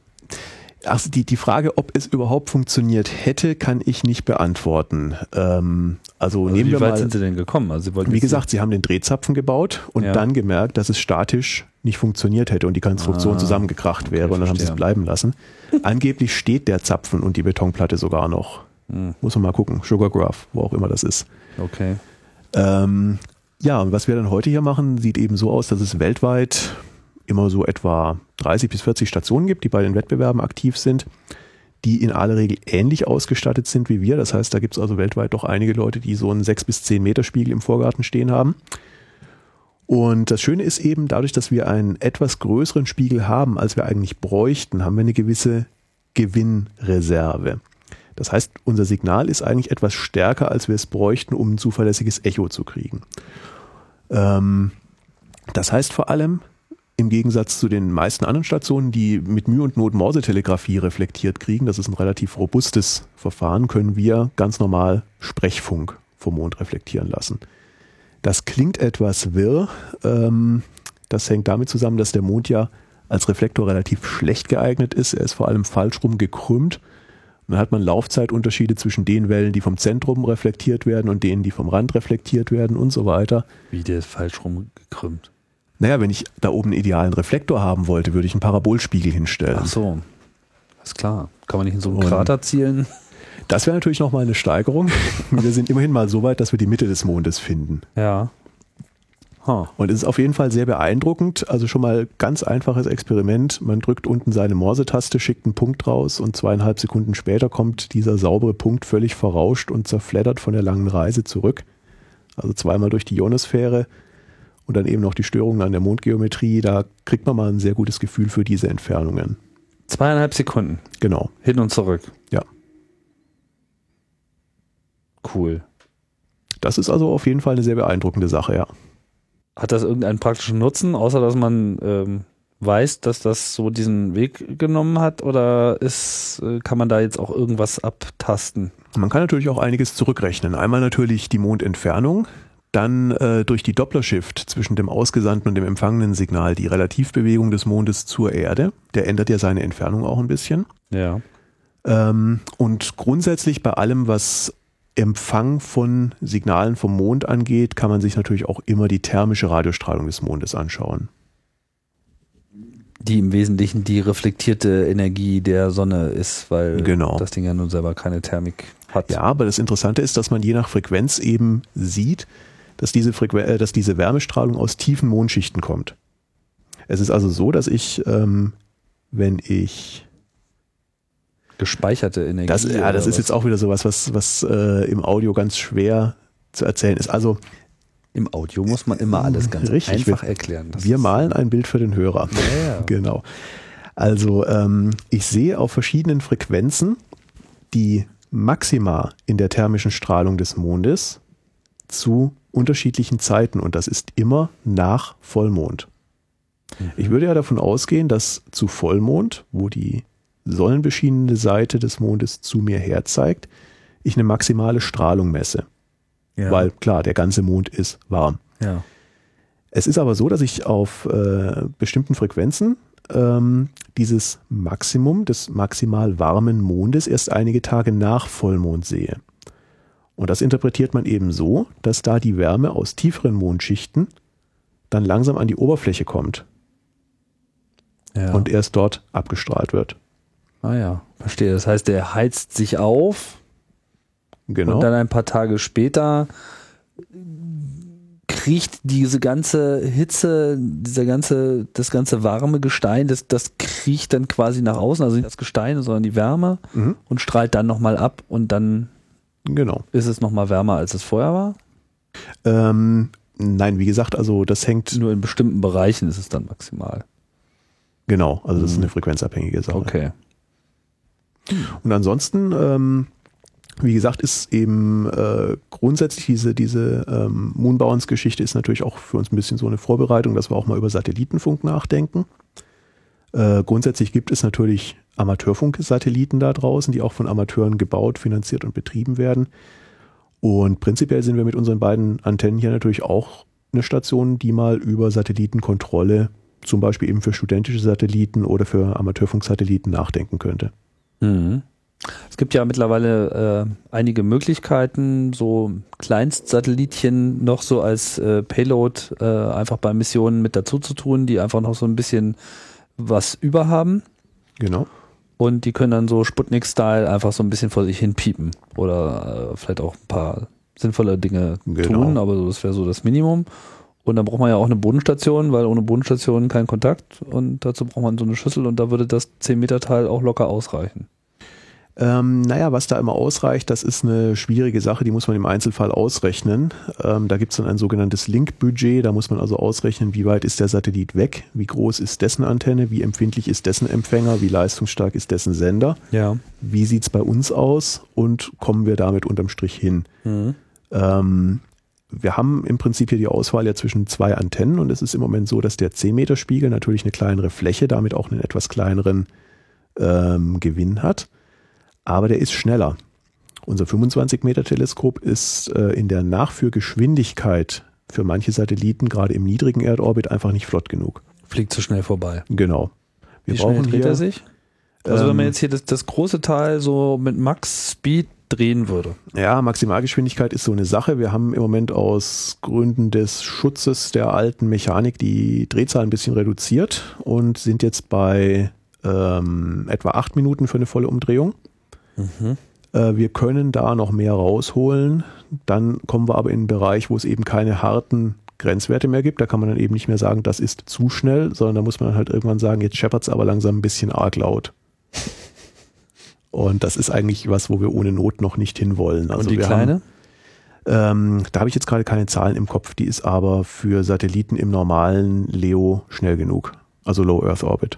Also die, die Frage, ob es überhaupt funktioniert hätte, kann ich nicht beantworten. Ähm, also, Also nehmen wie wir weit mal, sind sie denn gekommen? Also sie wollten wie gesagt, sie haben den Drehzapfen gebaut und Ja. dann gemerkt, dass es statisch nicht funktioniert hätte und die Konstruktion Ah, zusammengekracht wäre okay, und dann haben sie es verstehe. bleiben lassen. Angeblich steht der Zapfen und die Betonplatte sogar noch. Hm, Muss man mal gucken. Sugar Graph, wo auch immer das ist. okay. Ähm, ja, und was wir dann heute hier machen, sieht eben so aus, dass es weltweit immer so etwa 30 bis 40 Stationen gibt, die bei den Wettbewerben aktiv sind, die in aller Regel ähnlich ausgestattet sind wie wir. Das heißt, da gibt es also weltweit doch einige Leute, die so einen 6 bis 10 Meter Spiegel im Vorgarten stehen haben. Und das Schöne ist eben, dadurch, dass wir einen etwas größeren Spiegel haben, als wir eigentlich bräuchten, haben wir eine gewisse Gewinnreserve. Das heißt, unser Signal ist eigentlich etwas stärker, als wir es bräuchten, um ein zuverlässiges Echo zu kriegen. Ähm, das heißt vor allem, im Gegensatz zu den meisten anderen Stationen, die mit Mühe und Not Morsetelegrafie reflektiert kriegen, das ist ein relativ robustes Verfahren, können wir ganz normal Sprechfunk vom Mond reflektieren lassen. Das klingt etwas wirr. Ähm, das hängt damit zusammen, dass der Mond ja als Reflektor relativ schlecht geeignet ist. Er ist vor allem falsch rum gekrümmt. Dann hat man Laufzeitunterschiede zwischen den Wellen, die vom Zentrum reflektiert werden und denen, die vom Rand reflektiert werden und so weiter. Wie der ist falsch rum gekrümmt. Naja, wenn ich da oben einen idealen Reflektor haben wollte, würde ich einen Parabolspiegel hinstellen. Ach so. Ist klar. Kann man nicht in so einen Krater zielen? Das wäre natürlich nochmal eine Steigerung. Wir sind immerhin mal so weit, dass wir die Mitte des Mondes finden. Ja. Huh. Und es ist auf jeden Fall sehr beeindruckend. Also schon mal ganz einfaches Experiment. Man drückt unten seine Morse-Taste, schickt einen Punkt raus und zweieinhalb Sekunden später kommt dieser saubere Punkt völlig verrauscht und zerfleddert von der langen Reise zurück. Also zweimal durch die Ionosphäre und dann eben noch die Störungen an der Mondgeometrie. Da kriegt man mal ein sehr gutes Gefühl für diese Entfernungen. Zweieinhalb Sekunden. Genau. Hin und zurück. Ja. Cool. Das ist also auf jeden Fall eine sehr beeindruckende Sache, ja. Hat das irgendeinen praktischen Nutzen, außer dass man ähm, weiß, dass das so diesen Weg genommen hat? Oder ist, äh, kann man da jetzt auch irgendwas abtasten? Man kann natürlich auch einiges zurückrechnen. Einmal natürlich die Mondentfernung, dann äh, durch die Dopplershift zwischen dem ausgesandten und dem empfangenen Signal die Relativbewegung des Mondes zur Erde. Der ändert ja seine Entfernung auch ein bisschen. Ja. Ähm, und grundsätzlich bei allem, was Empfang von Signalen vom Mond angeht, kann man sich natürlich auch immer die thermische Radiostrahlung des Mondes anschauen. Die im Wesentlichen die reflektierte Energie der Sonne ist, weil genau. das Ding ja nun selber keine Thermik hat. Ja, aber das Interessante ist, dass man je nach Frequenz eben sieht, dass diese, Frequ äh, dass diese Wärmestrahlung aus tiefen Mondschichten kommt. Es ist also so, dass ich, ähm, wenn ich gespeicherte Energie. Das, ja, das ist was? jetzt auch wieder sowas, was, was äh, im Audio ganz schwer zu erzählen ist. Also im Audio muss man immer alles ganz richtig, einfach erklären. Wir malen ein Bild für den Hörer. Ja, ja. Genau. Also ähm, ich sehe auf verschiedenen Frequenzen die Maxima in der thermischen Strahlung des Mondes zu unterschiedlichen Zeiten und das ist immer nach Vollmond. Mhm. Ich würde ja davon ausgehen, dass zu Vollmond, wo die sonnenbeschienene Seite des Mondes zu mir her zeigt, ich eine maximale Strahlung messe. Ja. Weil klar, der ganze Mond ist warm. Ja. Es ist aber so, dass ich auf äh, bestimmten Frequenzen ähm, dieses Maximum des maximal warmen Mondes erst einige Tage nach Vollmond sehe. Und das interpretiert man eben so, dass da die Wärme aus tieferen Mondschichten dann langsam an die Oberfläche kommt ja. und erst dort abgestrahlt wird. Ah ja, verstehe. Das heißt, der heizt sich auf genau. und dann ein paar Tage später kriecht diese ganze Hitze, dieser ganze, das ganze warme Gestein, das, das kriecht dann quasi nach außen, also nicht das Gestein, sondern die Wärme Mhm. und strahlt dann nochmal ab und dann Genau. ist es nochmal wärmer, als es vorher war. Ähm, nein, wie gesagt, also das hängt. Nur in bestimmten Bereichen ist es dann maximal. Genau, also das ist Mhm. eine frequenzabhängige Sache. Okay. Und ansonsten, ähm, wie gesagt, ist eben äh, grundsätzlich diese, diese ähm, Moonbounce-Geschichte ist natürlich auch für uns ein bisschen so eine Vorbereitung, dass wir auch mal über Satellitenfunk nachdenken. Äh, grundsätzlich gibt es natürlich Amateurfunksatelliten da draußen, die auch von Amateuren gebaut, finanziert und betrieben werden. Und prinzipiell sind wir mit unseren beiden Antennen hier natürlich auch eine Station, die mal über Satellitenkontrolle, zum Beispiel eben für studentische Satelliten oder für Amateurfunksatelliten nachdenken könnte. Mhm. Es gibt ja mittlerweile äh, einige Möglichkeiten, so Kleinstsatellitchen noch so als äh, Payload äh, einfach bei Missionen mit dazu zu tun, die einfach noch so ein bisschen was über haben. Genau. Und die können dann so Sputnik-Style einfach so ein bisschen vor sich hin piepen. Oder äh, vielleicht auch ein paar sinnvolle Dinge Genau. tun, aber so, das wäre so das Minimum. Und dann braucht man ja auch eine Bodenstation, weil ohne Bodenstation kein Kontakt. Und dazu braucht man so eine Schüssel und da würde das 10-Meter-Teil auch locker ausreichen. Ähm, naja, was da immer ausreicht, das ist eine schwierige Sache, die muss man im Einzelfall ausrechnen. Ähm, da gibt es dann ein sogenanntes Link-Budget, da muss man also ausrechnen, wie weit ist der Satellit weg, wie groß ist dessen Antenne, wie empfindlich ist dessen Empfänger, wie leistungsstark ist dessen Sender, Ja. wie sieht's bei uns aus und kommen wir damit unterm Strich hin. Mhm. Ähm, wir haben im Prinzip hier die Auswahl ja zwischen zwei Antennen und es ist im Moment so, dass der 10-Meter-Spiegel natürlich eine kleinere Fläche, damit auch einen etwas kleineren ähm, Gewinn hat, aber der ist schneller. Unser 25-Meter-Teleskop ist äh, in der Nachführgeschwindigkeit für manche Satelliten, gerade im niedrigen Erdorbit, einfach nicht flott genug. Fliegt zu schnell vorbei. Genau. Wir Wie schnell dreht hier, er sich? Also ähm, wenn man jetzt hier das, das große Teil so mit Max Speed drehen würde. Ja, Maximalgeschwindigkeit ist so eine Sache. Wir haben im Moment aus Gründen des Schutzes der alten Mechanik die Drehzahl ein bisschen reduziert und sind jetzt bei ähm, etwa acht Minuten für eine volle Umdrehung. Mhm. Äh, wir können da noch mehr rausholen. Dann kommen wir aber in einen Bereich, wo es eben keine harten Grenzwerte mehr gibt. Da kann man dann eben nicht mehr sagen, das ist zu schnell, sondern da muss man halt irgendwann sagen, jetzt scheppert es aber langsam ein bisschen arg laut. Und das ist eigentlich was, wo wir ohne Not noch nicht hinwollen. Also Und die kleine? Haben, ähm, da habe ich jetzt gerade keine Zahlen im Kopf, die ist aber für Satelliten im normalen LEO schnell genug. Also Low Earth Orbit.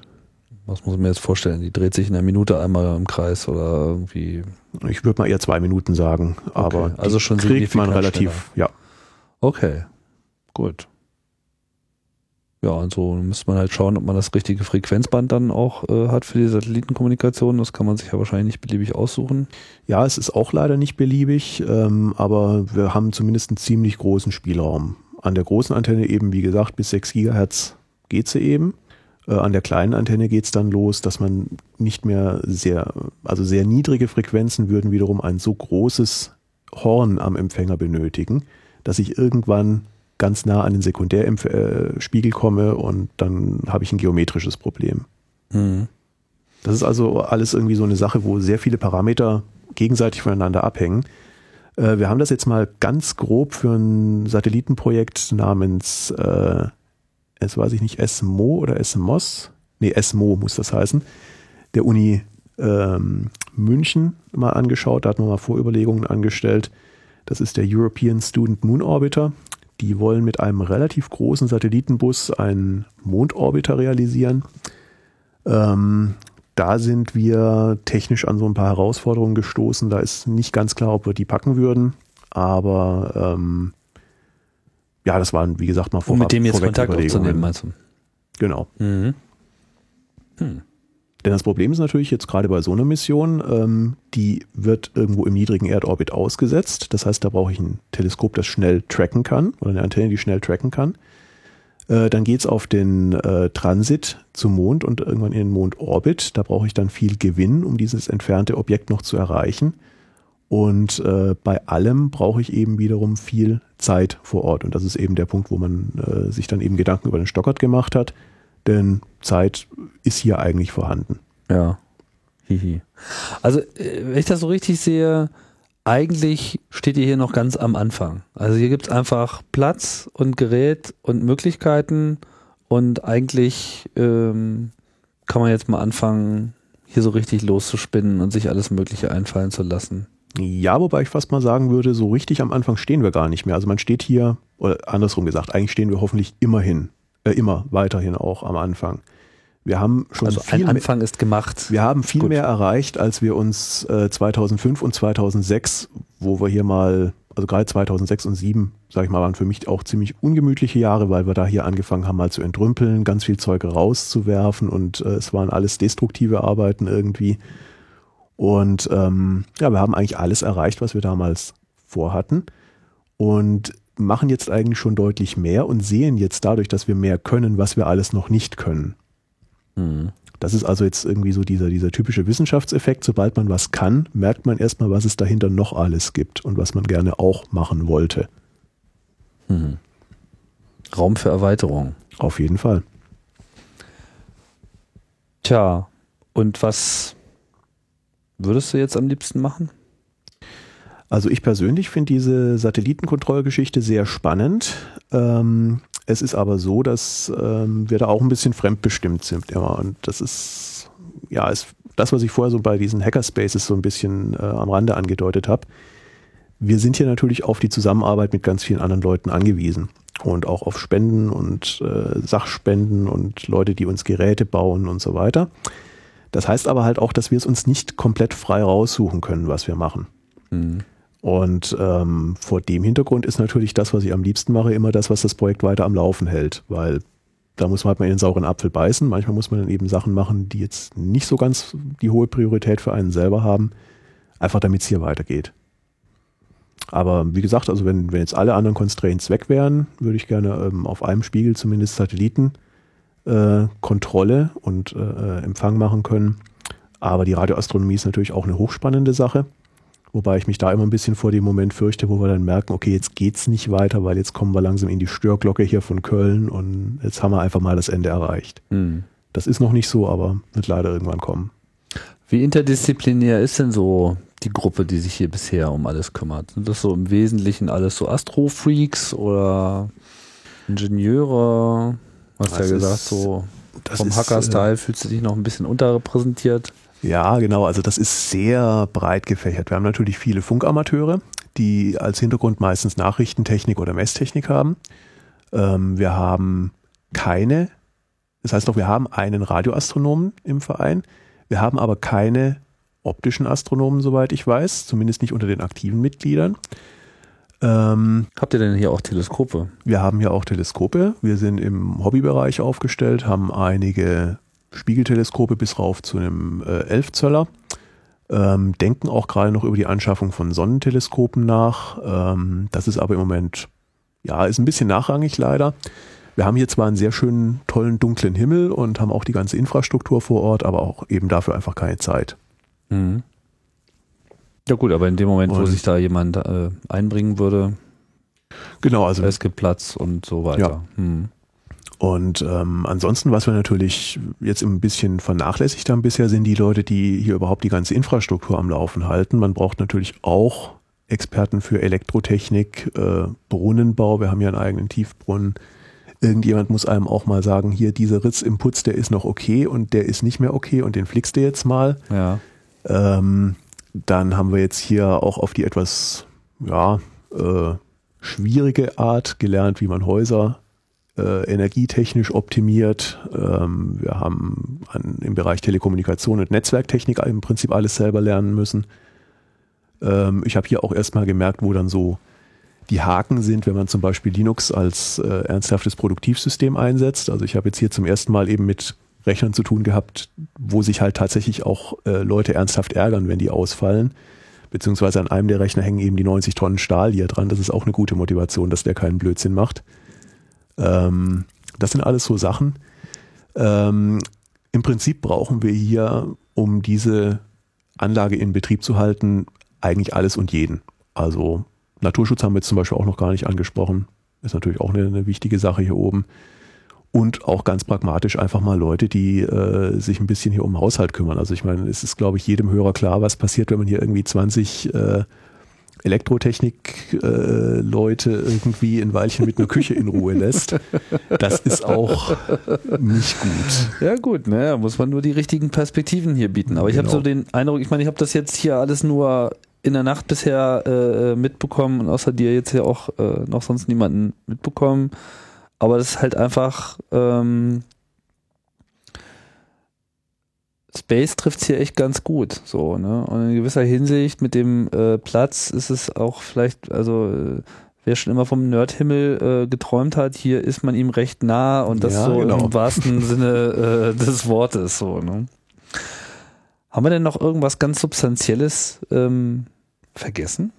Was muss man mir jetzt vorstellen? Die dreht sich in einer Minute einmal im Kreis oder irgendwie. Ich würde mal eher zwei Minuten sagen, aber okay, also schon kriegt man relativ, schneller. ja. Okay, gut. Ja, und so müsste man halt schauen, ob man das richtige Frequenzband dann auch äh, hat für die Satellitenkommunikation. Das kann man sich ja wahrscheinlich nicht beliebig aussuchen. Ja, es ist auch leider nicht beliebig, ähm, aber wir haben zumindest einen ziemlich großen Spielraum. An der großen Antenne eben, wie gesagt, bis 6 Gigahertz geht sie eben. Äh, an der kleinen Antenne geht es dann los, dass man nicht mehr sehr, also sehr niedrige Frequenzen würden wiederum ein so großes Horn am Empfänger benötigen, dass ich irgendwann ganz nah an den Sekundärspiegel komme und dann habe ich ein geometrisches Problem. Mhm. Das ist also alles irgendwie so eine Sache, wo sehr viele Parameter gegenseitig voneinander abhängen. Äh, wir haben das jetzt mal ganz grob für ein Satellitenprojekt namens, äh, jetzt weiß ich nicht, SMO oder SMOS, nee, SMO muss das heißen, der Uni ähm, München mal angeschaut, da hat man mal Vorüberlegungen angestellt. Das ist der European Student Moon Orbiter. Die wollen mit einem relativ großen Satellitenbus einen Mondorbiter realisieren. Ähm, da sind wir technisch an so ein paar Herausforderungen gestoßen. Da ist nicht ganz klar, ob wir die packen würden. Aber ähm, ja, das waren, wie gesagt, mal vorab, um mit dem jetzt Kontakt aufzunehmen, meinst du? Genau. Mhm. Hm. Denn das Problem ist natürlich jetzt gerade bei so einer Mission, ähm, die wird irgendwo im niedrigen Erdorbit ausgesetzt. Das heißt, da brauche ich ein Teleskop, das schnell tracken kann oder eine Antenne, die schnell tracken kann. Äh, dann geht's auf den äh, Transit zum Mond und irgendwann in den Mondorbit. Da brauche ich dann viel Gewinn, um dieses entfernte Objekt noch zu erreichen. Und äh, bei allem brauche ich eben wiederum viel Zeit vor Ort. Und das ist eben der Punkt, wo man äh, sich dann eben Gedanken über den Stockert gemacht hat denn Zeit ist hier eigentlich vorhanden. Ja. Hihi. Also, äh, wenn ich das so richtig sehe, eigentlich steht ihr hier noch ganz am Anfang. Also hier gibt es einfach Platz und Gerät und Möglichkeiten und eigentlich ähm, kann man jetzt mal anfangen, hier so richtig loszuspinnen und sich alles Mögliche einfallen zu lassen. Ja, wobei ich fast mal sagen würde, so richtig am Anfang stehen wir gar nicht mehr. Also man steht hier, oder andersrum gesagt, eigentlich stehen wir hoffentlich immerhin äh, immer weiterhin auch am Anfang. Wir haben schon also viel ein Anfang ist gemacht. Wir haben viel Gut. mehr erreicht, als wir uns äh, 2005 und 2006, wo wir hier mal, also gerade 2006 und 2007, sage ich mal, waren für mich auch ziemlich ungemütliche Jahre, weil wir da hier angefangen haben, mal zu entrümpeln, ganz viel Zeug rauszuwerfen und äh, es waren alles destruktive Arbeiten irgendwie. Und ähm, ja, wir haben eigentlich alles erreicht, was wir damals vorhatten. Und machen jetzt eigentlich schon deutlich mehr und sehen jetzt dadurch, dass wir mehr können, was wir alles noch nicht können. Mhm. Das ist also jetzt irgendwie so dieser, dieser typische Wissenschaftseffekt. Sobald man was kann, merkt man erstmal, was es dahinter noch alles gibt und was man gerne auch machen wollte. Mhm. Raum für Erweiterung. Auf jeden Fall. Tja, und was würdest du jetzt am liebsten machen? Also ich persönlich finde diese Satellitenkontrollgeschichte sehr spannend. Ähm, es ist aber so, dass ähm, wir da auch ein bisschen fremdbestimmt sind immer. Und das ist, ja, ist das, was ich vorher so bei diesen Hackerspaces so ein bisschen äh, am Rande angedeutet habe. Wir sind hier natürlich auf die Zusammenarbeit mit ganz vielen anderen Leuten angewiesen und auch auf Spenden und äh, Sachspenden und Leute, die uns Geräte bauen und so weiter. Das heißt aber halt auch, dass wir es uns nicht komplett frei raussuchen können, was wir machen. Mhm. Und ähm, vor dem Hintergrund ist natürlich das, was ich am liebsten mache, immer das, was das Projekt weiter am Laufen hält, weil da muss man halt mal in den sauren Apfel beißen. Manchmal muss man dann eben Sachen machen, die jetzt nicht so ganz die hohe Priorität für einen selber haben, einfach damit es hier weitergeht. Aber wie gesagt, also wenn, wenn jetzt alle anderen Constraints weg wären, würde ich gerne ähm, auf einem Spiegel zumindest Satellitenkontrolle äh, und äh, äh, Empfang machen können. Aber die Radioastronomie ist natürlich auch eine hochspannende Sache. Wobei ich mich da immer ein bisschen vor dem Moment fürchte, wo wir dann merken, okay, jetzt geht's nicht weiter, weil jetzt kommen wir langsam in die Störglocke hier von Köln und jetzt haben wir einfach mal das Ende erreicht. Mhm. Das ist noch nicht so, aber wird leider irgendwann kommen. Wie interdisziplinär ist denn so die Gruppe, die sich hier bisher um alles kümmert? Sind das so im Wesentlichen alles so Astrofreaks oder Ingenieure? Du hast das ja gesagt, so vom Hacker-Style äh, fühlst du dich noch ein bisschen unterrepräsentiert. Ja, genau. Also das ist sehr breit gefächert. Wir haben natürlich viele Funkamateure, die als Hintergrund meistens Nachrichtentechnik oder Messtechnik haben. Ähm, wir haben keine, das heißt doch, wir haben einen Radioastronomen im Verein. Wir haben aber keine optischen Astronomen, soweit ich weiß, zumindest nicht unter den aktiven Mitgliedern. Ähm, Habt ihr denn hier auch Teleskope? Wir haben hier auch Teleskope. Wir sind im Hobbybereich aufgestellt, haben einige Spiegelteleskope bis rauf zu einem äh, 11 Zöller. Ähm, denken auch gerade noch über die Anschaffung von Sonnenteleskopen nach. Ähm, das ist aber im Moment, ja, ist ein bisschen nachrangig leider. Wir haben hier zwar einen sehr schönen, tollen, dunklen Himmel und haben auch die ganze Infrastruktur vor Ort, aber auch eben dafür einfach keine Zeit. Mhm. Ja gut, aber in dem Moment, und wo sich da jemand äh, einbringen würde, genau, also es gibt Platz und so weiter. Ja. Mhm. Und ähm, ansonsten, was wir natürlich jetzt ein bisschen vernachlässigt haben bisher, sind die Leute, die hier überhaupt die ganze Infrastruktur am Laufen halten. Man braucht natürlich auch Experten für Elektrotechnik, äh, Brunnenbau. Wir haben ja einen eigenen Tiefbrunnen. Irgendjemand muss einem auch mal sagen, hier dieser Ritz im Putz, der ist noch okay und der ist nicht mehr okay und den flickst du jetzt mal. Ja. Ähm, dann haben wir jetzt hier auch auf die etwas ja, äh, schwierige Art gelernt, wie man Häuser äh, energietechnisch optimiert. Ähm, wir haben an, im Bereich Telekommunikation und Netzwerktechnik im Prinzip alles selber lernen müssen. Ähm, ich habe hier auch erstmal gemerkt, wo dann so die Haken sind, wenn man zum Beispiel Linux als äh, ernsthaftes Produktivsystem einsetzt. Also ich habe jetzt hier zum ersten Mal eben mit Rechnern zu tun gehabt, wo sich halt tatsächlich auch äh, Leute ernsthaft ärgern, wenn die ausfallen. Beziehungsweise an einem der Rechner hängen eben die 90 Tonnen Stahl hier dran. Das ist auch eine gute Motivation, dass der keinen Blödsinn macht. Ähm, das sind alles so Sachen. Ähm, Im Prinzip brauchen wir hier, um diese Anlage in Betrieb zu halten, eigentlich alles und jeden. Also Naturschutz haben wir jetzt zum Beispiel auch noch gar nicht angesprochen. Ist natürlich auch eine, eine wichtige Sache hier oben. Und auch ganz pragmatisch einfach mal Leute, die äh, sich ein bisschen hier um den Haushalt kümmern. Also ich meine, es ist, glaube ich, jedem Hörer klar, was passiert, wenn man hier irgendwie 20 äh, Elektrotechnik-Leute äh, irgendwie in Weilchen mit einer Küche in Ruhe lässt. Das ist auch nicht gut. Ja gut, ne, muss man nur die richtigen Perspektiven hier bieten. Aber ich genau. habe so den Eindruck, ich meine, ich habe das jetzt hier alles nur in der Nacht bisher äh, mitbekommen und außer dir jetzt ja auch äh, noch sonst niemanden mitbekommen. Aber das ist halt einfach ähm, Space trifft es hier echt ganz gut, so, ne? Und in gewisser Hinsicht mit dem äh, Platz ist es auch vielleicht, also äh, wer schon immer vom Nerdhimmel äh, geträumt hat, hier ist man ihm recht nah und das ja, so genau. im wahrsten Sinne äh, des Wortes, so, ne? Haben wir denn noch irgendwas ganz Substanzielles ähm, vergessen?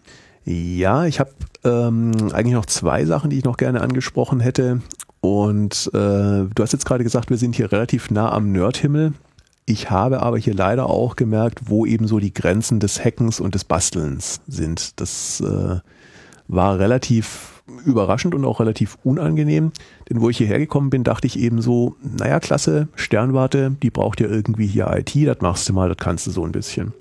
Ja, ich habe ähm, eigentlich noch zwei Sachen, die ich noch gerne angesprochen hätte. Und äh, du hast jetzt gerade gesagt, wir sind hier relativ nah am Nerdhimmel. Ich habe aber hier leider auch gemerkt, wo eben so die Grenzen des Hackens und des Bastelns sind. Das äh, war relativ überraschend und auch relativ unangenehm, denn wo ich hierher gekommen bin, dachte ich eben so, naja, klasse, Sternwarte, die braucht ja irgendwie hier IT, das machst du mal, das kannst du so ein bisschen.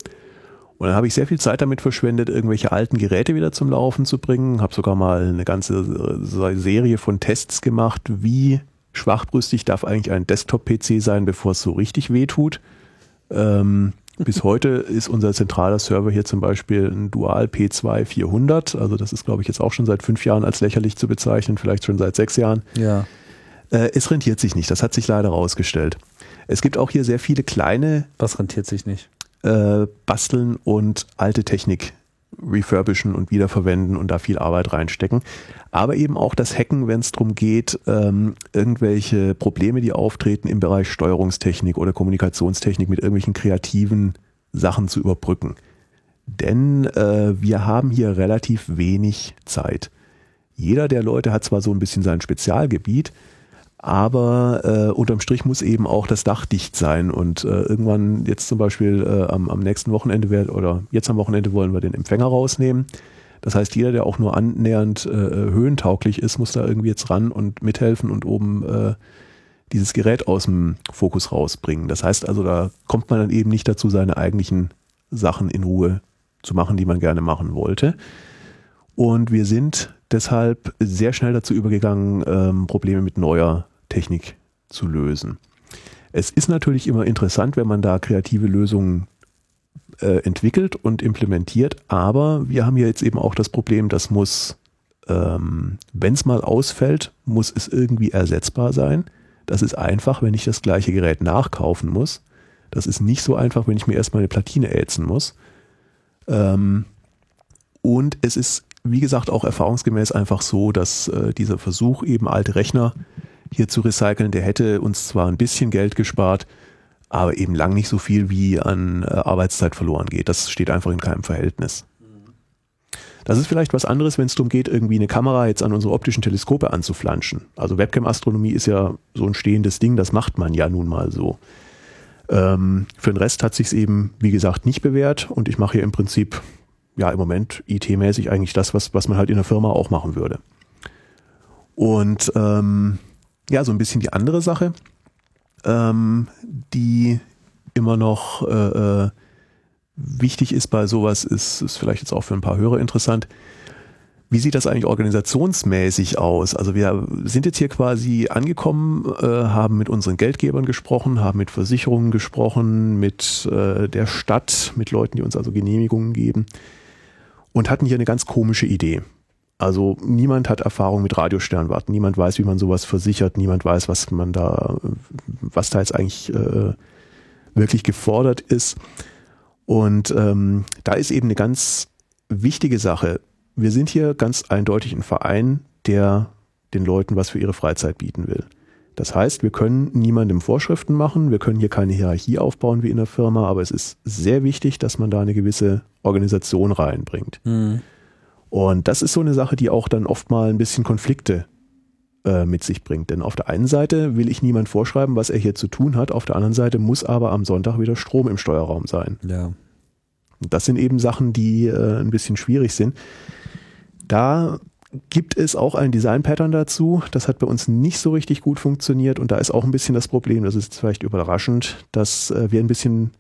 Und dann habe ich sehr viel Zeit damit verschwendet, irgendwelche alten Geräte wieder zum Laufen zu bringen, habe sogar mal eine ganze äh, Serie von Tests gemacht, wie schwachbrüstig darf eigentlich ein Desktop-PC sein, bevor es so richtig weh tut. Ähm, bis heute ist unser zentraler Server hier zum Beispiel ein Dual P2 400. Also das ist, glaube ich, jetzt auch schon seit fünf Jahren als lächerlich zu bezeichnen, vielleicht schon seit sechs Jahren. Ja. Äh, es rentiert sich nicht. Das hat sich leider rausgestellt. Es gibt auch hier sehr viele kleine. Was rentiert sich nicht? Äh, basteln und alte Technik refurbischen und wiederverwenden und da viel Arbeit reinstecken. Aber eben auch das Hacken, wenn es darum geht, ähm, irgendwelche Probleme, die auftreten im Bereich Steuerungstechnik oder Kommunikationstechnik mit irgendwelchen kreativen Sachen zu überbrücken. Denn äh, wir haben hier relativ wenig Zeit. Jeder der Leute hat zwar so ein bisschen sein Spezialgebiet, aber äh, unterm Strich muss eben auch das Dach dicht sein und äh, irgendwann jetzt zum Beispiel äh, am, am nächsten Wochenende wird, oder jetzt am Wochenende wollen wir den Empfänger rausnehmen. Das heißt, jeder, der auch nur annähernd äh, höhentauglich ist, muss da irgendwie jetzt ran und mithelfen und oben äh, dieses Gerät aus dem Fokus rausbringen. Das heißt also, da kommt man dann eben nicht dazu, seine eigentlichen Sachen in Ruhe zu machen, die man gerne machen wollte. Und wir sind deshalb sehr schnell dazu übergegangen, ähm, Probleme mit neuer Technik zu lösen. Es ist natürlich immer interessant, wenn man da kreative Lösungen äh, entwickelt und implementiert, aber wir haben ja jetzt eben auch das Problem, das muss, ähm, wenn es mal ausfällt, muss es irgendwie ersetzbar sein. Das ist einfach, wenn ich das gleiche Gerät nachkaufen muss. Das ist nicht so einfach, wenn ich mir erstmal eine Platine ätzen muss. Ähm, und es ist, wie gesagt, auch erfahrungsgemäß einfach so, dass äh, dieser Versuch, eben alte Rechner hier zu recyceln, der hätte uns zwar ein bisschen Geld gespart, aber eben lang nicht so viel wie an äh, Arbeitszeit verloren geht. Das steht einfach in keinem Verhältnis. Das ist vielleicht was anderes, wenn es darum geht, irgendwie eine Kamera jetzt an unsere optischen Teleskope anzuflanschen. Also Webcam-Astronomie ist ja so ein stehendes Ding, das macht man ja nun mal so. Ähm, für den Rest hat sich eben, wie gesagt, nicht bewährt und ich mache hier im Prinzip, ja, im Moment IT-mäßig eigentlich das, was, was man halt in der Firma auch machen würde. Und ähm, ja, so ein bisschen die andere Sache, ähm, die immer noch äh, äh wichtig ist bei sowas, ist, ist vielleicht jetzt auch für ein paar Hörer interessant. Wie sieht das eigentlich organisationsmäßig aus? Also wir sind jetzt hier quasi angekommen, äh, haben mit unseren Geldgebern gesprochen, haben mit Versicherungen gesprochen, mit äh, der Stadt, mit Leuten, die uns also Genehmigungen geben und hatten hier eine ganz komische Idee. Also niemand hat Erfahrung mit Radiosternwarten, niemand weiß, wie man sowas versichert, niemand weiß, was man da, was da jetzt eigentlich äh, wirklich gefordert ist. Und ähm, da ist eben eine ganz wichtige Sache wir sind hier ganz eindeutig ein Verein, der den Leuten was für ihre Freizeit bieten will. Das heißt, wir können niemandem Vorschriften machen, wir können hier keine Hierarchie aufbauen wie in der Firma, aber es ist sehr wichtig, dass man da eine gewisse Organisation reinbringt. Mhm. Und das ist so eine Sache, die auch dann oft mal ein bisschen Konflikte äh, mit sich bringt. Denn auf der einen Seite will ich niemand vorschreiben, was er hier zu tun hat, auf der anderen Seite muss aber am Sonntag wieder Strom im Steuerraum sein. Ja. Das sind eben Sachen, die äh, ein bisschen schwierig sind. Da gibt es auch ein Design-Pattern dazu. Das hat bei uns nicht so richtig gut funktioniert und da ist auch ein bisschen das Problem, das ist vielleicht überraschend, dass äh, wir ein bisschen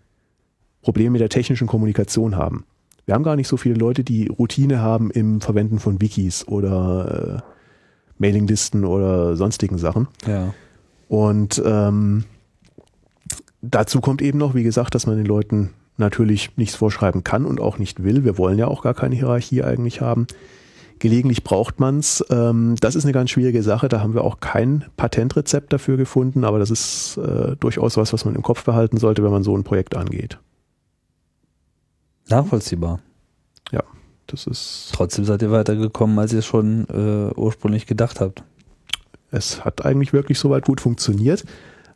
Probleme mit der technischen Kommunikation haben. Wir haben gar nicht so viele Leute, die Routine haben im Verwenden von Wikis oder äh, Mailinglisten oder sonstigen Sachen. Ja. Und ähm, dazu kommt eben noch, wie gesagt, dass man den Leuten natürlich nichts vorschreiben kann und auch nicht will. Wir wollen ja auch gar keine Hierarchie eigentlich haben. Gelegentlich braucht man es. Ähm, das ist eine ganz schwierige Sache. Da haben wir auch kein Patentrezept dafür gefunden, aber das ist äh, durchaus was, was man im Kopf behalten sollte, wenn man so ein Projekt angeht. Nachvollziehbar. Ja, das ist. Trotzdem seid ihr weitergekommen, als ihr es schon äh, ursprünglich gedacht habt. Es hat eigentlich wirklich soweit gut funktioniert,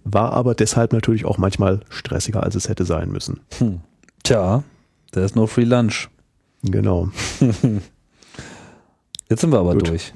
war aber deshalb natürlich auch manchmal stressiger, als es hätte sein müssen. Hm. Tja, there's no free lunch. Genau. Jetzt sind wir aber Gut. durch.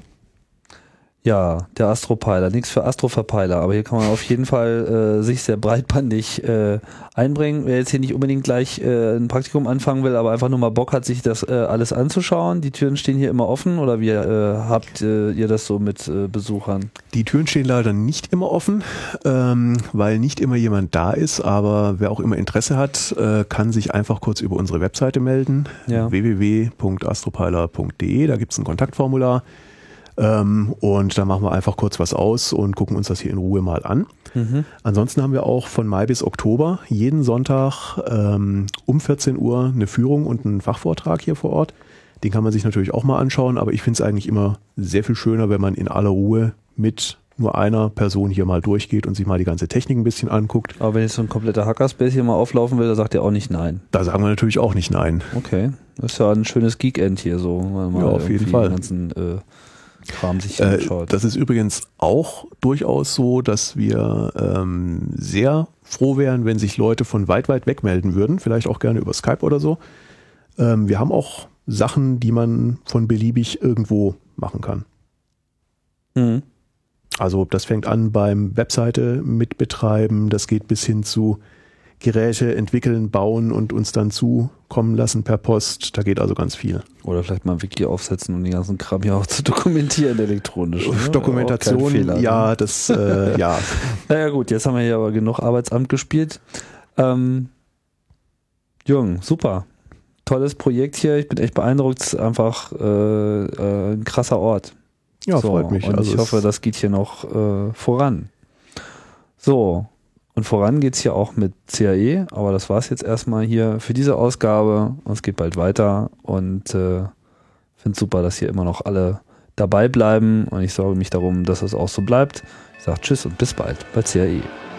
Ja, der Astropiler, nichts für Astroverpeiler, aber hier kann man auf jeden Fall äh, sich sehr breitbandig äh, einbringen. Wer jetzt hier nicht unbedingt gleich äh, ein Praktikum anfangen will, aber einfach nur mal Bock hat, sich das äh, alles anzuschauen. Die Türen stehen hier immer offen oder wie äh, habt äh, ihr das so mit äh, Besuchern? Die Türen stehen leider nicht immer offen, ähm, weil nicht immer jemand da ist, aber wer auch immer Interesse hat, äh, kann sich einfach kurz über unsere Webseite melden, ja. www.astropiler.de, da gibt es ein Kontaktformular. Ähm, und da machen wir einfach kurz was aus und gucken uns das hier in Ruhe mal an. Mhm. Ansonsten haben wir auch von Mai bis Oktober jeden Sonntag ähm, um 14 Uhr eine Führung und einen Fachvortrag hier vor Ort. Den kann man sich natürlich auch mal anschauen, aber ich finde es eigentlich immer sehr viel schöner, wenn man in aller Ruhe mit nur einer Person hier mal durchgeht und sich mal die ganze Technik ein bisschen anguckt. Aber wenn jetzt so ein kompletter Hackerspace hier mal auflaufen will, da sagt ihr auch nicht nein. Da sagen wir natürlich auch nicht nein. Okay. Das ist ja ein schönes Geekend hier so. Ja, auf jeden Fall. Ganzen äh, Kram sich Äh, anschaut. das ist übrigens auch durchaus so, dass wir ähm, sehr froh wären, wenn sich Leute von weit, weit weg melden würden. Vielleicht auch gerne über Skype oder so. Ähm, wir haben auch Sachen, die man von beliebig irgendwo machen kann. Mhm. Also das fängt an beim Webseite mitbetreiben, das geht bis hin zu Geräte entwickeln, bauen und uns dann zukommen lassen per Post. Da geht also ganz viel. Oder vielleicht mal ein Wiki aufsetzen und den ganzen Kram hier auch zu dokumentieren elektronisch. ne? Dokumentation, Fehler, ne? ja, das, äh, ja. Naja gut, jetzt haben wir hier aber genug Arbeitsamt gespielt. Ähm, Jürgen, super. Tolles Projekt hier. Ich bin echt beeindruckt. Es ist einfach äh, äh, ein krasser Ort. Ja, so, freut mich. Und Also ich hoffe, das geht hier noch äh, voran. So, und voran geht's hier auch mit CAE, aber das war's jetzt erstmal hier für diese Ausgabe. Und es geht bald weiter und äh, finde super, dass hier immer noch alle dabei bleiben und ich sorge mich darum, dass es auch so bleibt. Ich sage Tschüss und bis bald bei CAE.